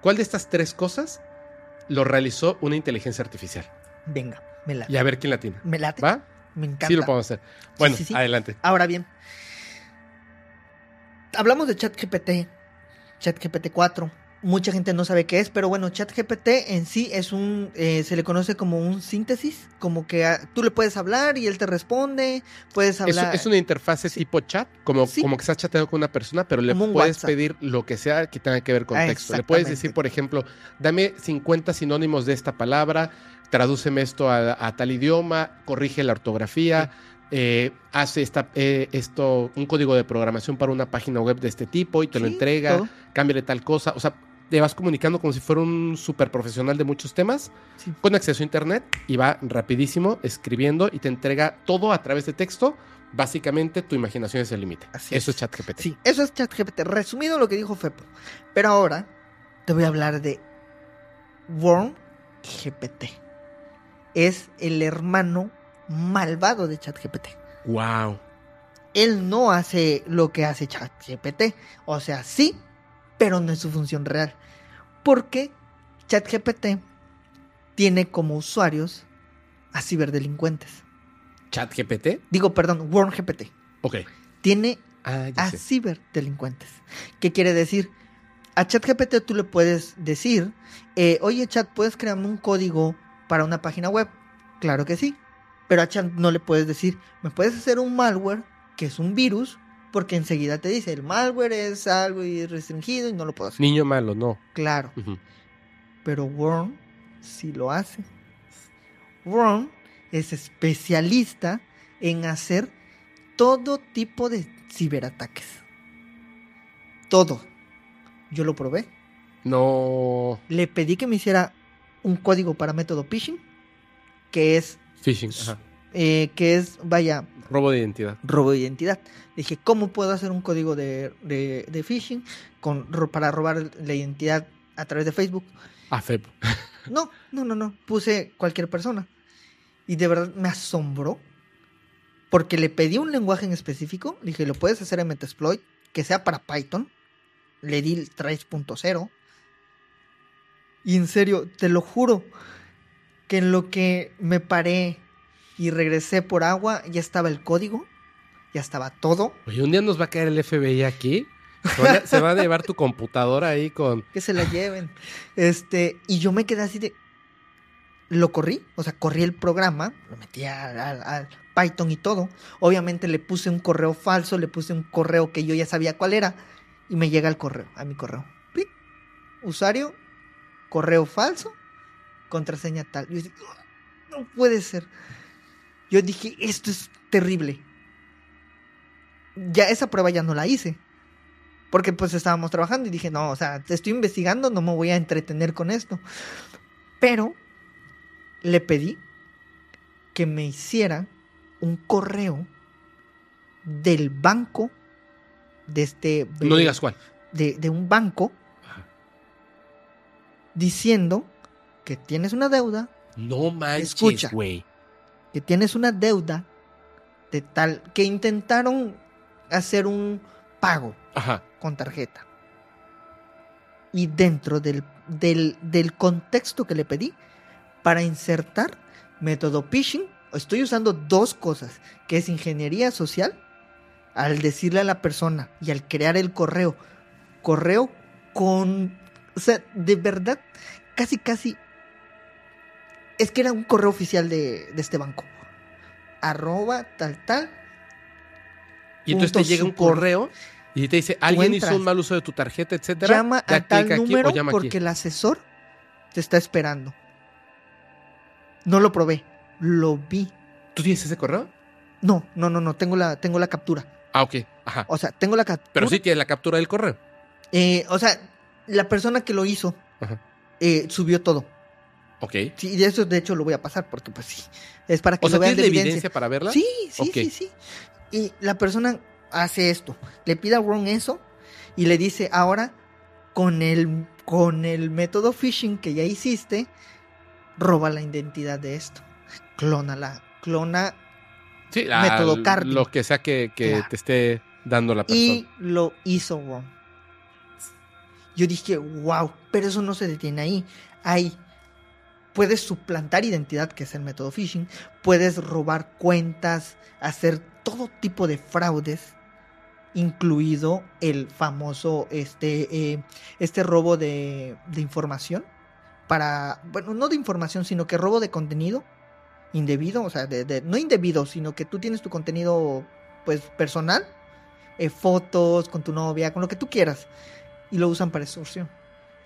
cuál de estas tres cosas lo realizó una inteligencia artificial? venga, me late. Y a ver quién la tiene. Me late. ¿Va? Me encanta. Sí lo podemos hacer. Bueno, sí, sí. adelante. Ahora bien, hablamos de ChatGPT, ChatGPT 4. Mucha gente no sabe qué es, pero bueno, ChatGPT en sí es un, eh, se le conoce como un síntesis, como que ah, tú le puedes hablar y él te responde, puedes Es, hablar. es una interfase Sí. tipo chat, como, Sí. como que estás chateando con una persona, pero le puedes WhatsApp. pedir lo que sea que tenga que ver con Ah, texto. Le puedes decir, por ejemplo, dame 50 sinónimos de esta palabra, tradúceme esto a, a tal idioma, corrige la ortografía, eh, hace esta, eh, esto, un código de programación para una página web de este tipo y te lo entrega, todo. cámbiale tal cosa. O sea, te vas comunicando como si fuera un super profesional de muchos temas, Sí. con acceso a internet y va rapidísimo escribiendo y te entrega todo a través de texto. Básicamente tu imaginación es el límite. Eso es. es ChatGPT. Sí, eso es ChatGPT. Resumido lo que dijo Fepo. Pero ahora te voy a hablar de Worm GPT. Es el hermano malvado de ChatGPT. Wow. Él no hace lo que hace ChatGPT. O sea, sí, pero no es su función real. Porque ChatGPT tiene como usuarios a ciberdelincuentes. ChatGPT. Digo, perdón, WormGPT. Ok. Tiene Ah, a sé. ciberdelincuentes. ¿Qué quiere decir? A ChatGPT tú le puedes decir, eh, oye chat, ¿puedes crearme un código para una página web? Claro que sí. Pero a chat no le puedes decir, me puedes hacer un malware que es un virus, porque enseguida te dice, el malware es algo restringido y no lo puedo hacer. Niño malo, no. Claro, pero Worm sí lo hace. Worm es especialista en hacer todo tipo de ciberataques. Todo. Yo lo probé. No. Le pedí que me hiciera un código para método phishing, que es, Phishing. Ajá. Eh, que es, vaya, Robo de identidad. robo de identidad. Dije, ¿cómo puedo hacer un código de, de- de phishing con, para robar la identidad a través de Facebook? Ah, FEP. No, no, no, no. Puse cualquier persona. Y de verdad me asombró. Porque le pedí un lenguaje en específico. Le dije, ¿lo puedes hacer en Metasploit? Que sea para Python. Le di el 3.0. Y en serio, te lo juro. Que en lo que me paré y regresé por agua, ya estaba el código. Ya estaba todo. Oye, un día nos va a caer el FBI aquí. Se van a, llevar tu computadora ahí con. que se la lleven. Este, y yo me quedé así de. Lo corrí, o sea, corrí el programa, lo metí al, Python y todo. Obviamente le puse un correo falso, le puse un correo que yo ya sabía cuál era, y me llega el correo, a mi correo. ¡Pic! Usuario, correo falso, contraseña tal. Yo dije, no puede ser. Yo dije, esto es terrible. Ya esa prueba ya no la hice. Porque pues estábamos trabajando y dije, no, o sea, te estoy investigando, no me voy a entretener con esto. Pero le pedí que me hiciera un correo del banco de este... No digas cuál. De, de un banco diciendo que tienes una deuda, No manches, güey. Que tienes una deuda de tal, que intentaron hacer un pago Ajá. con tarjeta. Y dentro del, del, del contexto que le pedí, para insertar método phishing, estoy usando dos cosas, que es ingeniería social, al decirle a la persona y al crear el correo, correo con, o sea, de verdad, casi, casi, es que era un correo oficial de, de este banco. Arroba tal, tal, Y entonces te llega un correo y te dice, alguien hizo un mal uso de tu tarjeta, etcétera. llama a tal aquí número aquí. porque el asesor te está esperando. No lo probé, lo vi. ¿Tú tienes ese correo? No, no, no, no, tengo la, tengo la captura. Ah, ok. Ajá. O sea, tengo la captura. Pero sí tienes la captura del correo. Eh, o sea, la persona que lo hizo eh, subió todo. Ok. Sí, y eso de hecho lo voy a pasar porque pues sí. Es para que O sea, lo vean ¿tienes de la evidencia. evidencia para verla? Sí, sí, sí, sí. Y la persona hace esto, le pide a Ron eso y le dice, ahora con el, con el método phishing que ya hiciste, roba la identidad de esto. Clónala, clona Sí, Método Cardi. Lo que sea que, que Claro. te esté dando la persona. y lo hizo Ron. Yo dije, wow, pero eso no se detiene ahí. Hay, puedes suplantar identidad, que es el método phishing, puedes robar cuentas, hacer todo tipo de fraudes, incluido el famoso, este, eh, este robo de, de información, para, bueno, no de información, sino que robo de contenido indebido, o sea, de, no indebido, sino que tú tienes tu contenido, pues, personal, eh, fotos con tu novia, con lo que tú quieras, y lo usan para extorsión.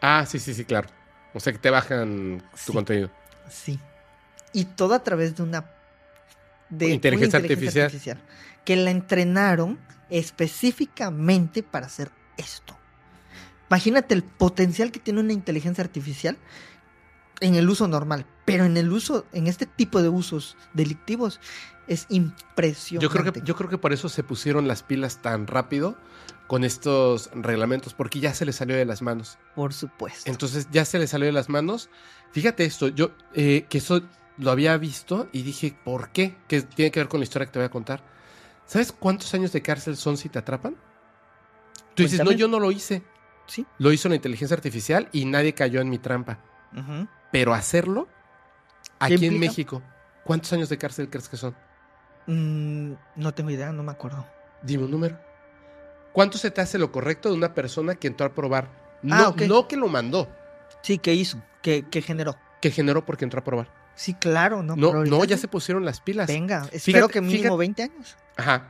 Ah, sí, sí, sí, claro. O sea que te bajan tu Sí. contenido. Sí. Y todo a través de una de Inteligencia una artificial. que la entrenaron específicamente para hacer esto. Imagínate el potencial que tiene una inteligencia artificial en el uso normal, pero en el uso, en este tipo de usos delictivos, es impresionante. Yo creo que, yo creo que por eso se pusieron las pilas tan rápido con estos reglamentos, porque ya se les salió de las manos. Por supuesto. Entonces ya se les salió de las manos. Fíjate esto, yo eh, que eso lo había visto y dije, ¿por qué? Que tiene que ver con la historia que te voy a contar. ¿Sabes cuántos años de cárcel son si te atrapan? Tú dices, no, yo no lo hice. Sí. Lo hizo la inteligencia artificial y nadie cayó en mi trampa. Pero hacerlo ¿Qué aquí en implica? México, ¿cuántos años de cárcel crees que son? Mm, no tengo idea, no me acuerdo. Dime un número. ¿Cuánto se te hace lo correcto de una persona que entró a probar? No, Ah, ok. no que lo mandó, Sí, ¿qué hizo? ¿Qué, qué generó? que generó porque entró a probar. Sí, claro, ¿no? No, no, ya se pusieron las pilas. Venga, espero Fíjate- que mínimo fíjate- 20 años. Ajá,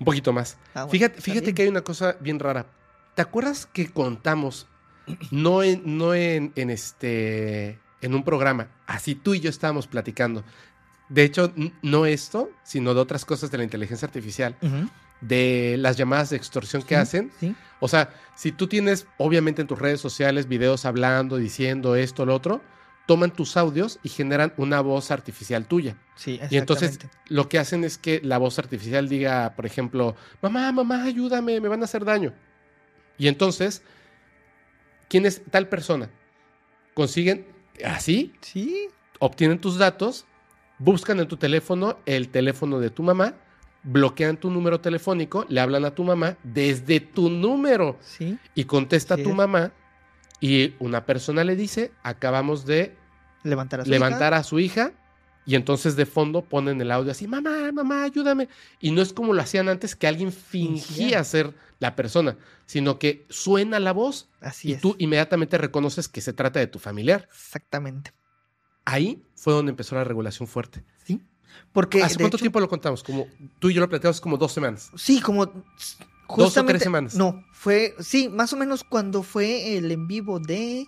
un poquito más. Ah, bueno, fíjate fíjate que hay una cosa bien rara. ¿Te acuerdas que contamos, no en, no en, en este, en un programa, así tú y yo estábamos platicando? De hecho, no esto, sino de otras cosas de la inteligencia artificial, Ujú, de las llamadas de extorsión que sí, hacen. Sí, O sea, si tú tienes, obviamente, en tus redes sociales videos hablando, diciendo esto, lo otro, toman tus audios y generan una voz artificial tuya. sí, Y entonces lo que hacen es que la voz artificial diga, por ejemplo, mamá, mamá, ayúdame, me van a hacer daño. Y entonces, ¿quién es tal persona? Consiguen así, Sí, obtienen tus datos, buscan en tu teléfono el teléfono de tu mamá, bloquean tu número telefónico, le hablan a tu mamá desde tu número sí. y contesta Sí tu mamá y una persona le dice, acabamos de Levantar a su levantar hija. a su hija y entonces de fondo ponen el audio así, mamá, mamá, ayúdame. Y no es como lo hacían antes que alguien fingía Fingía. ser la persona, sino que suena la voz Así y es. tú inmediatamente reconoces que se trata de tu familiar. Exactamente. Ahí fue donde empezó la regulación fuerte. Sí. Porque. ¿Hace cuánto hecho, tiempo lo contamos? Como tú y yo lo platicamos como dos semanas. Sí, como. o tres semanas. No, fue. Sí, más o menos cuando fue el en vivo de.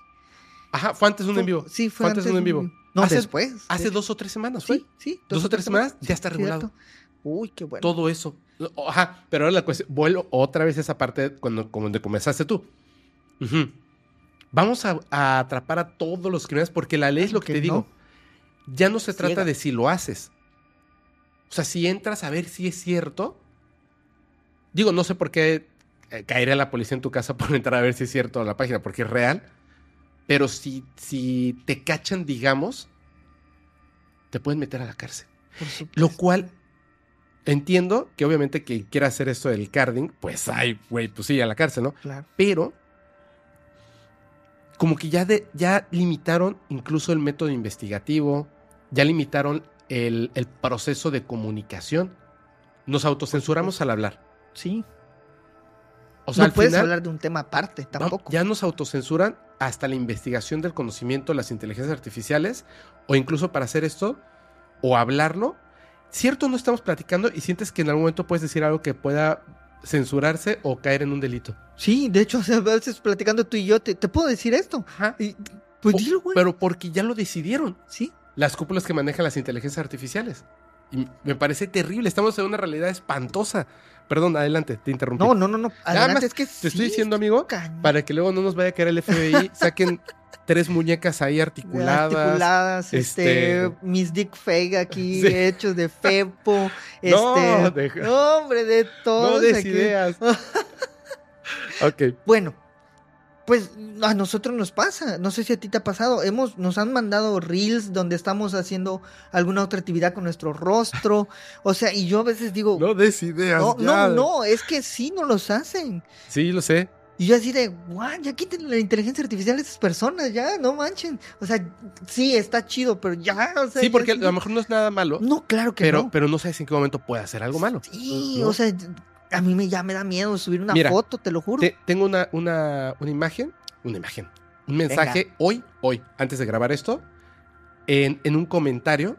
Ajá, fue antes de un en vivo. Sí, fue, antes de un en vivo. No, Hace- después. Hace dos o tres semanas, ¿fue? Sí, sí. Dos o tres semanas, ya está regulado. cierto. Uy, qué bueno. todo eso. Ajá, pero ahora la cuestión, vuelvo otra vez a esa parte cuando, donde comenzaste tú. Vamos a, a atrapar a todos los criminales porque la ley es lo que Que te no. digo. Ya no se trata Ciega. de si lo haces. O sea, si entras a ver si es cierto. Digo, no sé por qué eh, caería la policía en tu casa [laughs] por entrar a ver si es cierto la página, porque es real. Pero si, si te cachan, digamos, te pueden meter a la cárcel. Lo cual entiendo que obviamente quien quiera hacer esto del carding, pues ay, güey, pues sí, a la cárcel, ¿no? Claro. Pero como que ya, de, ya limitaron incluso el método investigativo, ya limitaron el, el proceso de comunicación. Nos autocensuramos al hablar. Sí. O sea, no al puedes final, hablar de un tema aparte tampoco. ya nos autocensuran hasta la investigación del conocimiento de las inteligencias artificiales, o incluso para hacer esto, o hablarlo. Cierto, no estamos platicando y sientes que en algún momento puedes decir algo que pueda censurarse o caer en un delito. Sí, de hecho, o [laughs] sea, a veces platicando tú y yo, te, te puedo decir esto. Ajá. Y, pues O- dilo, güey. Pero porque ya lo decidieron Sí. Las cúpulas que manejan las inteligencias artificiales. Y me parece terrible, estamos en una realidad espantosa. Perdón, adelante, te interrumpí. No, no, no, no. Nada Adelante, más es que te estoy diciendo, amigo, para que luego no nos vaya a caer el FBI, [laughs] saquen tres muñecas ahí articuladas. articuladas, este, este- mis dick fake aquí [laughs] Sí. hechos de fepo, [laughs] No, este, no, hombre, de No todos des aquí. ideas. ok. Bueno, pues a nosotros nos pasa, no sé si a ti te ha pasado, hemos, nos han mandado reels donde estamos haciendo alguna otra actividad con nuestro rostro, o sea, y yo a veces digo, No des ideas. no, ya. no, no, es que sí nos los hacen. Sí, lo sé. Y yo así de, guau, ya quiten la inteligencia artificial de esas personas, ya, no manchen. O sea, sí, está chido, pero ya, o sea. Sí, porque a lo mejor no es nada malo, No, claro que pero, no. pero no sabes en qué momento puede hacer algo malo. Sí, ¿no? o sea, a mí me, ya me da miedo subir una Mira, foto, te lo juro. Te- tengo una, una, una imagen, una imagen, un mensaje hoy, hoy, antes de grabar esto, en, en un comentario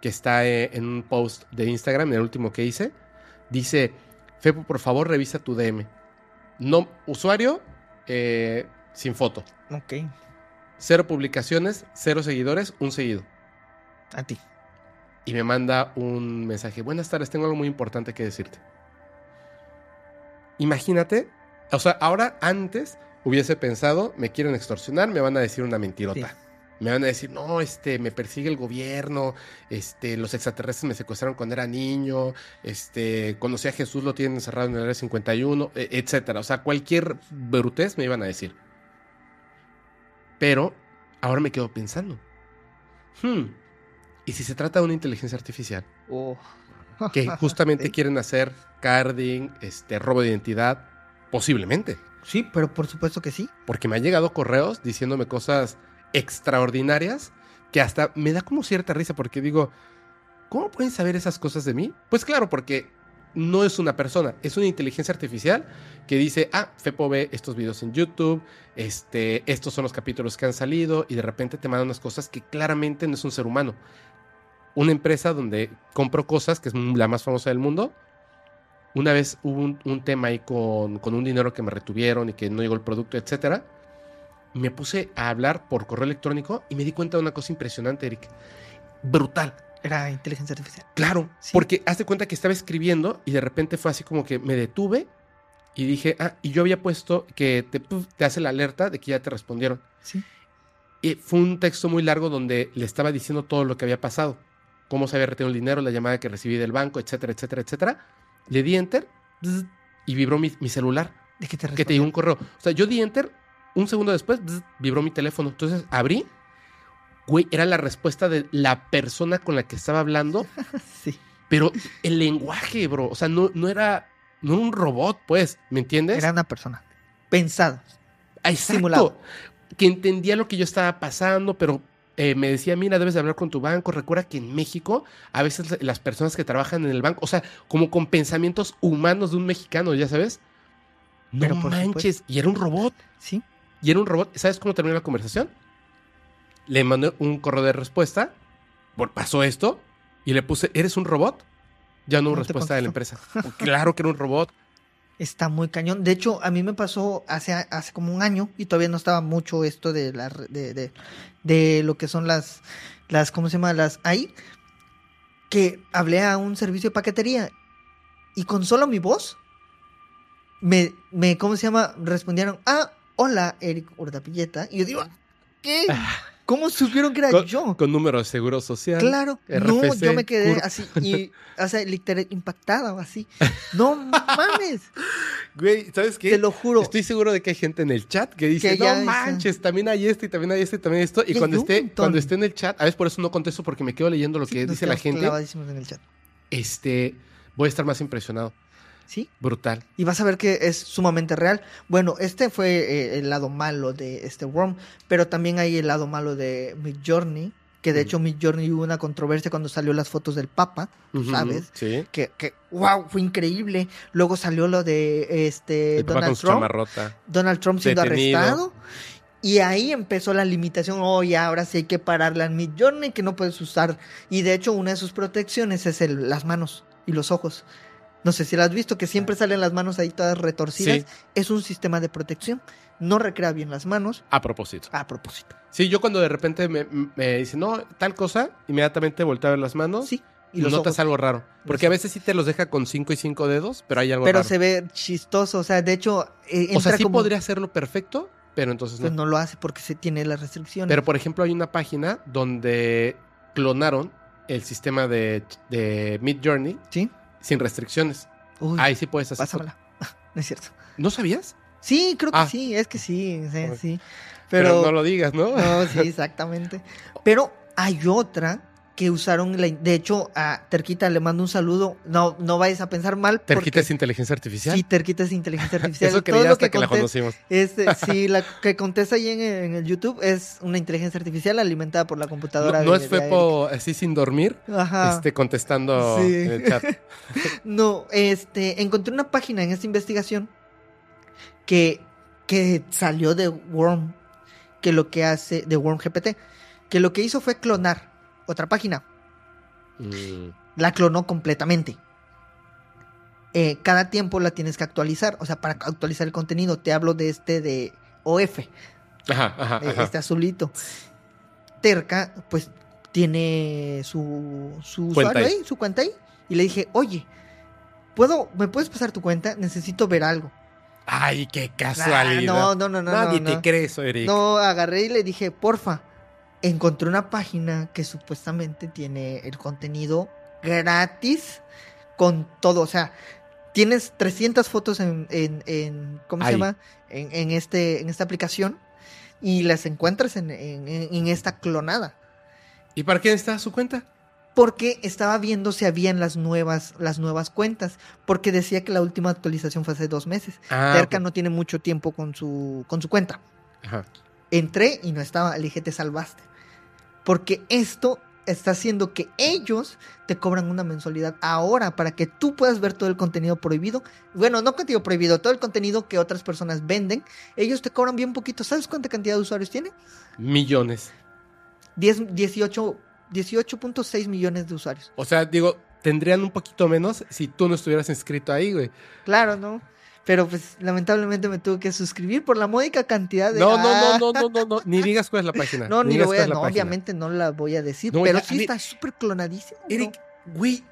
que está eh, en un post de Instagram, en el último que hice, dice, Fepo, por favor, revisa tu DM. No, usuario, eh, sin foto. Ok, Cero publicaciones, cero seguidores, un seguido. a ti. Y me manda un mensaje, buenas tardes, tengo algo muy importante que decirte. Imagínate, o sea, ahora antes hubiese pensado, me quieren extorsionar, me van a decir una mentirota. Sí. Me van a decir, no, este, me persigue el gobierno, este, los extraterrestres me secuestraron cuando era niño, este, conocí a Jesús, lo tienen encerrado en el área 51, e- etcétera. O sea, cualquier brutez me iban a decir. Pero ahora me quedo pensando. Hmm, ¿y si se trata de una inteligencia artificial? Oh. Que [laughs] justamente quieren hacer carding, este, robo de identidad, posiblemente. Sí, pero por supuesto que sí. Porque me han llegado correos diciéndome cosas extraordinarias que hasta me da como cierta risa porque digo, ¿cómo pueden saber esas cosas de mí? Pues claro, porque no es una persona, es una inteligencia artificial que dice, ah, Fepo ve estos videos en YouTube, este, estos son los capítulos que han salido y de repente te mandan unas cosas que claramente no es un ser humano. Una empresa donde compro cosas, que es la más famosa del mundo, una vez hubo un, un tema ahí con, con un dinero que me retuvieron y que no llegó el producto, etcétera. Me puse a hablar por correo electrónico y me di cuenta de una cosa impresionante, Eric. Brutal. Era inteligencia artificial. Claro, Sí. porque haz de cuenta que estaba escribiendo y de repente fue así como que me detuve y dije, ah, y yo había puesto que te, te hace la alerta de que ya te respondieron. Sí. Y fue un texto muy largo donde le estaba diciendo todo lo que había pasado, cómo se había retenido el dinero, la llamada que recibí del banco, etcétera, etcétera, etcétera. Le di enter bzz, y vibró mi, mi celular, ¿De qué te que te llegó un correo. O sea, yo di enter, un segundo después bzz, vibró mi teléfono. Entonces abrí, güey, era la respuesta de la persona con la que estaba hablando [laughs] Sí. pero el lenguaje, bro, o sea, no, no era no un robot, pues, ¿me entiendes? Era una persona. Pensado. Exacto. simulado. Que entendía lo que yo estaba pasando, pero eh, me decía, mira, debes de hablar con tu banco. Recuerda que en México, a veces las personas que trabajan en el banco, o sea, como con pensamientos humanos de un mexicano, ya sabes. No Pero manches, y era un robot. Sí. Y era un robot. ¿Sabes cómo terminó la conversación? Le mandé un correo de respuesta. por- Pasó esto. Y le puse, ¿eres un robot? Ya no hubo No te respuesta de la empresa. claro que era un robot. Está muy cañón. De hecho, a mí me pasó hace, hace como un año y todavía no estaba mucho esto de la de, de, lo que son las, las, ¿cómo se llama? Las ahí. Que hablé a un servicio de paquetería y con solo mi voz me, me ¿cómo se llama? Respondieron, ah, hola, Eric Urdapilleta. Y yo digo, ¿qué? [laughs] ¿Cómo supieron que era Con, yo? con número de seguro social. Claro, no, RFC, yo me quedé así, y, [laughs] o sea, literal, impactada, así. No mames, Güey, ¿sabes qué? te lo juro. Estoy seguro de que hay gente en el chat que dice, Que no es- manches, también hay esto y también hay esto y también hay esto. Y cuando esté, montón. cuando esté en el chat, a veces por eso no contesto porque me quedo leyendo lo Sí, que dice la gente. en el chat. Este, voy a estar más impresionado. Sí, Brutal. y vas a ver que es sumamente real. Bueno, este fue eh, el lado malo de este Worm, pero también hay el lado malo de Midjourney, que de Mm. hecho Midjourney hubo una controversia cuando salió las fotos del Papa, sabes. Sí. Que, que, wow, fue increíble. Luego salió lo de este El Donald Trump. Donald Trump siendo Detenido. arrestado. Y ahí empezó la limitación. Oh, ya ahora sí hay que pararla en Midjourney que no puedes usar. Y de hecho, una de sus protecciones es el, las manos y los ojos. No sé si la has visto, que siempre salen las manos ahí todas retorcidas. Sí. Es un sistema de protección. No recrea bien las manos. A propósito. A propósito. Sí, yo cuando de repente me, me dicen, no, tal cosa, inmediatamente volteo a ver las manos Sí. y los notas ojos. algo raro. Porque a veces sí te los deja con cinco y cinco dedos, pero hay algo Pero raro. se ve chistoso. O sea, de hecho, eh, o sea, sí como- podría hacerlo perfecto, pero entonces no. Pues no lo hace porque se tiene las restricciones. Pero por ejemplo, hay una página donde clonaron el sistema de, de Mid Journey ¿Sí? Sin restricciones. Uy, Ahí sí puedes hacer. pásamela. no [laughs] es cierto. ¿No sabías? Sí, creo que Ah. sí. Es que sí. sí, sí. Pero, Pero, no lo digas, ¿no? No, sí, exactamente. [laughs] Pero hay otra que usaron, la- de hecho, a Terquita le mando un saludo. No, no vayas a pensar mal. Terquita es inteligencia artificial. Sí, Terquita es inteligencia [laughs] artificial. Eso Todo creía lo hasta que, la conocimos. este, sí, [laughs] la que contesta ahí en, en el YouTube es una inteligencia artificial alimentada por la No, computadora. no de- es Fepo así sin dormir. Ajá. este, contestando Sí. en el chat. [laughs] No, este, encontré una página en esta investigación que, que salió de Worm, que lo que hace, de Worm GPT, que lo que hizo fue clonar otra página. Mm, La clonó completamente. Eh, cada tiempo la tienes que actualizar, o sea, para actualizar el contenido, te hablo de este de OF, Ajá, ajá, ajá. este azulito. Terca, pues, tiene su, su usuario ahí. ahí, su cuenta ahí, y le dije, oye, ¿puedo, ¿me puedes pasar tu cuenta? Necesito ver algo. Ay, qué Ah, casualidad. no, no, no, no. Nadie no, te cree eso, Eric. No, agarré y le dije, porfa, encontré una página que supuestamente tiene el contenido gratis con todo. O sea, tienes 300 fotos en, en, en- ¿cómo se llama? En, en este, en esta aplicación y las encuentras en, en- esta clonada. ¿Y para qué está su cuenta? Porque estaba viendo si habían las nuevas, las nuevas cuentas. Porque decía que la última actualización fue hace dos meses. Ah, Terca no tiene mucho tiempo con su, con su cuenta. Ajá. Entré y no estaba, le dije, te salvaste. Porque esto está haciendo que ellos te cobran una mensualidad ahora para que tú puedas ver todo el contenido prohibido. Bueno, no contenido prohibido, todo el contenido que otras personas venden. Ellos te cobran bien poquito. ¿Sabes cuánta cantidad de usuarios tiene? Millones. 10, 18, 18.6 millones de usuarios. O sea, digo, tendrían un poquito menos si tú no estuvieras inscrito ahí, güey. Claro, ¿no? Pero pues lamentablemente me tuve que suscribir por la módica cantidad de... No, no, Ah. no, no, no, no, no. Ni digas cuál es la página. No, ni digas lo voy a, no, obviamente no la voy a decir, No, pero ya, sí está súper clonadísimo. Eric, güey,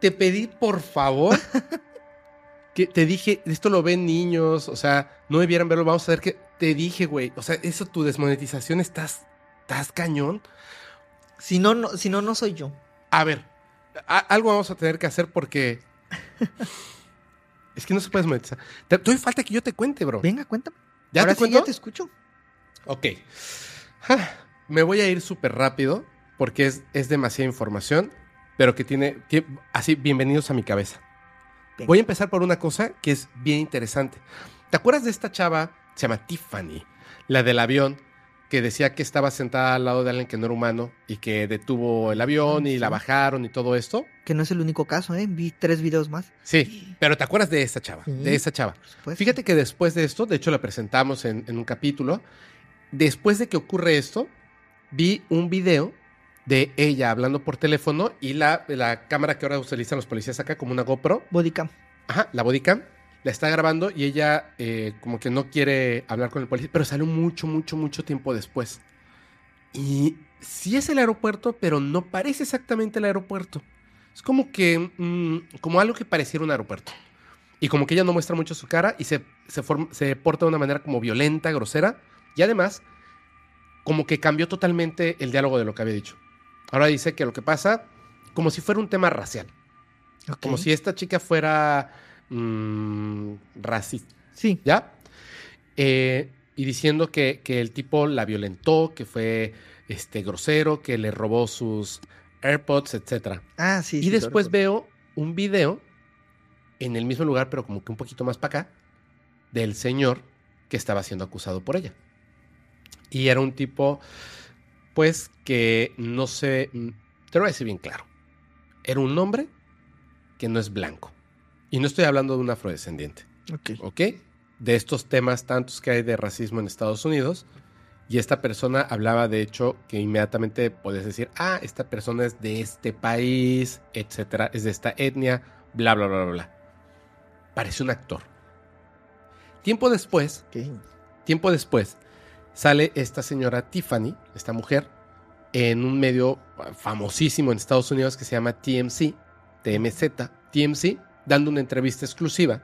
te pedí por favor [laughs] que te dije, esto lo ven niños, o sea, no debieran verlo, vamos a ver que te dije, güey, o sea, eso tu desmonetización estás, estás cañón. Si no, no, si no, no soy yo. A ver, a- algo vamos a tener que hacer porque [laughs] es que no se puede desmonetizar. Te doy falta que yo te cuente, bro. Venga, cuéntame. ¿Ya Ahora te sí cuento? ya te escucho. Ok. Ah, Me voy a ir súper rápido porque es, es demasiada información, pero que tiene, tie- así, bienvenidos a mi cabeza. Venga. Voy a empezar por una cosa que es bien interesante. ¿Te acuerdas de esta chava? Se llama Tiffany, la del avión, que decía que estaba sentada al lado de alguien que no era humano y que detuvo el avión Ah, y la bajaron y todo esto. Que no es el único caso, ¿eh? Vi tres videos más. Sí, pero ¿te acuerdas de esta chava? Sí. De esa chava. Fíjate que después de esto, de hecho la presentamos en, en un capítulo, después de que ocurre esto, vi un video de ella hablando por teléfono y la, la cámara que ahora utilizan los policías acá como una GoPro, Bodycam. ajá, la bodycam, la está grabando y ella eh, como que no quiere hablar con el policía, pero salió mucho, mucho, mucho tiempo después. Y sí es el aeropuerto, pero no parece exactamente el aeropuerto. Es como que, mm, como algo que pareciera un aeropuerto. Y como que ella no muestra mucho su cara y se, se, forma- se porta de una manera como violenta, grosera. Y además, como que cambió totalmente el diálogo de lo que había dicho. Ahora dice que lo que pasa, como si fuera un tema racial. Como si esta chica fuera mm, racista. Sí. ¿Ya? Eh, y diciendo que, que el tipo la violentó, que fue este, grosero, que le robó sus AirPods, etc. Ah, sí. y sí, después veo un video en el mismo lugar, pero como que un poquito más para acá, del señor que estaba siendo acusado por ella. Y era un tipo, pues, que no sé, mm, te lo voy a decir bien claro. Era un hombre que no es blanco. Y no estoy hablando de un afrodescendiente. Ok. ¿ok? De estos temas tantos que hay de racismo en Estados Unidos. Y esta persona hablaba, de hecho, que inmediatamente podías decir, ah, esta persona es de este país, etcétera, es de esta etnia, bla, bla, bla, bla, bla. Parece un actor. Tiempo después, tiempo después, sale esta señora Tiffany, esta mujer, en un medio famosísimo en Estados Unidos que se llama TMC, TMZ, TMC, dando una entrevista exclusiva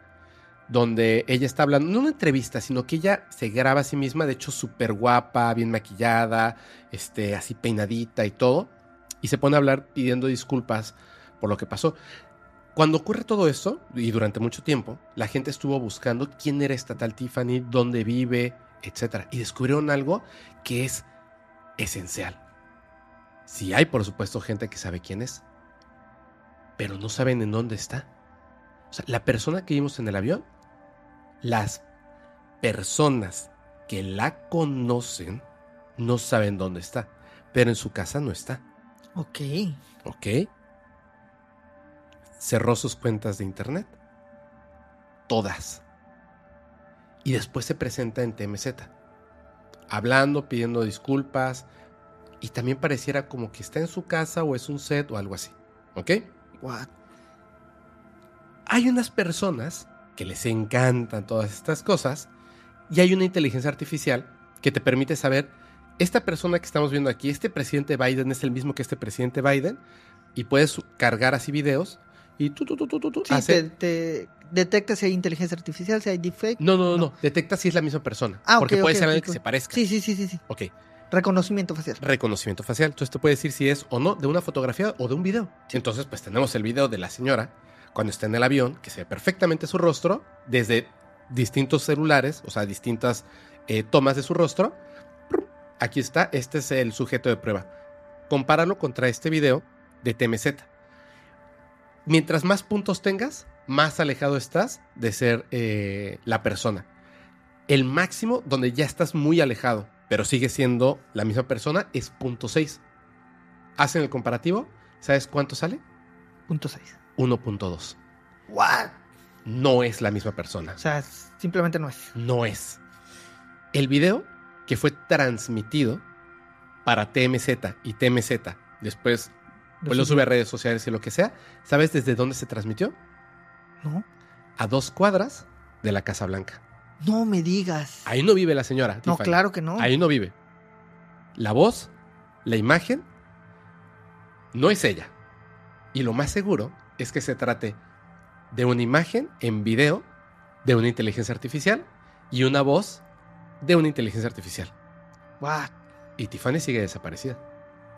donde ella está hablando, no una entrevista, sino que ella se graba a sí misma, de hecho súper guapa, bien maquillada, este, así peinadita y todo, y se pone a hablar pidiendo disculpas por lo que pasó. Cuando ocurre todo esto, y durante mucho tiempo, la gente estuvo buscando quién era esta tal Tiffany, dónde vive, etc. Y descubrieron algo que es esencial. Sí hay, por supuesto, gente que sabe quién es, pero no saben en dónde está. O sea, la persona que vimos en el avión, las personas que la conocen no saben dónde está, pero en su casa no está. Ok. ¿Ok? Cerró sus cuentas de internet. Todas. Y después se presenta en TMZ. Hablando, pidiendo disculpas. Y también pareciera como que está en su casa o es un set o algo así. ¿Ok? What? Hay unas personas que les encantan todas estas cosas. Y hay una inteligencia artificial que te permite saber, esta persona que estamos viendo aquí, este presidente Biden es el mismo que este presidente Biden. Y puedes cargar así videos y tú, tú, tú, tú, tú, Sí, hace- te, te- detecta si hay inteligencia artificial, si hay deepfake. No, no, no, no. Detecta si es la misma persona. Ah, porque puede ser que se parezca. Sí, sí, sí, sí, sí. Ok. Reconocimiento facial. Reconocimiento facial. Entonces te puede decir si es o no de una fotografía o de un video. Entonces, pues tenemos el video de la señora cuando está en el avión, que se ve perfectamente su rostro, desde distintos celulares, o sea, distintas eh, tomas de su rostro. Aquí está, este es el sujeto de prueba. Compáralo contra este video de TMZ. Mientras más puntos tengas, más alejado estás de ser eh, la persona. El máximo donde ya estás muy alejado, pero sigue siendo la misma persona, es punto 6. Hacen el comparativo, ¿sabes cuánto sale? Punto 6. 1.2. What? No es la misma persona. O sea, simplemente no es. No es. El video que fue transmitido para TMZ y TMZ, después pues lo sube a redes sociales y lo que sea, ¿sabes desde dónde se transmitió? No. A dos cuadras de la Casa Blanca. No me digas. Ahí no vive la señora. no, Tiffany. claro que no. Ahí no vive. La voz, la imagen, no es ella. Y lo más seguro es que se trate de una imagen en video de una inteligencia artificial y una voz de una inteligencia artificial. What? Y Tiffany sigue desaparecida.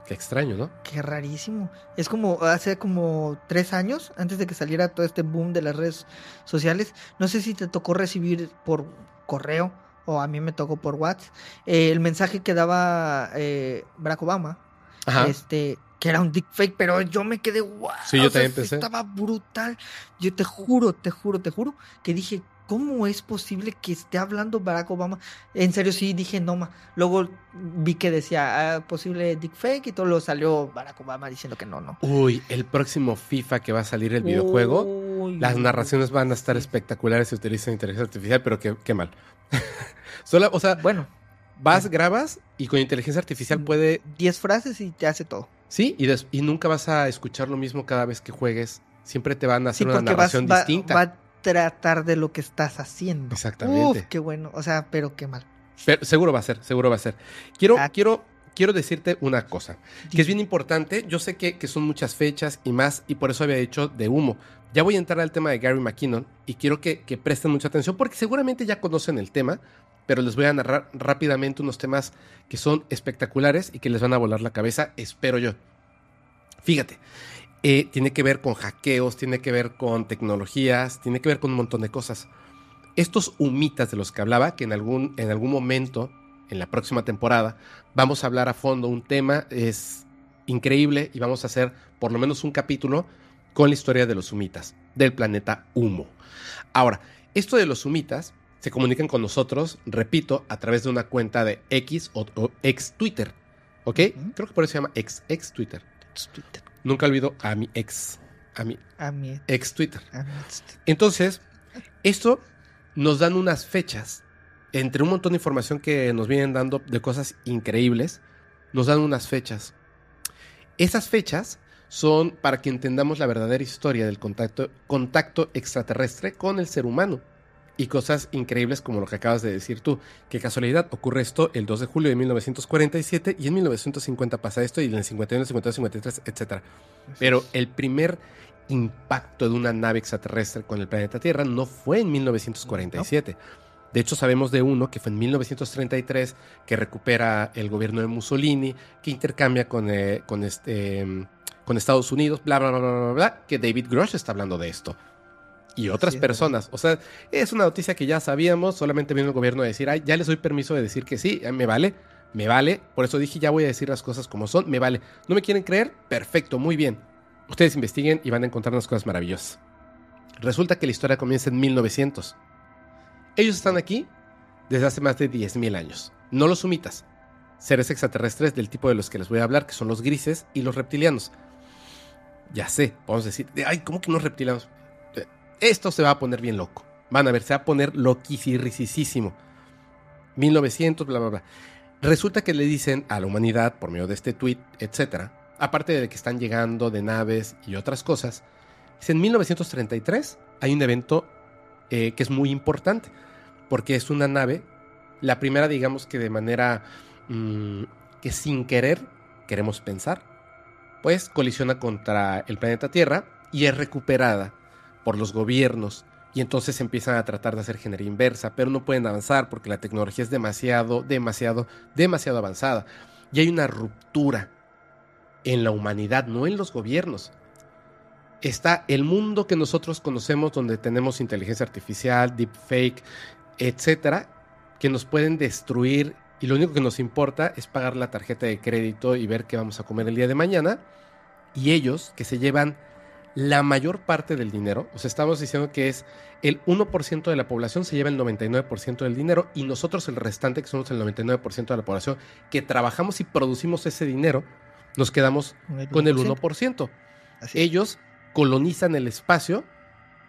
Qué extraño, ¿no? Qué rarísimo. Es como hace como tres años, antes de que saliera todo este boom de las redes sociales. No sé si te tocó recibir por correo o a mí me tocó por WhatsApp eh, el mensaje que daba eh, Barack Obama. Ajá. Este, que era un deepfake, pero yo me quedé wow. Sí, yo también pensé. Estaba brutal. Yo te juro, te juro, te juro que dije, ¿cómo es posible que esté hablando Barack Obama? En serio, sí, dije, no, ma. Luego vi que decía, ah, posible deepfake y todo lo salió Barack Obama diciendo que no, no. Uy, el próximo FIFA que va a salir el videojuego, Uy, las narraciones van a estar espectaculares si utilizan inteligencia artificial, pero qué, qué mal. [laughs] Solo, o sea, Bueno, vas, grabas y con inteligencia artificial puede 10 frases y te hace todo. Sí, y, des- y nunca vas a escuchar lo mismo cada vez que juegues. Siempre te van a Sí, hacer una porque vas, narración va, distinta. va a tratar de lo que estás haciendo. Exactamente. Uf, qué bueno. O sea, pero qué mal. Pero seguro va a ser, seguro va a ser. Quiero, Ah. quiero, quiero decirte una cosa, que es bien importante. Yo sé que, que son muchas fechas y más, y por eso había dicho de humo. Ya voy a entrar al tema de Gary McKinnon y quiero que, que presten mucha atención porque seguramente ya conocen el tema, pero les voy a narrar rápidamente unos temas que son espectaculares y que les van a volar la cabeza, espero yo. Fíjate, eh, tiene que ver con hackeos, tiene que ver con tecnologías, tiene que ver con un montón de cosas. Estos humitas de los que hablaba, que en algún, en algún momento, en la próxima temporada, vamos a hablar a fondo un tema, es increíble y vamos a hacer por lo menos un capítulo con la historia de los humitas, del planeta Humo. Ahora, esto de los humitas se comunican con nosotros, repito, a través de una cuenta de X o, o ex Twitter, ¿ok? Creo que por eso se llama ex, ex Twitter. Nunca olvido a mi ex, a mi A mí, ex Twitter. a mí. Entonces, esto nos dan unas fechas, entre un montón de información que nos vienen dando de cosas increíbles, nos dan unas fechas. Esas fechas son para que entendamos la verdadera historia del contacto, contacto extraterrestre con el ser humano. Y cosas increíbles como lo que acabas de decir tú. Qué casualidad, ocurre esto el 2 de julio de 1947 y en 1950 pasa esto y en el 51, 52, 53, etc. Pero el primer impacto de una nave extraterrestre con el planeta Tierra no fue en 1947. De hecho, sabemos de uno que fue en 1933, que recupera el gobierno de Mussolini, que intercambia con, eh, con, este, mm, con Estados Unidos, bla, bla, bla, bla, bla, bla, que David Grosh está hablando de esto. Y otras Sí, personas. O sea, es una noticia que ya sabíamos, solamente vino el gobierno a decir, ay, ya les doy permiso de decir que sí, eh, me vale, me vale. Por eso dije, ya voy a decir las cosas como son, me vale. ¿No me quieren creer? Perfecto, muy bien. Ustedes investiguen y van a encontrar unas cosas maravillosas. Resulta que la historia comienza en 1900. Ellos están aquí desde hace más de 10.000 años. No los sumitas. Seres extraterrestres del tipo de los que les voy a hablar, que son los grises y los reptilianos. Ya sé, vamos a decir, de, ay, ¿cómo que unos reptilianos? Esto se va a poner bien loco. Van a ver, se va a poner loquisirricisísimo. 1900, bla, bla, bla. Resulta que le dicen a la humanidad, por medio de este tweet, etcétera, aparte de que están llegando de naves y otras cosas, en 1933 hay un evento eh, que es muy importante, porque es una nave, la primera digamos que de manera mm, que sin querer, queremos pensar, pues colisiona contra el planeta Tierra y es recuperada por los gobiernos y entonces empiezan a tratar de hacer ingeniería inversa, pero no pueden avanzar porque la tecnología es demasiado, demasiado, demasiado avanzada. Y hay una ruptura en la humanidad, no en los gobiernos. Está el mundo que nosotros conocemos donde tenemos inteligencia artificial, deepfake, etcétera, que nos pueden destruir y lo único que nos importa es pagar la tarjeta de crédito y ver qué vamos a comer el día de mañana. Y ellos que se llevan la mayor parte del dinero, o sea, estamos diciendo que es el 1% de la población se lleva el 99% del dinero y nosotros el restante, que somos el 99% de la población, que trabajamos y producimos ese dinero, nos quedamos con el 1%. Ellos colonizan el espacio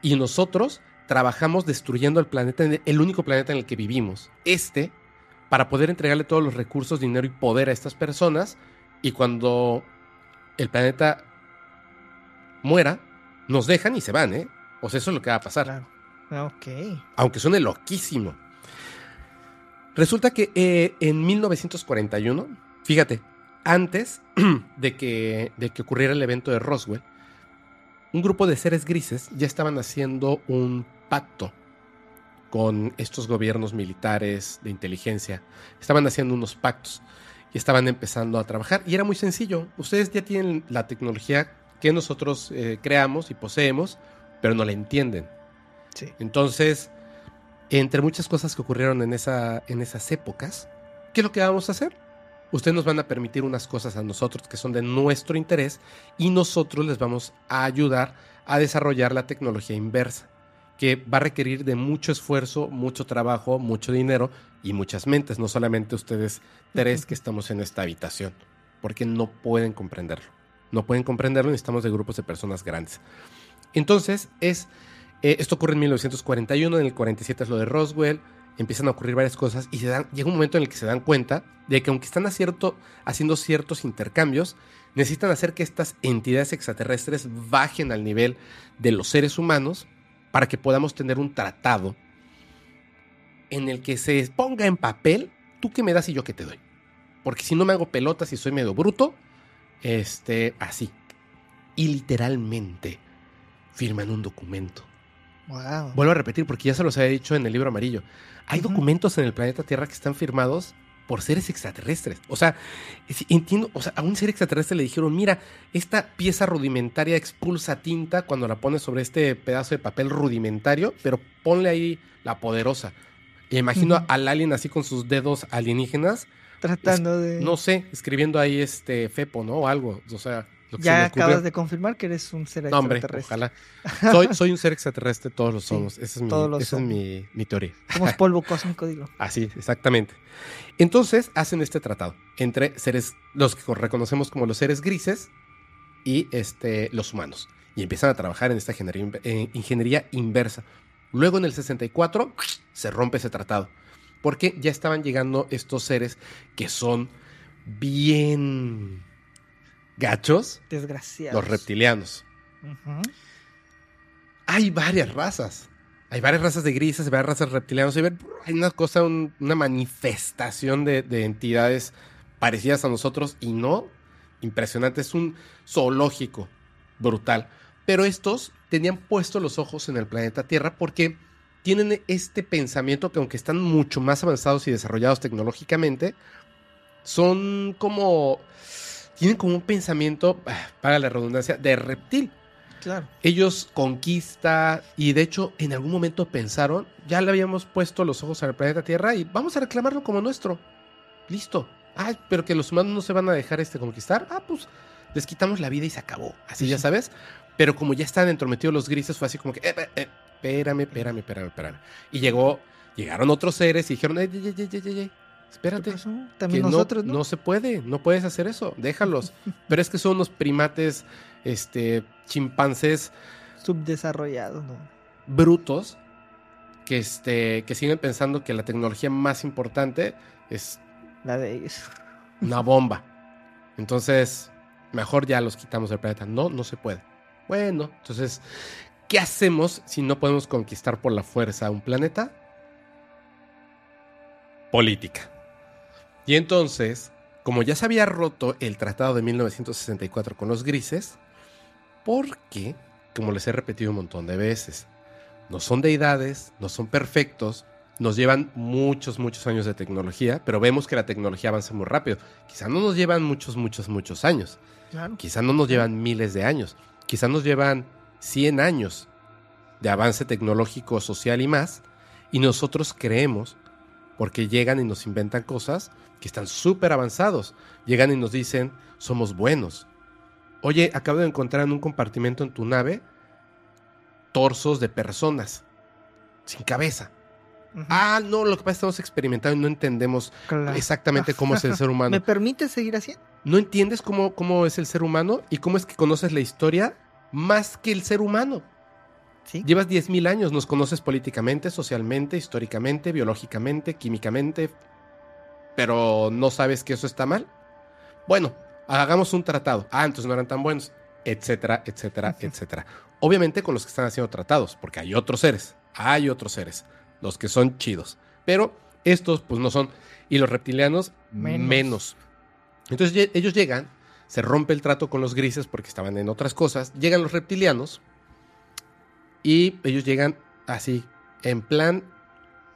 y nosotros trabajamos destruyendo el planeta, el único planeta en el que vivimos. Este, para poder entregarle todos los recursos, dinero y poder a estas personas. Y cuando el planeta muera, nos dejan y se van, ¿eh? O sea, eso es lo que va a pasar. Ok. Aunque suene loquísimo. Resulta que eh, en 1941, fíjate, antes [clears throat] de que, de que ocurriera el evento de Roswell, un grupo de seres grises ya estaban haciendo un pacto con estos gobiernos militares de inteligencia. Estaban haciendo unos pactos y estaban empezando a trabajar. Y era muy sencillo. Ustedes ya tienen la tecnología que nosotros eh, creamos y poseemos, pero no la entienden. Entonces, entre muchas cosas que ocurrieron en, esa, en esas épocas, ¿qué es lo que vamos a hacer? Ustedes nos van a permitir unas cosas a nosotros que son de nuestro interés y nosotros les vamos a ayudar a desarrollar la tecnología inversa, que va a requerir de mucho esfuerzo, mucho trabajo, mucho dinero y muchas mentes, no solamente ustedes tres que estamos en esta habitación, porque no pueden comprenderlo. No pueden comprenderlo, necesitamos de grupos de personas grandes. Entonces, es, eh, esto ocurre en 1941, en el 47 es lo de Roswell, empiezan a ocurrir varias cosas y se dan, llega un momento en el que se dan cuenta de que aunque están haciendo ciertos intercambios, necesitan hacer que estas entidades extraterrestres bajen al nivel de los seres humanos para que podamos tener un tratado en el que se ponga en papel tú que me das y yo que te doy. Porque si no me hago pelotas y soy medio bruto, este, así. Y literalmente firman un documento. Vuelvo a repetir porque ya se los había dicho en el libro amarillo. Hay documentos en el planeta Tierra que están firmados por seres extraterrestres. O sea, entiendo, o sea, a un ser extraterrestre le dijeron, mira, esta pieza rudimentaria expulsa tinta cuando la pones sobre este pedazo de papel rudimentario, pero ponle ahí la poderosa. Imagino al alien así con sus dedos alienígenas. Tratando de... No sé, escribiendo ahí este Fepo, ¿no? O algo. O sea, ya acabas de confirmar que eres un ser extraterrestre. ojalá. Soy, soy un ser [laughs] extraterrestre, todos lo somos. esa es, mi, mi, teoría. Somos [laughs] polvo cósmico, digo. Así, exactamente. Entonces hacen este tratado entre seres, los que reconocemos como los seres grises y este, los humanos. Y empiezan a trabajar en esta ingeniería, ingeniería inversa. Luego en el 64 se rompe ese tratado. Porque ya estaban llegando estos seres que son bien gachos. Desgraciados. Los reptilianos. Hay varias razas. Hay varias razas de grises, hay varias razas reptilianos. Hay una cosa, una manifestación de, entidades parecidas a nosotros y no impresionante. Es un zoológico brutal. Pero estos tenían puestos los ojos en el planeta Tierra porque tienen este pensamiento que aunque están mucho más avanzados y desarrollados tecnológicamente, son como tienen como un pensamiento, [sighs] para la redundancia, de reptil. Claro. Ellos conquista y de hecho en algún momento pensaron, ya le habíamos puesto los ojos al planeta Tierra y vamos a reclamarlo como nuestro. Listo. Ah, pero que los humanos no se van a dejar este conquistar. Ah, pues les quitamos la vida y se acabó. Así ya sabes. Pero como ya están entrometidos los grises, fue así como que, eh, eh, eh espérame, espérame, espérame, espérame. Y llegó, llegaron otros seres y dijeron, eh, Espérate. También nosotros, no, se puede, no puedes hacer eso, déjalos. [laughs] Pero es que son unos primates, este, chimpancés. Subdesarrollados, ¿no? Brutos, que, este, que siguen pensando que la tecnología más importante es. La de ellos. Una bomba. Entonces, mejor ya los quitamos del planeta. No, no se puede. Bueno, entonces, ¿qué hacemos si no podemos conquistar por la fuerza un planeta? Política. Y entonces, como ya se había roto el tratado de 1964 con los grises, porque, como les he repetido un montón de veces, no son deidades, no son perfectos, nos llevan muchos, muchos años de tecnología, pero vemos que la tecnología avanza muy rápido. Quizá no nos llevan muchos, muchos, muchos años. Claro. Quizá no nos llevan miles de años. Quizá nos llevan 100 años de avance tecnológico, social y más. Y nosotros creemos, porque llegan y nos inventan cosas que están súper avanzados. Llegan y nos dicen, somos buenos. Oye, acabo de encontrar en un compartimento en tu nave torsos de personas sin cabeza. Ah, no, lo que pasa es que estamos experimentando y no entendemos Claro. exactamente cómo es el ser [laughs] humano. ¿Me permite seguir así? No entiendes cómo, cómo es el ser humano y cómo es que conoces la historia más que el ser humano. Sí. Llevas 10.000 años, nos conoces políticamente, socialmente, históricamente, biológicamente, químicamente, pero no sabes que eso está mal. Bueno, hagamos un tratado. Ah, entonces no eran tan buenos, etcétera, etcétera, etcétera. Obviamente con los que están haciendo tratados, porque hay otros seres, hay otros seres, los que son chidos, pero estos pues no son. Y los reptilianos Menos. menos. Entonces ellos llegan, se rompe el trato con los grises porque estaban en otras cosas, llegan los reptilianos y ellos llegan así, en plan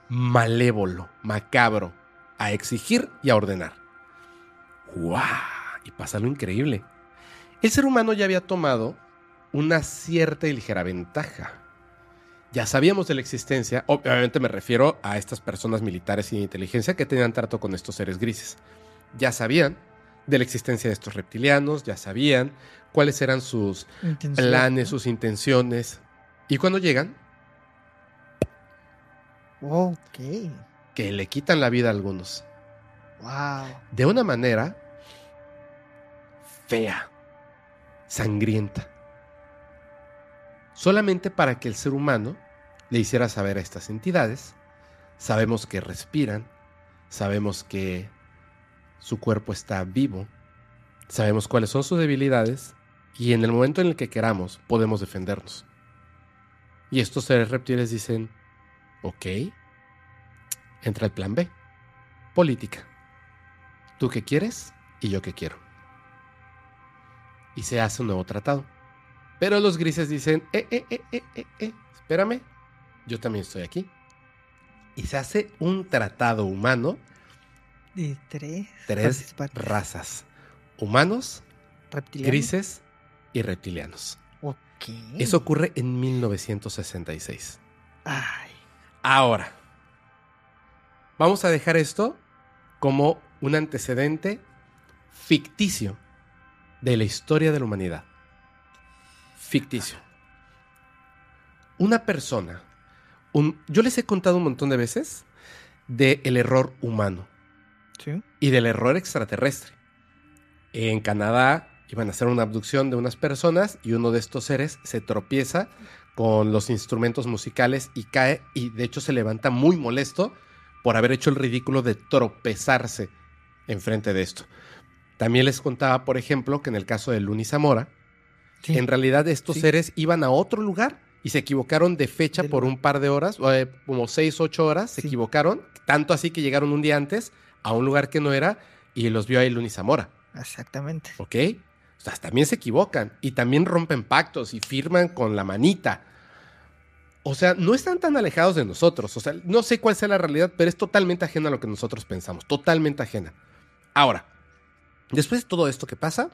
malévolo, macabro, a exigir y a ordenar. ¡Guau! Y pasa lo increíble. El ser humano ya había tomado una cierta y ligera ventaja. Ya sabíamos de la existencia, obviamente me refiero a estas personas militares y inteligencia que tenían trato con estos seres grises. Ya sabían de la existencia de estos reptilianos, ya sabían cuáles eran sus Intención. planes, sus intenciones. Y cuando llegan, Ok. que le quitan la vida a algunos. Wow. De una manera fea, sangrienta. Solamente para que el ser humano le hiciera saber a estas entidades, sabemos que respiran, sabemos que su cuerpo está vivo, sabemos cuáles son sus debilidades y en el momento en el que queramos podemos defendernos. Y estos seres reptiles dicen, ok, entra el plan B, política. Tú qué quieres y yo qué quiero. Y se hace un nuevo tratado. Pero los grises dicen, eh, eh, eh, eh, eh, eh, espérame, yo también estoy aquí. Y se hace un tratado humano, De tres. razas, humanos, Reptilianos. grises y reptilianos. Eso ocurre en 1966. Ay. Ahora, vamos a dejar esto como un antecedente ficticio de la historia de la humanidad. Ficticio. Una persona, un- yo les he contado un montón de veces del error humano Sí. y del error extraterrestre. En Canadá iban a hacer una abducción de unas personas y uno de estos seres se tropieza con los instrumentos musicales y cae y de hecho se levanta muy molesto por haber hecho el ridículo de tropezarse enfrente de esto. También les contaba, por ejemplo, que en el caso de Luni Zamora, Sí. en realidad estos Sí. seres iban a otro lugar y se equivocaron de fecha por un par de horas, eh, como seis, ocho horas, se equivocaron, tanto así que llegaron un día antes a un lugar que no era y los vio ahí Luni Zamora, Exactamente. ¿ok? O sea, también se equivocan y también rompen pactos y firman con la manita. O sea, no están tan alejados de nosotros. O sea, no sé cuál sea la realidad, pero es totalmente ajena a lo que nosotros pensamos. Totalmente ajena. Ahora, después de todo esto que pasa,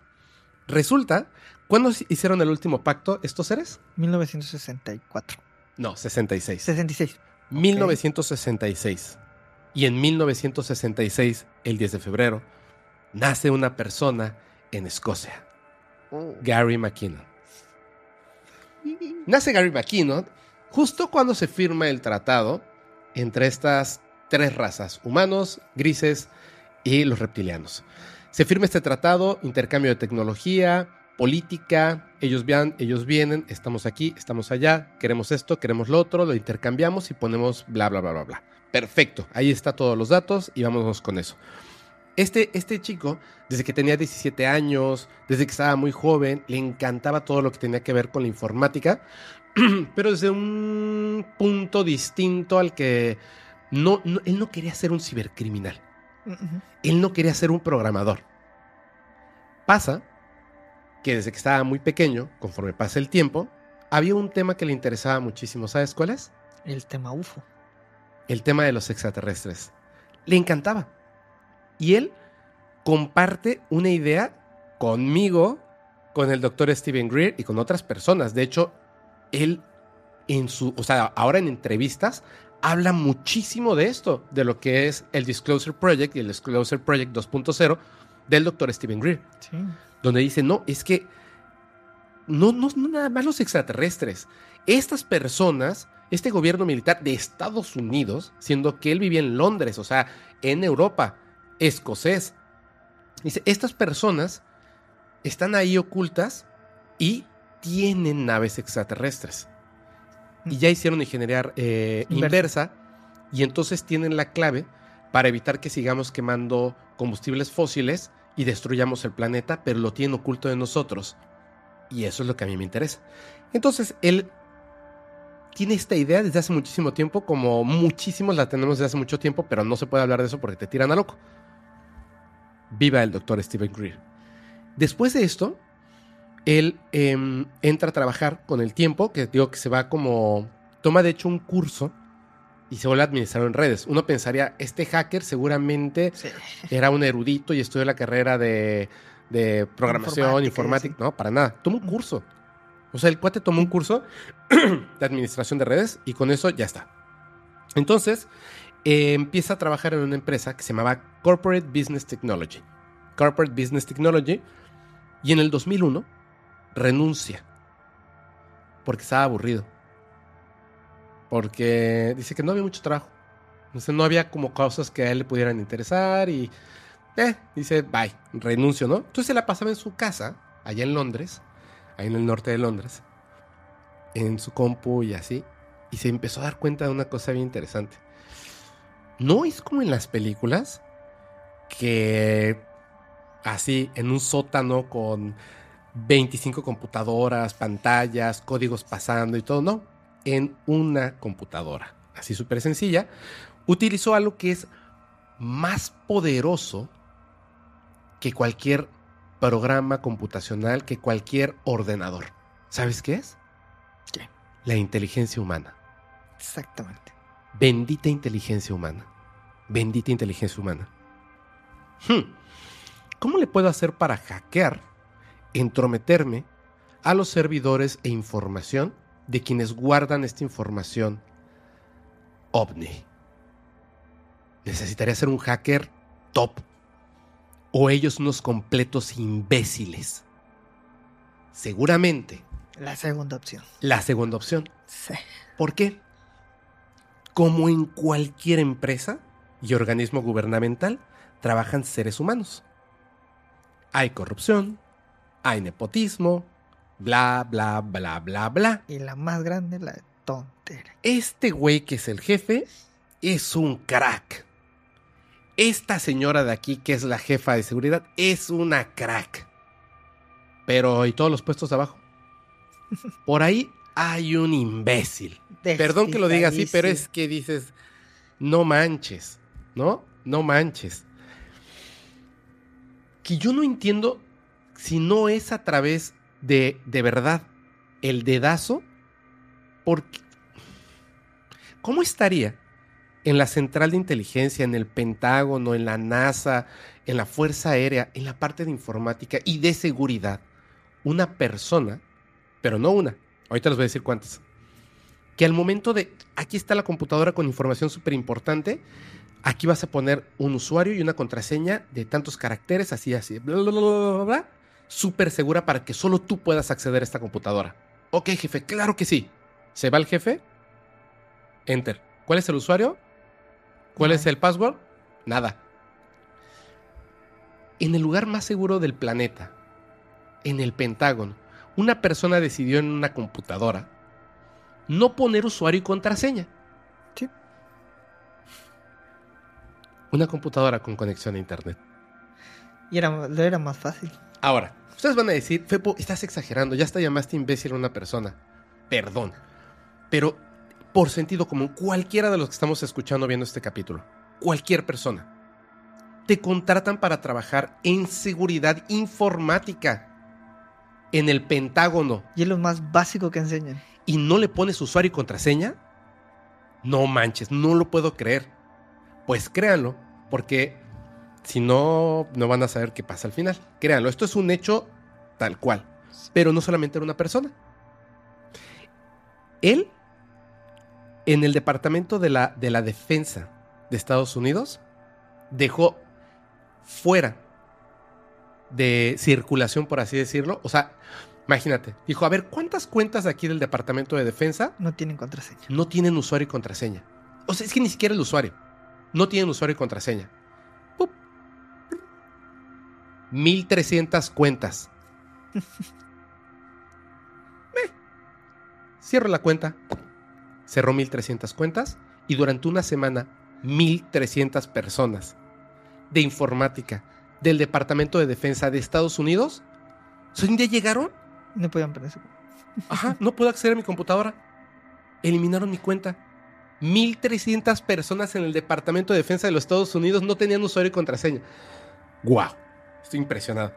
resulta, ¿cuándo hicieron el último pacto estos seres? 1964. No, 66. 66. 1966. Y en 1966, el 10 de febrero, nace una persona en Escocia, Gary McKinnon. Nace Gary McKinnon justo cuando se firma el tratado entre estas tres razas, humanos, grises y los reptilianos. Se firma este tratado, intercambio de tecnología, política, ellos, vean, ellos vienen, estamos aquí, estamos allá, queremos esto, queremos lo otro, lo intercambiamos y ponemos bla, bla, bla, bla, bla. Perfecto, ahí está todos los datos y vámonos con eso. Este, este chico, desde que tenía 17 años, desde que estaba muy joven, le encantaba todo lo que tenía que ver con la informática, [clears throat] pero desde un punto distinto al que no, no- él no quería ser un cibercriminal, él no quería ser un programador. Pasa que desde que estaba muy pequeño, conforme pasa el tiempo, había un tema que le interesaba muchísimo. ¿Sabes cuál es? El tema UFO. El tema de los extraterrestres. Le encantaba. Y él comparte una idea conmigo, con el doctor Steven Greer y con otras personas. De hecho, él en su, o sea, ahora en entrevistas habla muchísimo de esto, de lo que es el Disclosure Project y el Disclosure Project 2.0 del doctor Steven Greer. Sí. Donde dice, no, es que no, no, no nada más los extraterrestres. Estas personas, este gobierno militar de Estados Unidos, siendo que él vivía en Londres, o sea, en Europa, escocés, dice, estas personas están ahí ocultas y tienen naves extraterrestres. Y ya hicieron ingeniería eh, Inversa. inversa y entonces tienen la clave para evitar que sigamos quemando combustibles fósiles y destruyamos el planeta, pero lo tienen oculto de nosotros. Y eso es lo que a mí me interesa. Entonces, él tiene esta idea desde hace muchísimo tiempo, como muchísimos la tenemos desde hace mucho tiempo, pero no se puede hablar de eso porque te tiran a loco. Viva el doctor Stephen Greer. Después de esto, él em, entra a trabajar con el tiempo, que digo que se va como... Toma de hecho un curso y se vuelve administrador en redes. Uno pensaría, este hacker seguramente Sí. era un erudito y estudió la carrera de, de programación, Informática, informática. No, para nada. Tomó un curso. O sea, el cuate tomó un curso [clears throat] de administración de redes y con eso ya está. Entonces, eh, empieza a trabajar en una empresa que se llamaba Corporate Business Technology. Corporate Business Technology. Y en el 2001 renuncia. Porque estaba aburrido. Porque dice que no había mucho trabajo. Entonces no había como cosas que a él le pudieran interesar y eh, dice, bye, renuncio, ¿no? Entonces se la pasaba en su casa, allá en Londres, ahí en el norte de Londres, en su compu y así, y se empezó a dar cuenta de una cosa bien interesante. No es como en las películas que así, en un sótano con 25 computadoras, pantallas, códigos pasando y todo, no, en una computadora, así súper sencilla, utilizó algo que es más poderoso que cualquier programa computacional, que cualquier ordenador. ¿Sabes qué es? ¿Qué? La inteligencia humana. Exactamente. Bendita inteligencia humana. Bendita inteligencia humana. Hmm. ¿Cómo le puedo hacer para hackear, entrometerme a los servidores e información de quienes guardan esta información ovni? Necesitaría ser un hacker top. O ellos unos completos imbéciles. Seguramente La segunda opción. la segunda opción. Sí. ¿Por qué? Como en cualquier empresa y organismo gubernamental, trabajan seres humanos. Hay corrupción, hay nepotismo, bla, bla, bla, bla, bla. Y la más grande, la tontera. Este güey que es el jefe es un crack. Esta señora de aquí, que es la jefa de seguridad, es una crack. Pero, ¿y todos los puestos de abajo? [laughs] Por ahí hay un imbécil. Perdón que lo diga así, pero es que dices, no manches, ¿no? No manches. Que yo no entiendo si no es a través de, de verdad, el dedazo, porque... ¿Cómo estaría en la central de inteligencia, en el Pentágono, en la NASA, en la Fuerza Aérea, en la parte de informática y de seguridad, una persona, pero no una, ahorita les voy a decir cuántas, que al momento de, aquí está la computadora con información súper importante, aquí vas a poner un usuario y una contraseña de tantos caracteres, así, así, bla, bla, bla, bla, bla, súper segura para que solo tú puedas acceder a esta computadora. Ok, jefe, claro que sí. Se va el jefe, enter. ¿Cuál es el usuario? ¿Cuál es el password? Nada. En el lugar más seguro del planeta, en el Pentágono, una persona decidió en una computadora no poner usuario y contraseña. Sí. Una computadora con conexión a internet. Y era, era más fácil. Ahora, ustedes van a decir, Fepo, estás exagerando, ya hasta llamaste imbécil a una persona. Perdón. Pero por sentido común, cualquiera de los que estamos escuchando viendo este capítulo, cualquier persona, te contratan para trabajar en seguridad informática. en el Pentágono Y es lo más básico que enseñan. y no le pones usuario y contraseña, no manches, no lo puedo creer. Pues créanlo, porque si no, no van a saber qué pasa al final. Créanlo, esto es un hecho tal cual. Pero no solamente era una persona. Él, en el Departamento de la, de la Defensa de Estados Unidos, dejó fuera de circulación, por así decirlo. O sea, imagínate, dijo, a ver, ¿cuántas cuentas aquí del Departamento de Defensa No tienen contraseña. no tienen usuario y contraseña? O sea, es que ni siquiera el usuario. No tienen usuario y contraseña. Pup. 1300 cuentas. [laughs] Eh, Cierro la cuenta. Cerró 1300 cuentas y durante una semana 1300 personas de informática del Departamento de Defensa de Estados Unidos, ¿so un día llegaron? No podían ponerse. Ajá, no puedo acceder a mi computadora. Eliminaron mi cuenta. 1300 personas en el Departamento de Defensa de los Estados Unidos no tenían usuario y contraseña. ¡Guau! Estoy impresionado.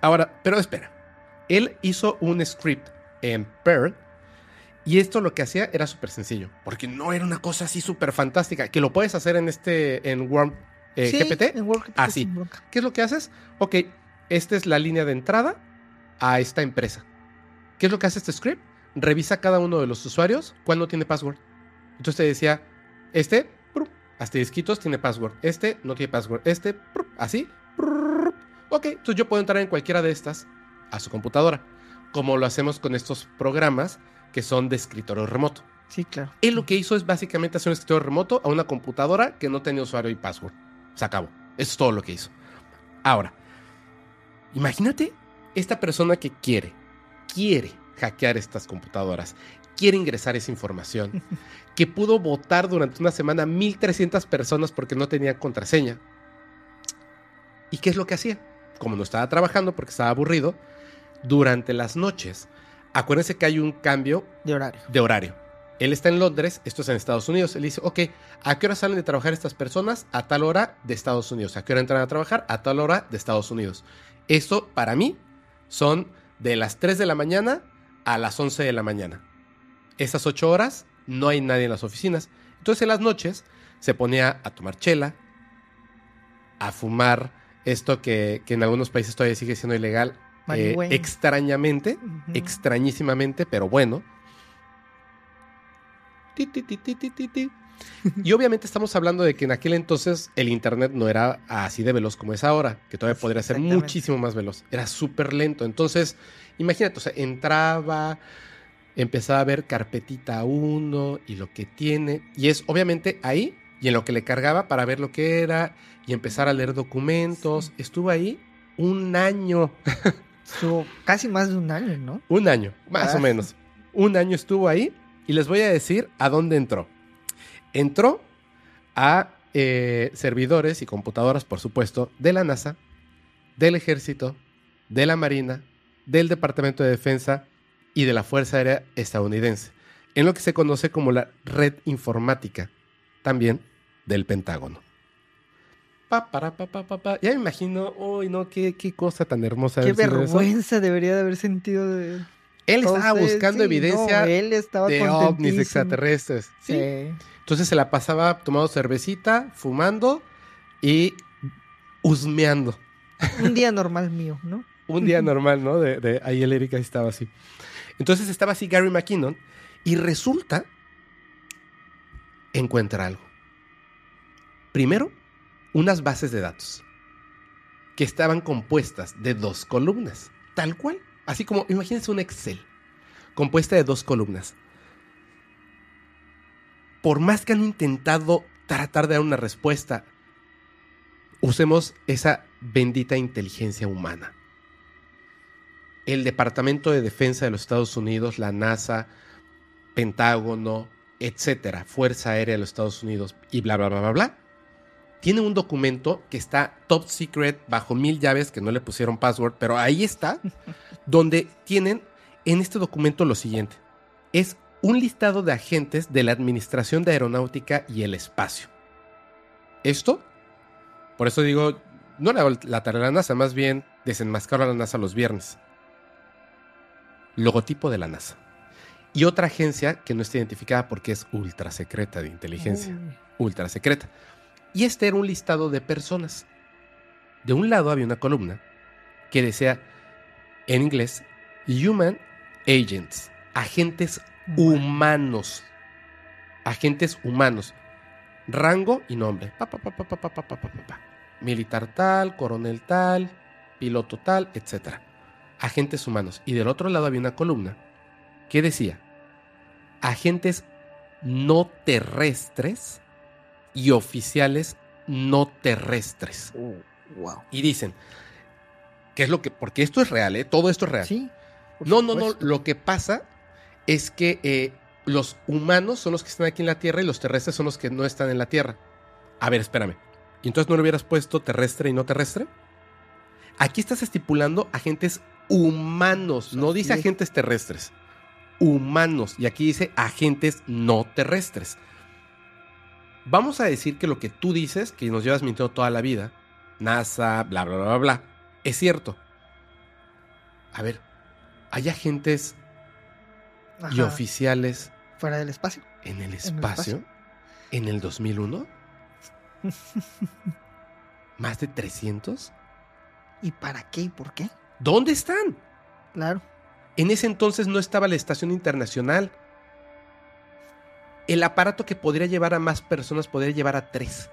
Ahora, pero espera. Él hizo un script en Perl y esto lo que hacía era súper sencillo, porque no era una cosa así súper fantástica, que lo puedes hacer en este, en Worm eh, Sí, GPT. en WordGPT Ah, sí. sin bronca. ¿Qué es lo que haces? Ok, esta es la línea de entrada a esta empresa. ¿Qué es lo que hace este script? Revisa cada uno de los usuarios cuál no tiene password. Entonces te decía, este, asterisquitos tiene password. Este no tiene password. Este, así. Ok, entonces yo puedo entrar en cualquiera de estas a su computadora. Como lo hacemos con estos programas que son de escritorio remoto. Sí, claro. Él lo que hizo es básicamente hacer un escritorio remoto a una computadora que no tenía usuario y password. Se acabó. Eso es todo lo que hizo. Ahora, imagínate esta persona que quiere, quiere hackear estas computadoras, quiere ingresar esa información, [laughs] que pudo votar durante una semana 1300 personas porque no tenía contraseña. ¿Y qué es lo que hacía? Como no estaba trabajando porque estaba aburrido, durante las noches, acuérdense que hay un cambio De horario. de horario. Él está en Londres, esto es en Estados Unidos. Él dice, ok, ¿a qué hora salen de trabajar estas personas? A tal hora de Estados Unidos. ¿A qué hora entran a trabajar? A tal hora de Estados Unidos. Esto, para mí, son de las 3 de la mañana a las 11 de la mañana. Esas 8 horas no hay nadie en las oficinas. Entonces, en las noches se ponía a tomar chela, a fumar esto que, que en algunos países todavía sigue siendo ilegal, eh, extrañamente extrañísimamente, pero bueno. Ti, ti, ti. Y obviamente estamos hablando de que en aquel entonces el internet no era así de veloz como es ahora, que todavía podría ser muchísimo más veloz. Era súper lento. Entonces, imagínate, o sea, entraba, empezaba a ver carpetita 1 y lo que tiene. Y es obviamente ahí y en lo que le cargaba para ver lo que era y empezar a leer documentos. Estuvo ahí un año. [laughs] Estuvo casi más de un año, ¿no? Un año, más Ah. o menos. Un año estuvo ahí y les voy a decir a dónde entró. Entró a eh, servidores y computadoras, por supuesto, de la NASA, del Ejército, de la Marina, del Departamento de Defensa y de la Fuerza Aérea estadounidense, en lo que se conoce como la red informática, también del Pentágono. Pa, para, pa, pa. Ya me imagino, uy, no, qué, qué cosa tan hermosa. Qué vergüenza debería de haber sentido de... Él estaba Entonces, buscando sí, evidencia no, él estaba de ovnis extraterrestres. ¿sí? Sí. Entonces se la pasaba tomando cervecita, fumando y husmeando. Un día normal mío, ¿no? [laughs] Un día normal, ¿no? De, de- ahí el Erika estaba así. Entonces estaba así Gary McKinnon y resulta encuentra algo. Primero, unas bases de datos que estaban compuestas de dos columnas, tal cual. Así como, imagínense un Excel compuesta de dos columnas. Por más que han intentado tratar de dar una respuesta, usemos esa bendita inteligencia humana. El Departamento de Defensa de los Estados Unidos, la NASA, Pentágono, etcétera, Fuerza Aérea de los Estados Unidos y bla, bla, bla, bla, bla, tiene un documento que está top secret bajo mil llaves que no le pusieron password, pero ahí está, [laughs] donde tienen en este documento lo siguiente. Es un listado de agentes de la Administración de Aeronáutica y el Espacio. Esto, por eso digo, no le hago la tarea a la NASA, más bien desenmascaro a la NASA los viernes. logotipo de la NASA. Y otra agencia que no está identificada porque es ultra secreta de inteligencia. Ultra secreta. Y este era un listado de personas. De un lado había una columna que decía en inglés Human Agents, agentes humanos. Agentes humanos. Rango y nombre. Militar tal, coronel tal, piloto tal, etc. Agentes humanos. Y del otro lado había una columna que decía agentes no terrestres y oficiales no terrestres. wow. Y dicen, ¿qué es lo que? Porque esto es real, ¿eh? Todo esto es real. Sí. No, no, no. Lo que pasa es que eh, los humanos son los que están aquí en la Tierra y los terrestres son los que no están en la Tierra. A ver, espérame. ¿Y entonces no le hubieras puesto terrestre y no terrestre? Aquí estás estipulando agentes humanos, no dice es. agentes terrestres. Humanos. Y aquí dice agentes no terrestres. Vamos a decir que lo que tú dices, que nos llevas mintiendo toda la vida, NASA, bla, bla, bla, bla, es cierto. A ver, hay agentes y oficiales Fuera del espacio. en el espacio. espacio en el 2001? [laughs] ¿Más de 300? ¿Y para qué y por qué? ¿Dónde están? Claro. En ese entonces no estaba la estación internacional. El aparato que podría llevar a más personas podría llevar a tres.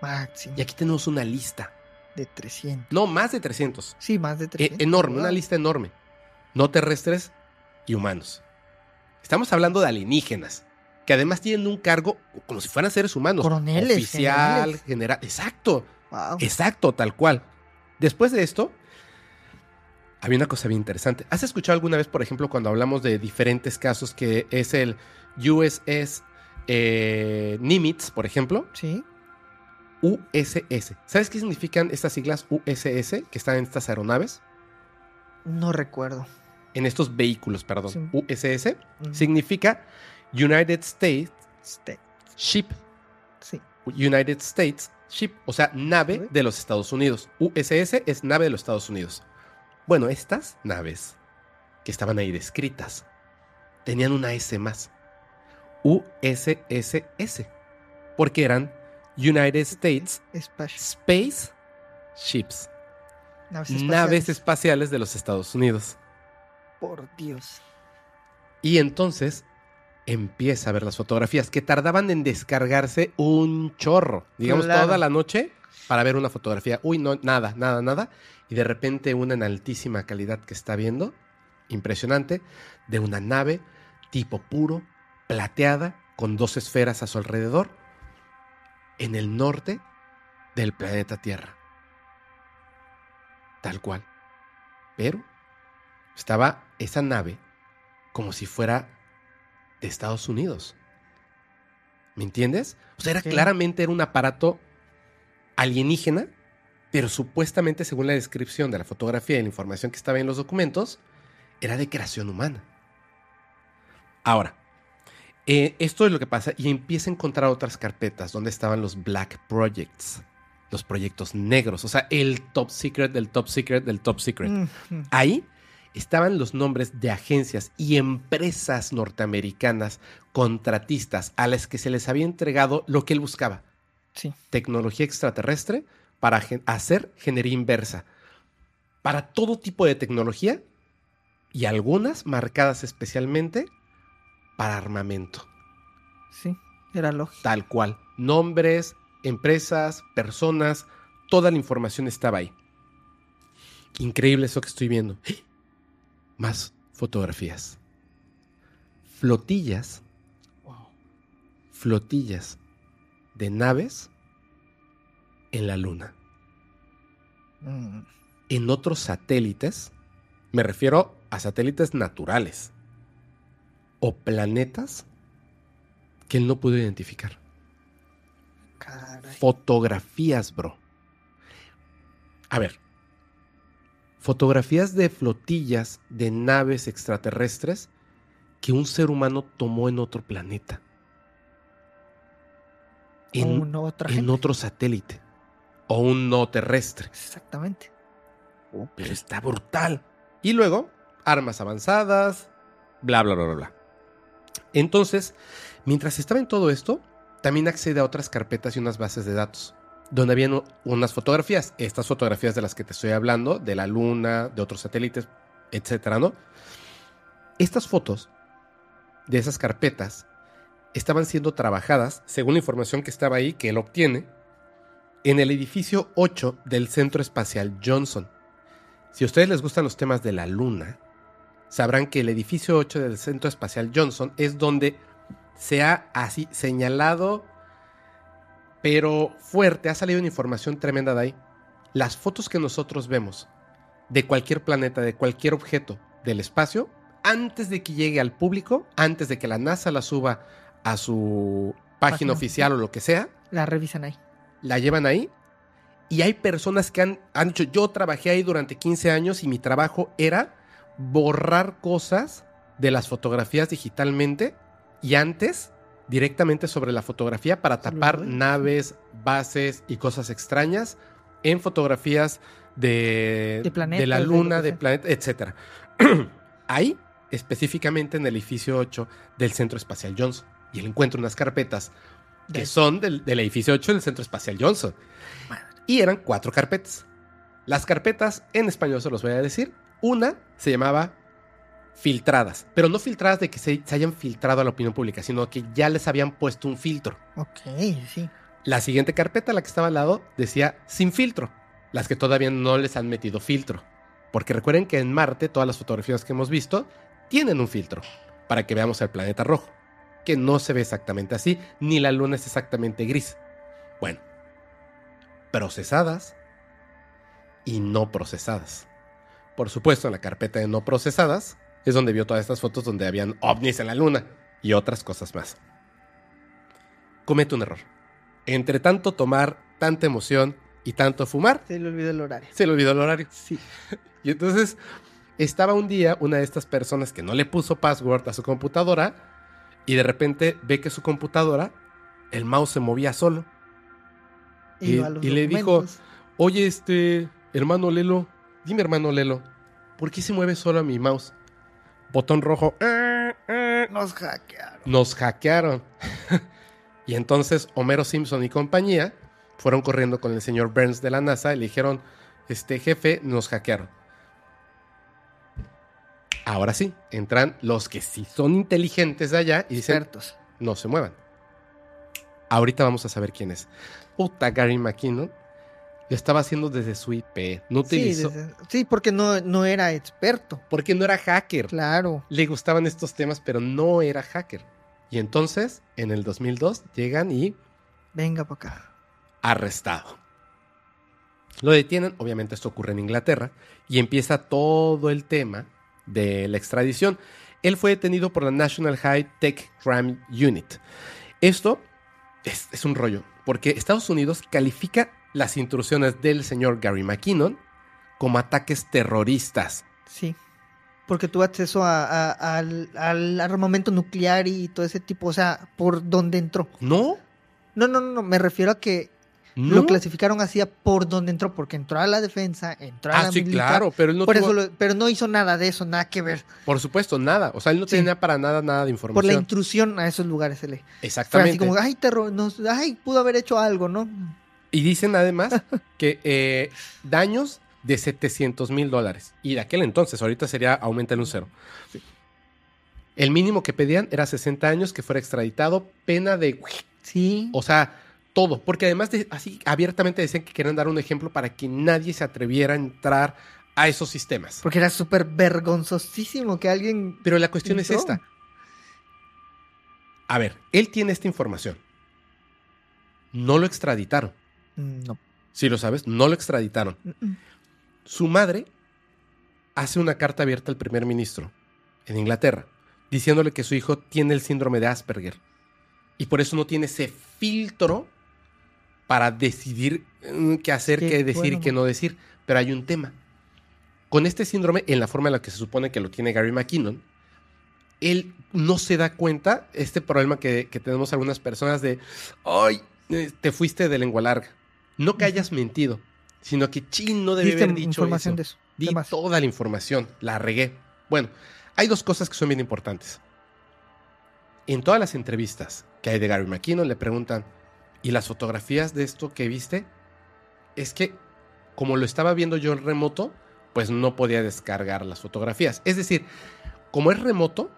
Máximo. Y aquí tenemos una lista. De 300. No, más de 300. Sí, más de E- 300. enorme, Wow. una lista enorme. No terrestres y humanos. Estamos hablando de alienígenas, que además tienen un cargo como si fueran seres humanos. Coroneles, Oficial, generales. general. Exacto, Wow. exacto, tal cual. Después de esto, había una cosa bien interesante. ¿Has escuchado alguna vez, por ejemplo, cuando hablamos de diferentes casos, que es el USS eh, Nimitz, por ejemplo? Sí. USS. ¿Sabes qué significan estas siglas USS que están en estas aeronaves? No recuerdo. En estos vehículos, perdón. Sí. USS significa United States Ship. Sí. United States Ship, o sea, Nave. de los Estados Unidos. USS es nave de los Estados Unidos. Bueno, estas naves que estaban ahí descritas tenían una S más. USSS. Porque eran United States espacio. Space Ships. Naves Naves espaciales. espaciales de los Estados Unidos. Por Dios. Y entonces empieza a ver las fotografías que tardaban en descargarse un chorro. Digamos, Claro. toda la noche para ver una fotografía. Uy, no, nada, nada, nada. Y de repente una en altísima calidad que está viendo, impresionante, de una nave tipo puro, plateada, con dos esferas a su alrededor, en el norte del planeta Tierra. Tal cual. Pero estaba esa nave como si fuera de Estados Unidos. ¿Me entiendes? O sea, era claramente era un aparato alienígena, pero supuestamente, según la descripción de la fotografía y la información que estaba en los documentos, era de creación humana. Ahora, eh, esto es lo que pasa y empieza a encontrar otras carpetas donde estaban los Black Projects, los proyectos negros, o sea, el top secret del top secret del top secret. Ahí estaban los nombres de agencias y empresas norteamericanas contratistas a las que se les había entregado lo que él buscaba, Sí. tecnología extraterrestre para hacer ingeniería inversa, para todo tipo de tecnología y algunas marcadas especialmente para armamento, Sí. Era lógico. tal cual. Nombres, empresas, personas, toda la información estaba ahí. Increíble eso que estoy viendo. Más fotografías. Flotillas, Wow. flotillas de naves en la luna. Mm, En otros satélites, me refiero a satélites naturales o planetas que él no pudo identificar. caray. Fotografías, bro. A ver. Fotografías de flotillas de naves extraterrestres que un ser humano tomó en otro planeta. En, otra otro satélite. O un no terrestre. Exactamente. Pero está brutal. Y luego, armas avanzadas, bla, bla, bla, bla, bla. Entonces, mientras estaba en todo esto, también accede a otras carpetas y unas bases de datos, donde habían unas fotografías, estas fotografías de las que te estoy hablando, de la luna, de otros satélites, etcétera, ¿no? Estas fotos de esas carpetas estaban siendo trabajadas, según la información que estaba ahí, que él obtiene, en el edificio 8 del Centro Espacial Johnson. Si a ustedes les gustan los temas de la Luna, sabrán que el edificio 8 del Centro Espacial Johnson es donde se ha así señalado, pero fuerte, ha salido una información tremenda de ahí. Las fotos que nosotros vemos de cualquier planeta, de cualquier objeto del espacio, antes de que llegue al público, antes de que la NASA la suba a su página, Página. oficial o lo que sea, La revisan ahí. la llevan ahí. Y hay personas que han, han dicho, yo trabajé ahí durante 15 años y mi trabajo era borrar cosas de las fotografías digitalmente y antes directamente sobre la fotografía para tapar naves, bases y cosas extrañas en fotografías de, De planetas, la de luna, de sea. planetas, etc. [clears throat] ahí, específicamente en el edificio 8 del Centro Espacial Johnson. Y él encuentra unas carpetas que De- son del, del edificio 8 del Centro Espacial Johnson. Y eran cuatro carpetas. Las carpetas, en español se los voy a decir. Una se llamaba filtradas, pero no filtradas de que se, se hayan filtrado a la opinión pública, sino que ya les habían puesto un filtro. Ok, sí. La siguiente carpeta, la que estaba al lado, decía sin filtro. Las que todavía no les han metido filtro. Porque recuerden que en Marte todas las fotografías que hemos visto tienen un filtro para que veamos el planeta rojo, que no se ve exactamente así, ni la luna es exactamente gris. Bueno, procesadas y no procesadas. Por supuesto, en la carpeta de no procesadas es donde vio todas estas fotos donde habían ovnis en la luna y otras cosas más. Comete un error. Entre tanto tomar tanta emoción y tanto fumar, Se le olvidó el horario. se le olvidó el horario. Sí. Y entonces estaba un día una de estas personas que no le puso password a su computadora y de repente ve que su computadora, el mouse se movía solo. Y- y le dijo. Oye, este, hermano Lelo, dime hermano Lelo, ¿por qué se mueve solo mi mouse? Botón rojo. Nos hackearon. nos hackearon. [laughs] y entonces Homero Simpson y compañía fueron corriendo con el señor Burns de la NASA y le dijeron, este jefe, nos hackearon. Ahora sí, entran los que sí son inteligentes de allá y dicen, Expertos. no se muevan. Ahorita vamos a saber quién es. Puta, Gary McKinnon lo estaba haciendo desde su IP. No Sí, utilizó. desde- sí, porque no, no era experto. Porque no era hacker. Claro. Le gustaban estos temas, pero no era hacker. Y entonces, en el 2002, llegan y Venga para acá. arrestado. Lo detienen, obviamente esto ocurre en Inglaterra, y empieza todo el tema de la extradición. Él fue detenido por la National High Tech Crime Unit. Esto es, es un rollo, porque Estados Unidos califica las intrusiones del señor Gary McKinnon como ataques terroristas. Sí. Porque tuvo acceso a- a- al, al armamento nuclear y todo ese tipo, o sea, por donde entró. ¿No? No, no, no, me refiero a que ¿No? lo clasificaron así a por donde entró, porque entró a la defensa, entró a Ah, la sí, militar. claro, pero él no por tuvo- eso lo- pero no hizo nada de eso, nada que ver. Por supuesto, nada. O sea, él no Sí. tenía para nada nada de Por la información. intrusión a esos lugares se le. Fue Exactamente. así como, ay, terror, nos, ay, pudo haber hecho algo, ¿no? Y dicen además [laughs] que eh, daños de 700 mil dólares. Y de aquel entonces, ahorita sería aumentar un cero. El mínimo que pedían era 60 años, que fuera extraditado, pena de... Sí. O sea, todo. Porque además de, así abiertamente decían que querían dar un ejemplo para que nadie se atreviera a entrar a esos sistemas. Porque era súper vergonzosísimo que alguien. Pero la cuestión es esta. A ver, él tiene esta información. No lo extraditaron. No. Si lo sabes, no lo extraditaron. Su madre hace una carta abierta al primer ministro en Inglaterra, diciéndole que su hijo tiene el síndrome de Asperger. Y por eso no tiene ese filtro para decidir mm, qué hacer, Qué qué, decir y bueno. qué no decir. Pero hay un tema. Con este síndrome, en la forma en la que se supone que lo tiene Gary McKinnon, él no se da cuenta, este problema que, que tenemos algunas personas de, ay, eh, te fuiste de lengua larga. No que hayas mentido, sino que chin, no Diste haber dicho información eso. de eso. Di toda la información, la regué. Bueno, hay dos cosas que son bien importantes. En todas las entrevistas que hay de Gary McKinnon le preguntan, ¿y las fotografías de esto que viste? Es que como lo estaba viendo yo en remoto, pues no podía descargar las fotografías. Es decir, como es remoto,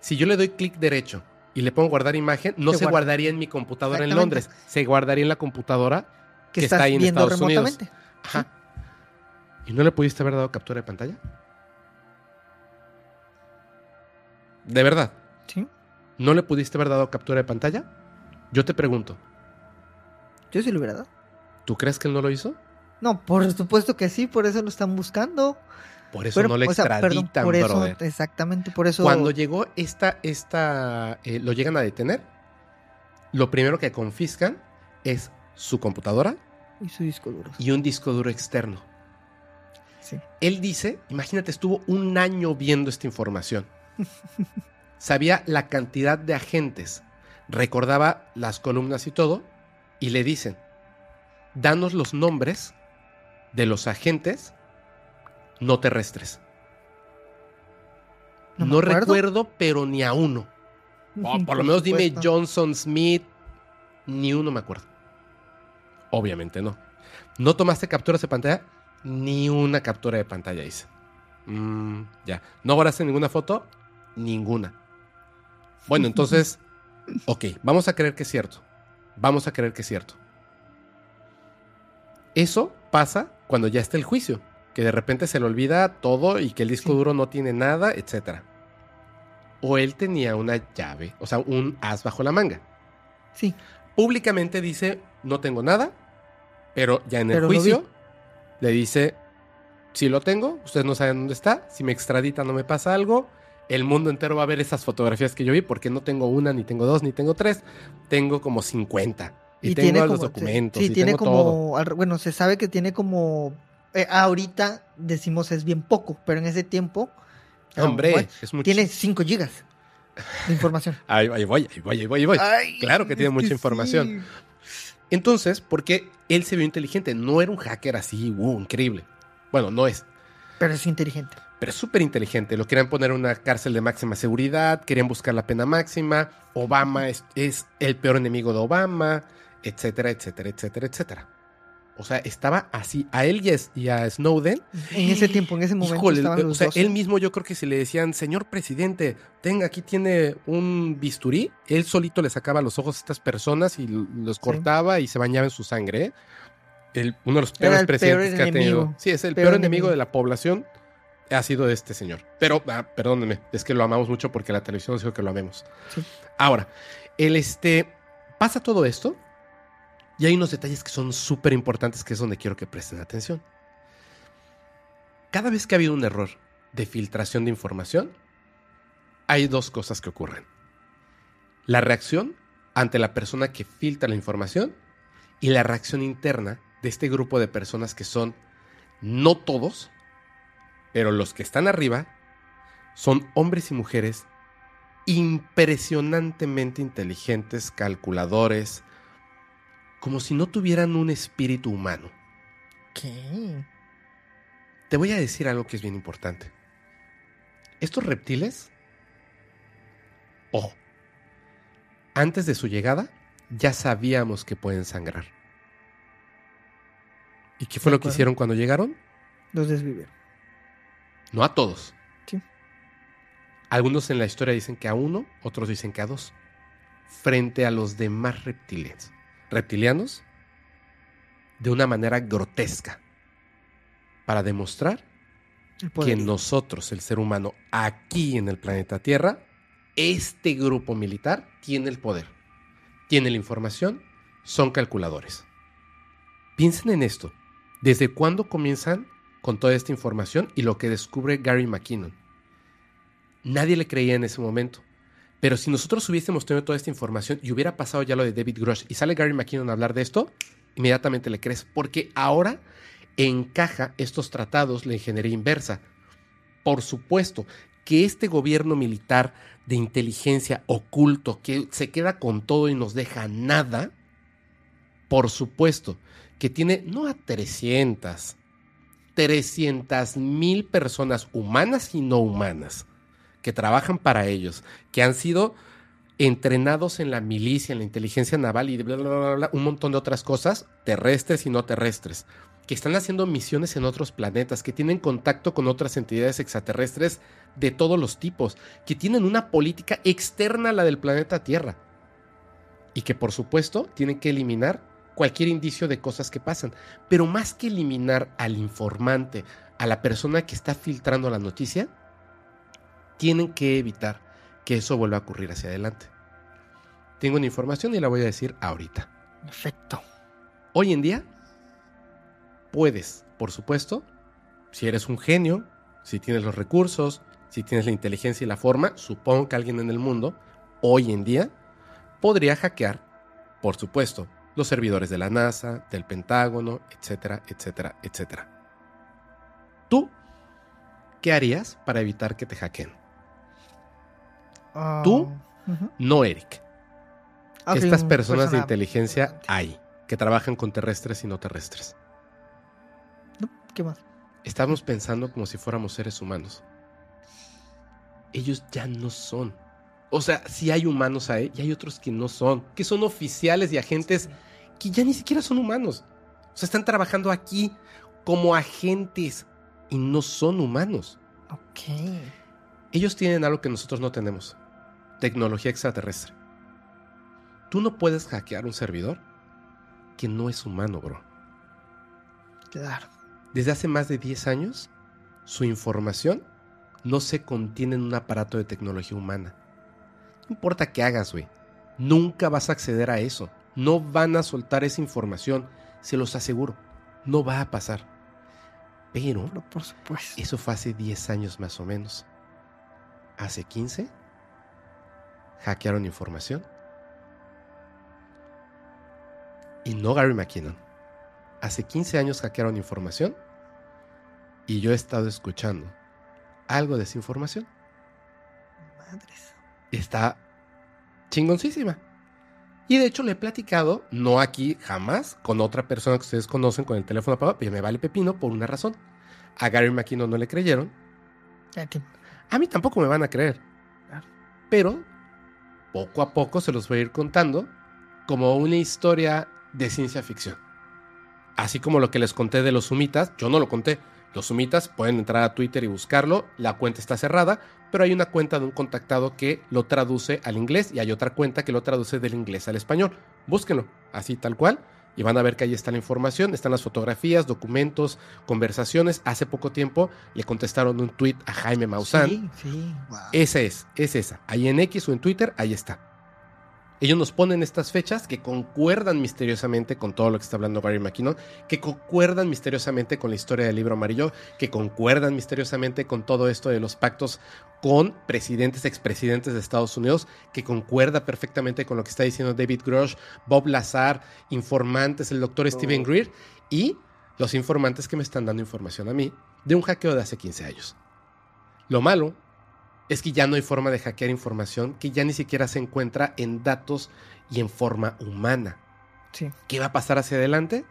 si yo le doy clic derecho y le pongo guardar imagen, no se, guardaría en mi computadora en Londres, se guardaría en la computadora que, está ahí en Estados Unidos. Ajá. ¿Y no le pudiste haber dado captura de pantalla? ¿De verdad? Sí. ¿No le pudiste haber dado captura de pantalla? Yo te pregunto. Yo sí lo hubiera dado. ¿Tú crees que él no lo hizo? No, por supuesto que sí, por eso lo están buscando. Por eso no le extraditan, por eso, Exactamente, por eso. Cuando llegó esta, esta, eh, lo llegan a detener, lo primero que confiscan es su computadora. Y su disco duro. Y un disco duro externo. Sí. Él dice, imagínate, estuvo un año viendo esta información. [laughs] Sabía la cantidad de agentes, recordaba las columnas y todo, y le dicen, danos los nombres de los agentes no terrestres. No, recuerdo, pero ni a uno. por, lo menos dime Johnson Smith, ni uno me acuerdo. Obviamente no. ¿No tomaste capturas de pantalla? Ni una captura de pantalla hice. Mm, ya. ¿No guardaste ninguna foto? Ninguna. Bueno, entonces, [laughs] ok, vamos a creer que es cierto. Vamos a creer que es cierto. Eso pasa cuando ya está el juicio, que de repente se le olvida todo y que el disco duro no tiene nada, etc. O él tenía una llave, o sea, un as bajo la manga. Sí. Públicamente dice, no tengo nada, pero ya en el juicio le dice, si lo tengo, ustedes no saben dónde está, si me extradita no me pasa algo, el mundo entero va a ver esas fotografías que yo vi, porque no tengo una, ni tengo dos, ni tengo tres, tengo como 50. Y, tengo tiene los documentos. Sí, tiene como. Bueno, se sabe que tiene como. Eh, ahorita decimos es bien poco, pero en ese tiempo. Hombre, es mucho. Tiene 5 gigas de información. [laughs] ahí, voy, ahí voy, ahí voy, ahí voy. claro que tiene mucha información. Entonces, porque él se vio inteligente, no era un hacker así, uh, increíble. Bueno, no es. Pero es inteligente. Pero es súper inteligente. Lo querían poner en una cárcel de máxima seguridad, querían buscar la pena máxima. Obama es, es el peor enemigo de Obama etcétera, etcétera, etcétera, etcétera. O sea, estaba así. A él y a, Snowden. En ese tiempo, en ese momento. o sea, él mismo, yo creo que si le decían, señor presidente, tenga, aquí tiene un bisturí, él solito le sacaba los ojos a estas personas y los cortaba y se bañaba en su sangre. ¿eh? uno de los peores presidentes que ha tenido. Sí, es el peor, enemigo, de la población. Ha sido este señor. Pero, ah, perdónenme, es que lo amamos mucho porque la televisión dijo que lo amemos. Ahora, el este. Pasa todo esto y hay unos detalles que son súper importantes que es donde quiero que presten atención. Cada vez que ha habido un error de filtración de información, hay dos cosas que ocurren. La reacción ante la persona que filtra la información y la reacción interna de este grupo de personas que son, no todos, pero los que están arriba, son hombres y mujeres impresionantemente inteligentes, calculadores, como si no tuvieran un espíritu humano. ¿Qué? Te voy a decir algo que es bien importante. Estos reptiles, ojo, antes de su llegada ya sabíamos que pueden sangrar. ¿Y qué fue lo que hicieron cuando llegaron? Los desvivieron. No a todos. Sí. Algunos en la historia dicen que a uno, otros dicen que a dos. Frente a los demás reptiles reptilianos de una manera grotesca para demostrar que nosotros, el ser humano, aquí en el planeta Tierra, este grupo militar tiene el poder, tiene la información, son calculadores. Piensen en esto. ¿Desde cuándo comienzan con toda esta información y lo que descubre Gary McKinnon? Nadie le creía en ese momento. Pero si nosotros hubiésemos tenido toda esta información y hubiera pasado ya lo de David Grush y sale Gary McKinnon a hablar de esto, inmediatamente le crees, porque ahora encaja estos tratados la ingeniería inversa. Por supuesto que este gobierno militar de inteligencia oculto que se queda con todo y nos deja nada, por supuesto que tiene no a 300, 300 mil personas humanas y no humanas que trabajan para ellos, que han sido entrenados en la milicia, en la inteligencia naval y bla, bla, bla, bla, un montón de otras cosas, terrestres y no terrestres, que están haciendo misiones en otros planetas, que tienen contacto con otras entidades extraterrestres de todos los tipos, que tienen una política externa a la del planeta Tierra y que por supuesto tienen que eliminar cualquier indicio de cosas que pasan, pero más que eliminar al informante, a la persona que está filtrando la noticia, tienen que evitar que eso vuelva a ocurrir hacia adelante. Tengo una información y la voy a decir ahorita. Perfecto. Hoy en día, puedes, por supuesto, si eres un genio, si tienes los recursos, si tienes la inteligencia y la forma, supongo que alguien en el mundo, hoy en día, podría hackear, por supuesto, los servidores de la NASA, del Pentágono, etcétera, etcétera, etcétera. ¿Tú qué harías para evitar que te hackeen? Ah, ¿Tú? No, Eric. Ah, Estas personas de inteligencia hay, que trabajan con terrestres y no terrestres. ¿Qué más? Estamos pensando como si fuéramos seres humanos. Ellos ya no son. O sea, sí hay humanos ahí y hay otros que no son, que son oficiales y agentes que ya ni siquiera son humanos. O sea, están trabajando aquí como agentes y no son humanos. Ok. Ellos tienen algo que nosotros no tenemos. Tecnología extraterrestre. Tú no puedes hackear un servidor que no es humano, bro. Claro. Desde hace más de 10 años, su información no se contiene en un aparato de tecnología humana. No importa qué hagas, güey. Nunca vas a acceder a eso. No van a soltar esa información. Se los aseguro. No va a pasar. Pero Pero por supuesto. eso fue hace 10 años más o menos. Hace 15, hackearon información. Y no Gary McKinnon. Hace 15 años hackearon información. Y yo he estado escuchando algo de esa información. Madres. Está chingoncísima. Y de hecho le he platicado, no aquí jamás, con otra persona que ustedes conocen con el teléfono apagado, pero me vale pepino por una razón. A Gary McKinnon no le creyeron, que- a mí tampoco me van a creer. Claro. Pero poco a poco se los voy a ir contando como una historia de ciencia ficción. Así como lo que les conté de los sumitas, yo no lo conté. Los sumitas pueden entrar a Twitter y buscarlo. La cuenta está cerrada, pero hay una cuenta de un contactado que lo traduce al inglés y hay otra cuenta que lo traduce del inglés al español. Búsquenlo, así tal cual. Y van a ver que ahí está la información, están las fotografías, documentos, conversaciones. Hace poco tiempo le contestaron un tweet a Jaime Maussan. Sí, sí. wow. Esa es, es esa. Ahí en X o en Twitter, ahí está. Ellos nos ponen estas fechas que concuerdan misteriosamente con todo lo que está hablando Gary McKinnon, que concuerdan misteriosamente con la historia del libro amarillo, que concuerdan misteriosamente con todo esto de los pactos con presidentes, expresidentes de Estados Unidos, que concuerda perfectamente con lo que está diciendo David Grosh, Bob Lazar, informantes, el doctor Stephen Greer y los informantes que me están dando información a mí de un hackeo de hace 15 años. Lo malo es que ya no hay forma de hackear información que ya ni siquiera se encuentra en datos y en forma humana. Sí. ¿Qué va a pasar hacia adelante?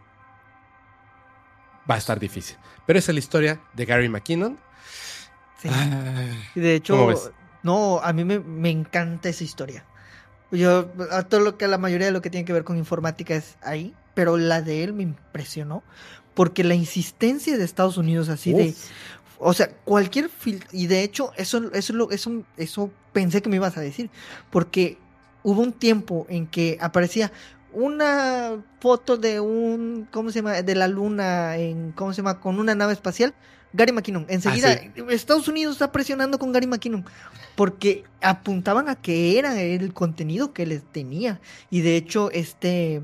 Va a estar difícil. Pero esa es la historia de Gary McKinnon. sí. Y de ¿Cómo hecho, no, a mí me, me encanta esa historia. Yo, a todo lo que la mayoría de lo que tiene que ver con informática es ahí, pero la de él me impresionó porque la insistencia de Estados Unidos así de, o sea, cualquier fil- y de hecho eso eso lo eso eso pensé que me ibas a decir, porque hubo un tiempo en que aparecía una foto de un ¿cómo se llama? de la luna en ¿cómo se llama? con una nave espacial Gary McKinnon. Enseguida, Ah, Estados Unidos está presionando con Gary McKinnon. Porque apuntaban a que era el contenido que les tenía. Y de hecho, este.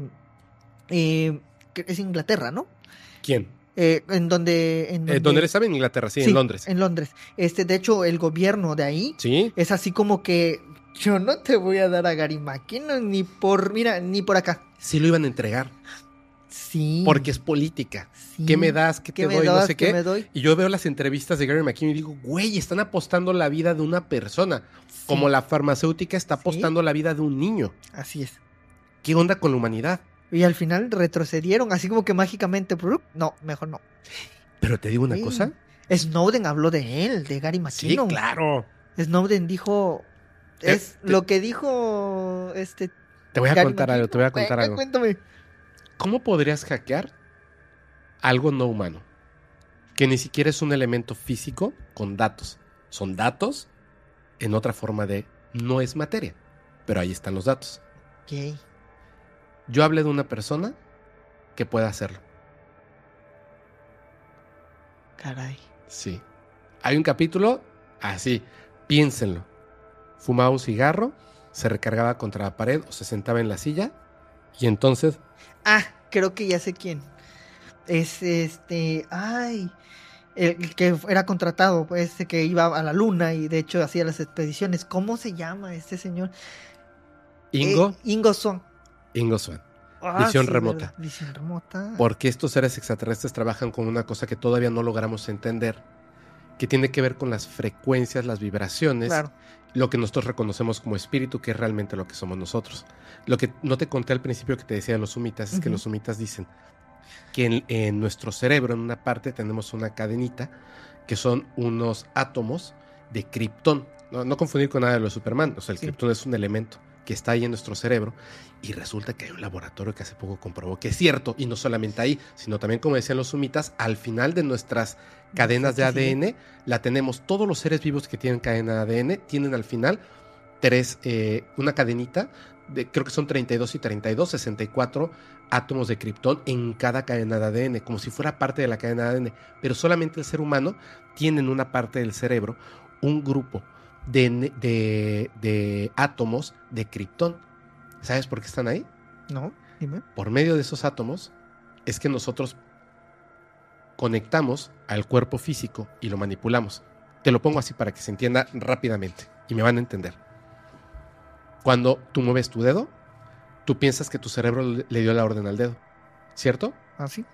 eh, es Inglaterra, ¿no? ¿Quién? Eh, en donde. En Eh, ¿Dónde él estaba? En Inglaterra, sí, en Londres. En Londres. Este, de hecho, el gobierno de ahí Sí. es así como que. Yo no te voy a dar a Gary McKinnon ni por. Mira, ni por acá. Sí lo iban a entregar. Sí. Porque es política. sí. ¿Qué me das? ¿Qué te ¿Qué me doy? no sé ¿Qué qué. me doy? Y yo veo las entrevistas de Gary McKinnon y digo, güey, están apostando la vida de una persona. Como la farmacéutica está apostando la vida de un niño. Así es. ¿Qué onda con la humanidad? Y al final retrocedieron, así como que mágicamente. No, mejor no. Pero te digo una Sí. cosa. Snowden habló de él, de Gary Sí, McKinnon. claro. Snowden dijo. Es lo que dijo este. Te voy a Gary contar algo, te voy a contar Venga, algo. Cuéntame. ¿Cómo podrías hackear algo no humano? Que ni siquiera es un elemento físico con datos. Son datos en otra forma de no es materia. Pero ahí están los datos. Ok. Yo hablé de una persona que puede hacerlo. Caray. Sí. Hay un capítulo así. Piénsenlo. Fumaba un cigarro, se recargaba contra la pared o se sentaba en la silla y entonces Ah, creo que ya sé quién. Es este. Ay. El que era contratado, pues, este que iba a la luna y de hecho hacía las expediciones. ¿Cómo se llama este señor? Ingo, Eh, Ingo Swan. Ingo Swan. Ah, Visión sí, remota. Visión remota. Porque estos seres extraterrestres trabajan con una cosa que todavía no logramos entender, que tiene que ver con las frecuencias, las vibraciones, Claro. lo que nosotros reconocemos como espíritu, que es realmente lo que somos nosotros. Lo que no te conté al principio que te decía de los sumitas, es que los sumitas dicen que en, en nuestro cerebro, en una parte, tenemos una cadenita, que son unos átomos de kriptón. No, no confundir con nada de lo de Superman, o sea, el Sí. kriptón es un elemento que está ahí en nuestro cerebro y resulta que hay un laboratorio que hace poco comprobó que es cierto, y no solamente ahí, sino también, como decían los sumitas, al final de nuestras cadenas de. ADN, la tenemos, todos los seres vivos que tienen cadena de ADN tienen al final tres, eh, una cadenita, de, creo que son 32 y 32, 64 átomos de kriptón en cada cadena de ADN, como si fuera parte de la cadena de ADN, pero solamente el ser humano tiene en una parte del cerebro un grupo de, de, de átomos de kriptón. ¿Sabes por qué están ahí? No, dime. Por medio de esos átomos es que nosotros conectamos al cuerpo físico y lo manipulamos. Te lo pongo así para que se entienda rápidamente y me van a entender. Cuando tú mueves tu dedo, tú piensas que tu cerebro le dio la orden al dedo, ¿cierto? ¿Ah, sí?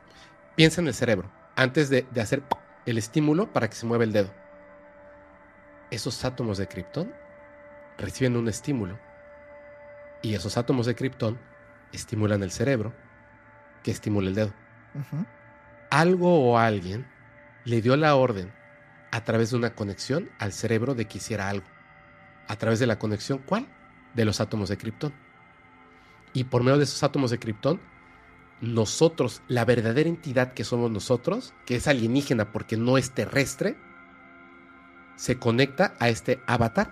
Piensa en el cerebro antes de, de hacer el estímulo para que se mueva el dedo. Esos átomos de kriptón reciben un estímulo y esos átomos de kriptón estimulan el cerebro que estimula el dedo. Algo o alguien le dio la orden a través de una conexión al cerebro de que hiciera algo. ¿A través de la conexión cuál? De los átomos de kriptón. Y por medio de esos átomos de kriptón, nosotros, la verdadera entidad que somos nosotros, que es alienígena porque no es terrestre, se conecta a este avatar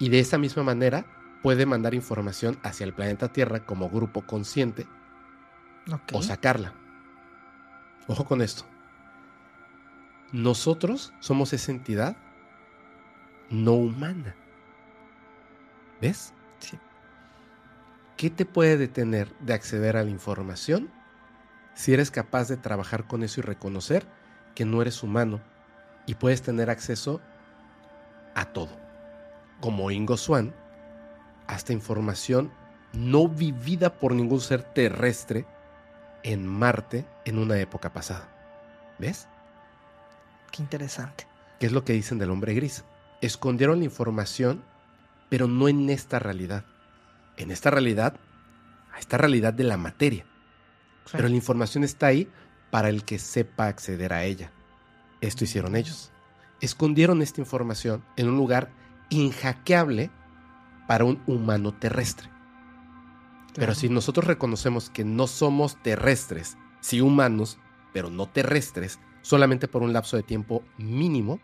y de esa misma manera puede mandar información hacia el planeta Tierra como grupo consciente o sacarla. Ojo con esto. Nosotros somos esa entidad no humana. ¿Ves? Sí. ¿Qué te puede detener de acceder a la información si eres capaz de trabajar con eso y reconocer que no eres humano y puedes tener acceso a todo? Como Ingo Swan, hasta información no vivida por ningún ser terrestre en Marte en una época pasada. ¿Ves? Qué interesante. ¿Qué es lo que dicen del hombre gris? Escondieron la información, pero no en esta realidad. En esta realidad, a esta realidad de la materia. Sí. Pero la información está ahí para el que sepa acceder a ella. Esto hicieron ellos. Escondieron esta información en un lugar inhackeable para un humano terrestre. Pero si nosotros reconocemos que no somos terrestres, sí humanos, pero no terrestres, solamente por un lapso de tiempo mínimo,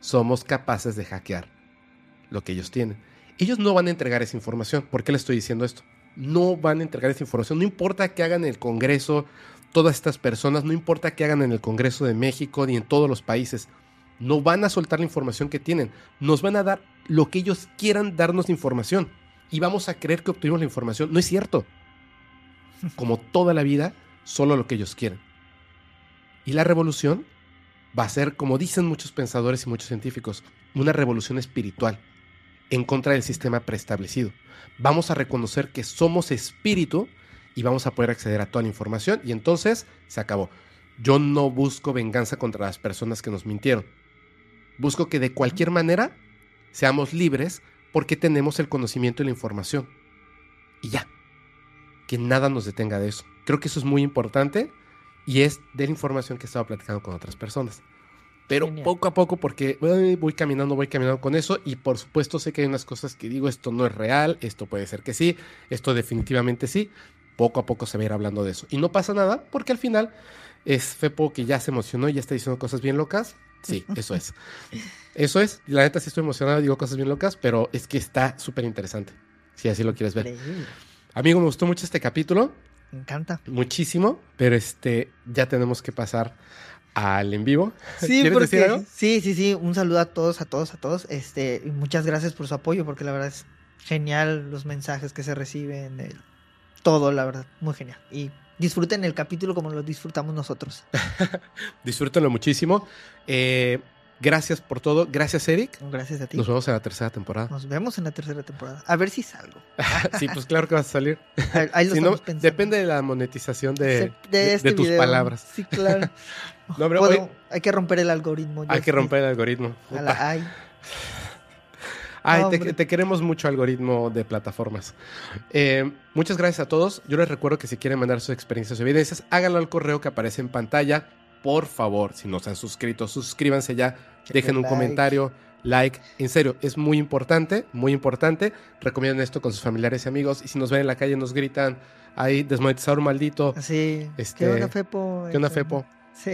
somos capaces de hackear lo que ellos tienen. Ellos no van a entregar esa información. ¿Por qué le estoy diciendo esto? No van a entregar esa información. No importa que hagan el Congreso todas estas personas, no importa que hagan en el Congreso de México ni en todos los países. No van a soltar la información que tienen. Nos van a dar lo que ellos quieran darnos información. Y vamos a creer que obtuvimos la información. No es cierto. Como toda la vida, solo lo que ellos quieren. Y la revolución va a ser, como dicen muchos pensadores y muchos científicos, una revolución espiritual en contra del sistema preestablecido. Vamos a reconocer que somos espíritu y vamos a poder acceder a toda la información y entonces se acabó. Yo no busco venganza contra las personas que nos mintieron. Busco que de cualquier manera seamos libres porque tenemos el conocimiento y la información. Y ya. Que nada nos detenga de eso. Creo que eso es muy importante y es de la información que he estado platicando con otras personas. Pero Genial. poco a poco, porque voy caminando, voy caminando con eso, y por supuesto sé que hay unas cosas que digo, esto no es real, esto puede ser que sí, esto definitivamente sí. Poco a poco se va a ir hablando de eso. Y no pasa nada, porque al final es Fepo que ya se emocionó y ya está diciendo cosas bien locas. Sí, [laughs] eso es. Eso es. La neta sí estoy emocionado, digo cosas bien locas, pero es que está súper interesante. Si así lo quieres ver. Amigo, me gustó mucho este capítulo, Me encanta. muchísimo, pero este ya tenemos que pasar al en vivo. Sí, ¿Quieres decir porque algo? sí, sí, sí, un saludo a todos, a todos, a todos. Este, y muchas gracias por su apoyo, porque la verdad es genial los mensajes que se reciben, el- todo, la verdad, muy genial. Y disfruten el capítulo como lo disfrutamos nosotros. [laughs] Disfrútenlo muchísimo. Eh, gracias por todo. Gracias, Eric. Gracias a ti. Nos vemos en la tercera temporada. Nos vemos en la tercera temporada. A ver si salgo. [laughs] sí, pues claro que vas a salir. Ahí- Ahí lo Si no, depende de la monetización de, de- de este tus video. palabras. Sí, claro. [laughs] No, hoy hay que romper el algoritmo. hay que romper el algoritmo. A la- ay, Ay, te, queremos mucho, algoritmo de plataformas. Eh, muchas gracias a todos. Yo les recuerdo que si quieren mandar sus experiencias o evidencias, háganlo al correo que aparece en pantalla. Por favor, si no se han suscrito, suscríbanse ya. Dejen un like. comentario, like. En serio, es muy importante, muy importante. Recomienden esto con sus familiares y amigos. Y si nos ven en la calle, nos gritan ahí, desmonetizador maldito. así. Este, ¿Qué onda, Fepo? ¿Qué onda, Este, Fepo? Sí.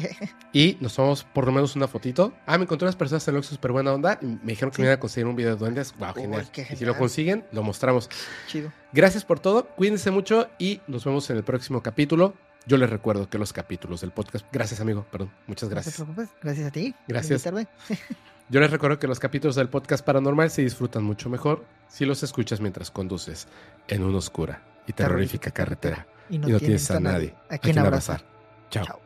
Y nos tomamos por lo menos una fotito. Ah, me encontré unas personas en Oxxo súper buena onda. Y me dijeron que Sí. me iban a conseguir un video de duendes. Wow, Uy, genial. Y si lo consiguen, lo mostramos. Chido. Gracias por todo, cuídense mucho y nos vemos en el próximo capítulo. Yo les recuerdo que los capítulos del podcast, gracias amigo, perdón, muchas No te gracias. preocupes. Gracias a ti. Gracias. [laughs] Yo les recuerdo que los capítulos del podcast paranormal se disfrutan mucho mejor si los escuchas mientras conduces en una oscura y terrorífica carretera Y y no tienes a nadie a quien abrazar. Chao. Chao.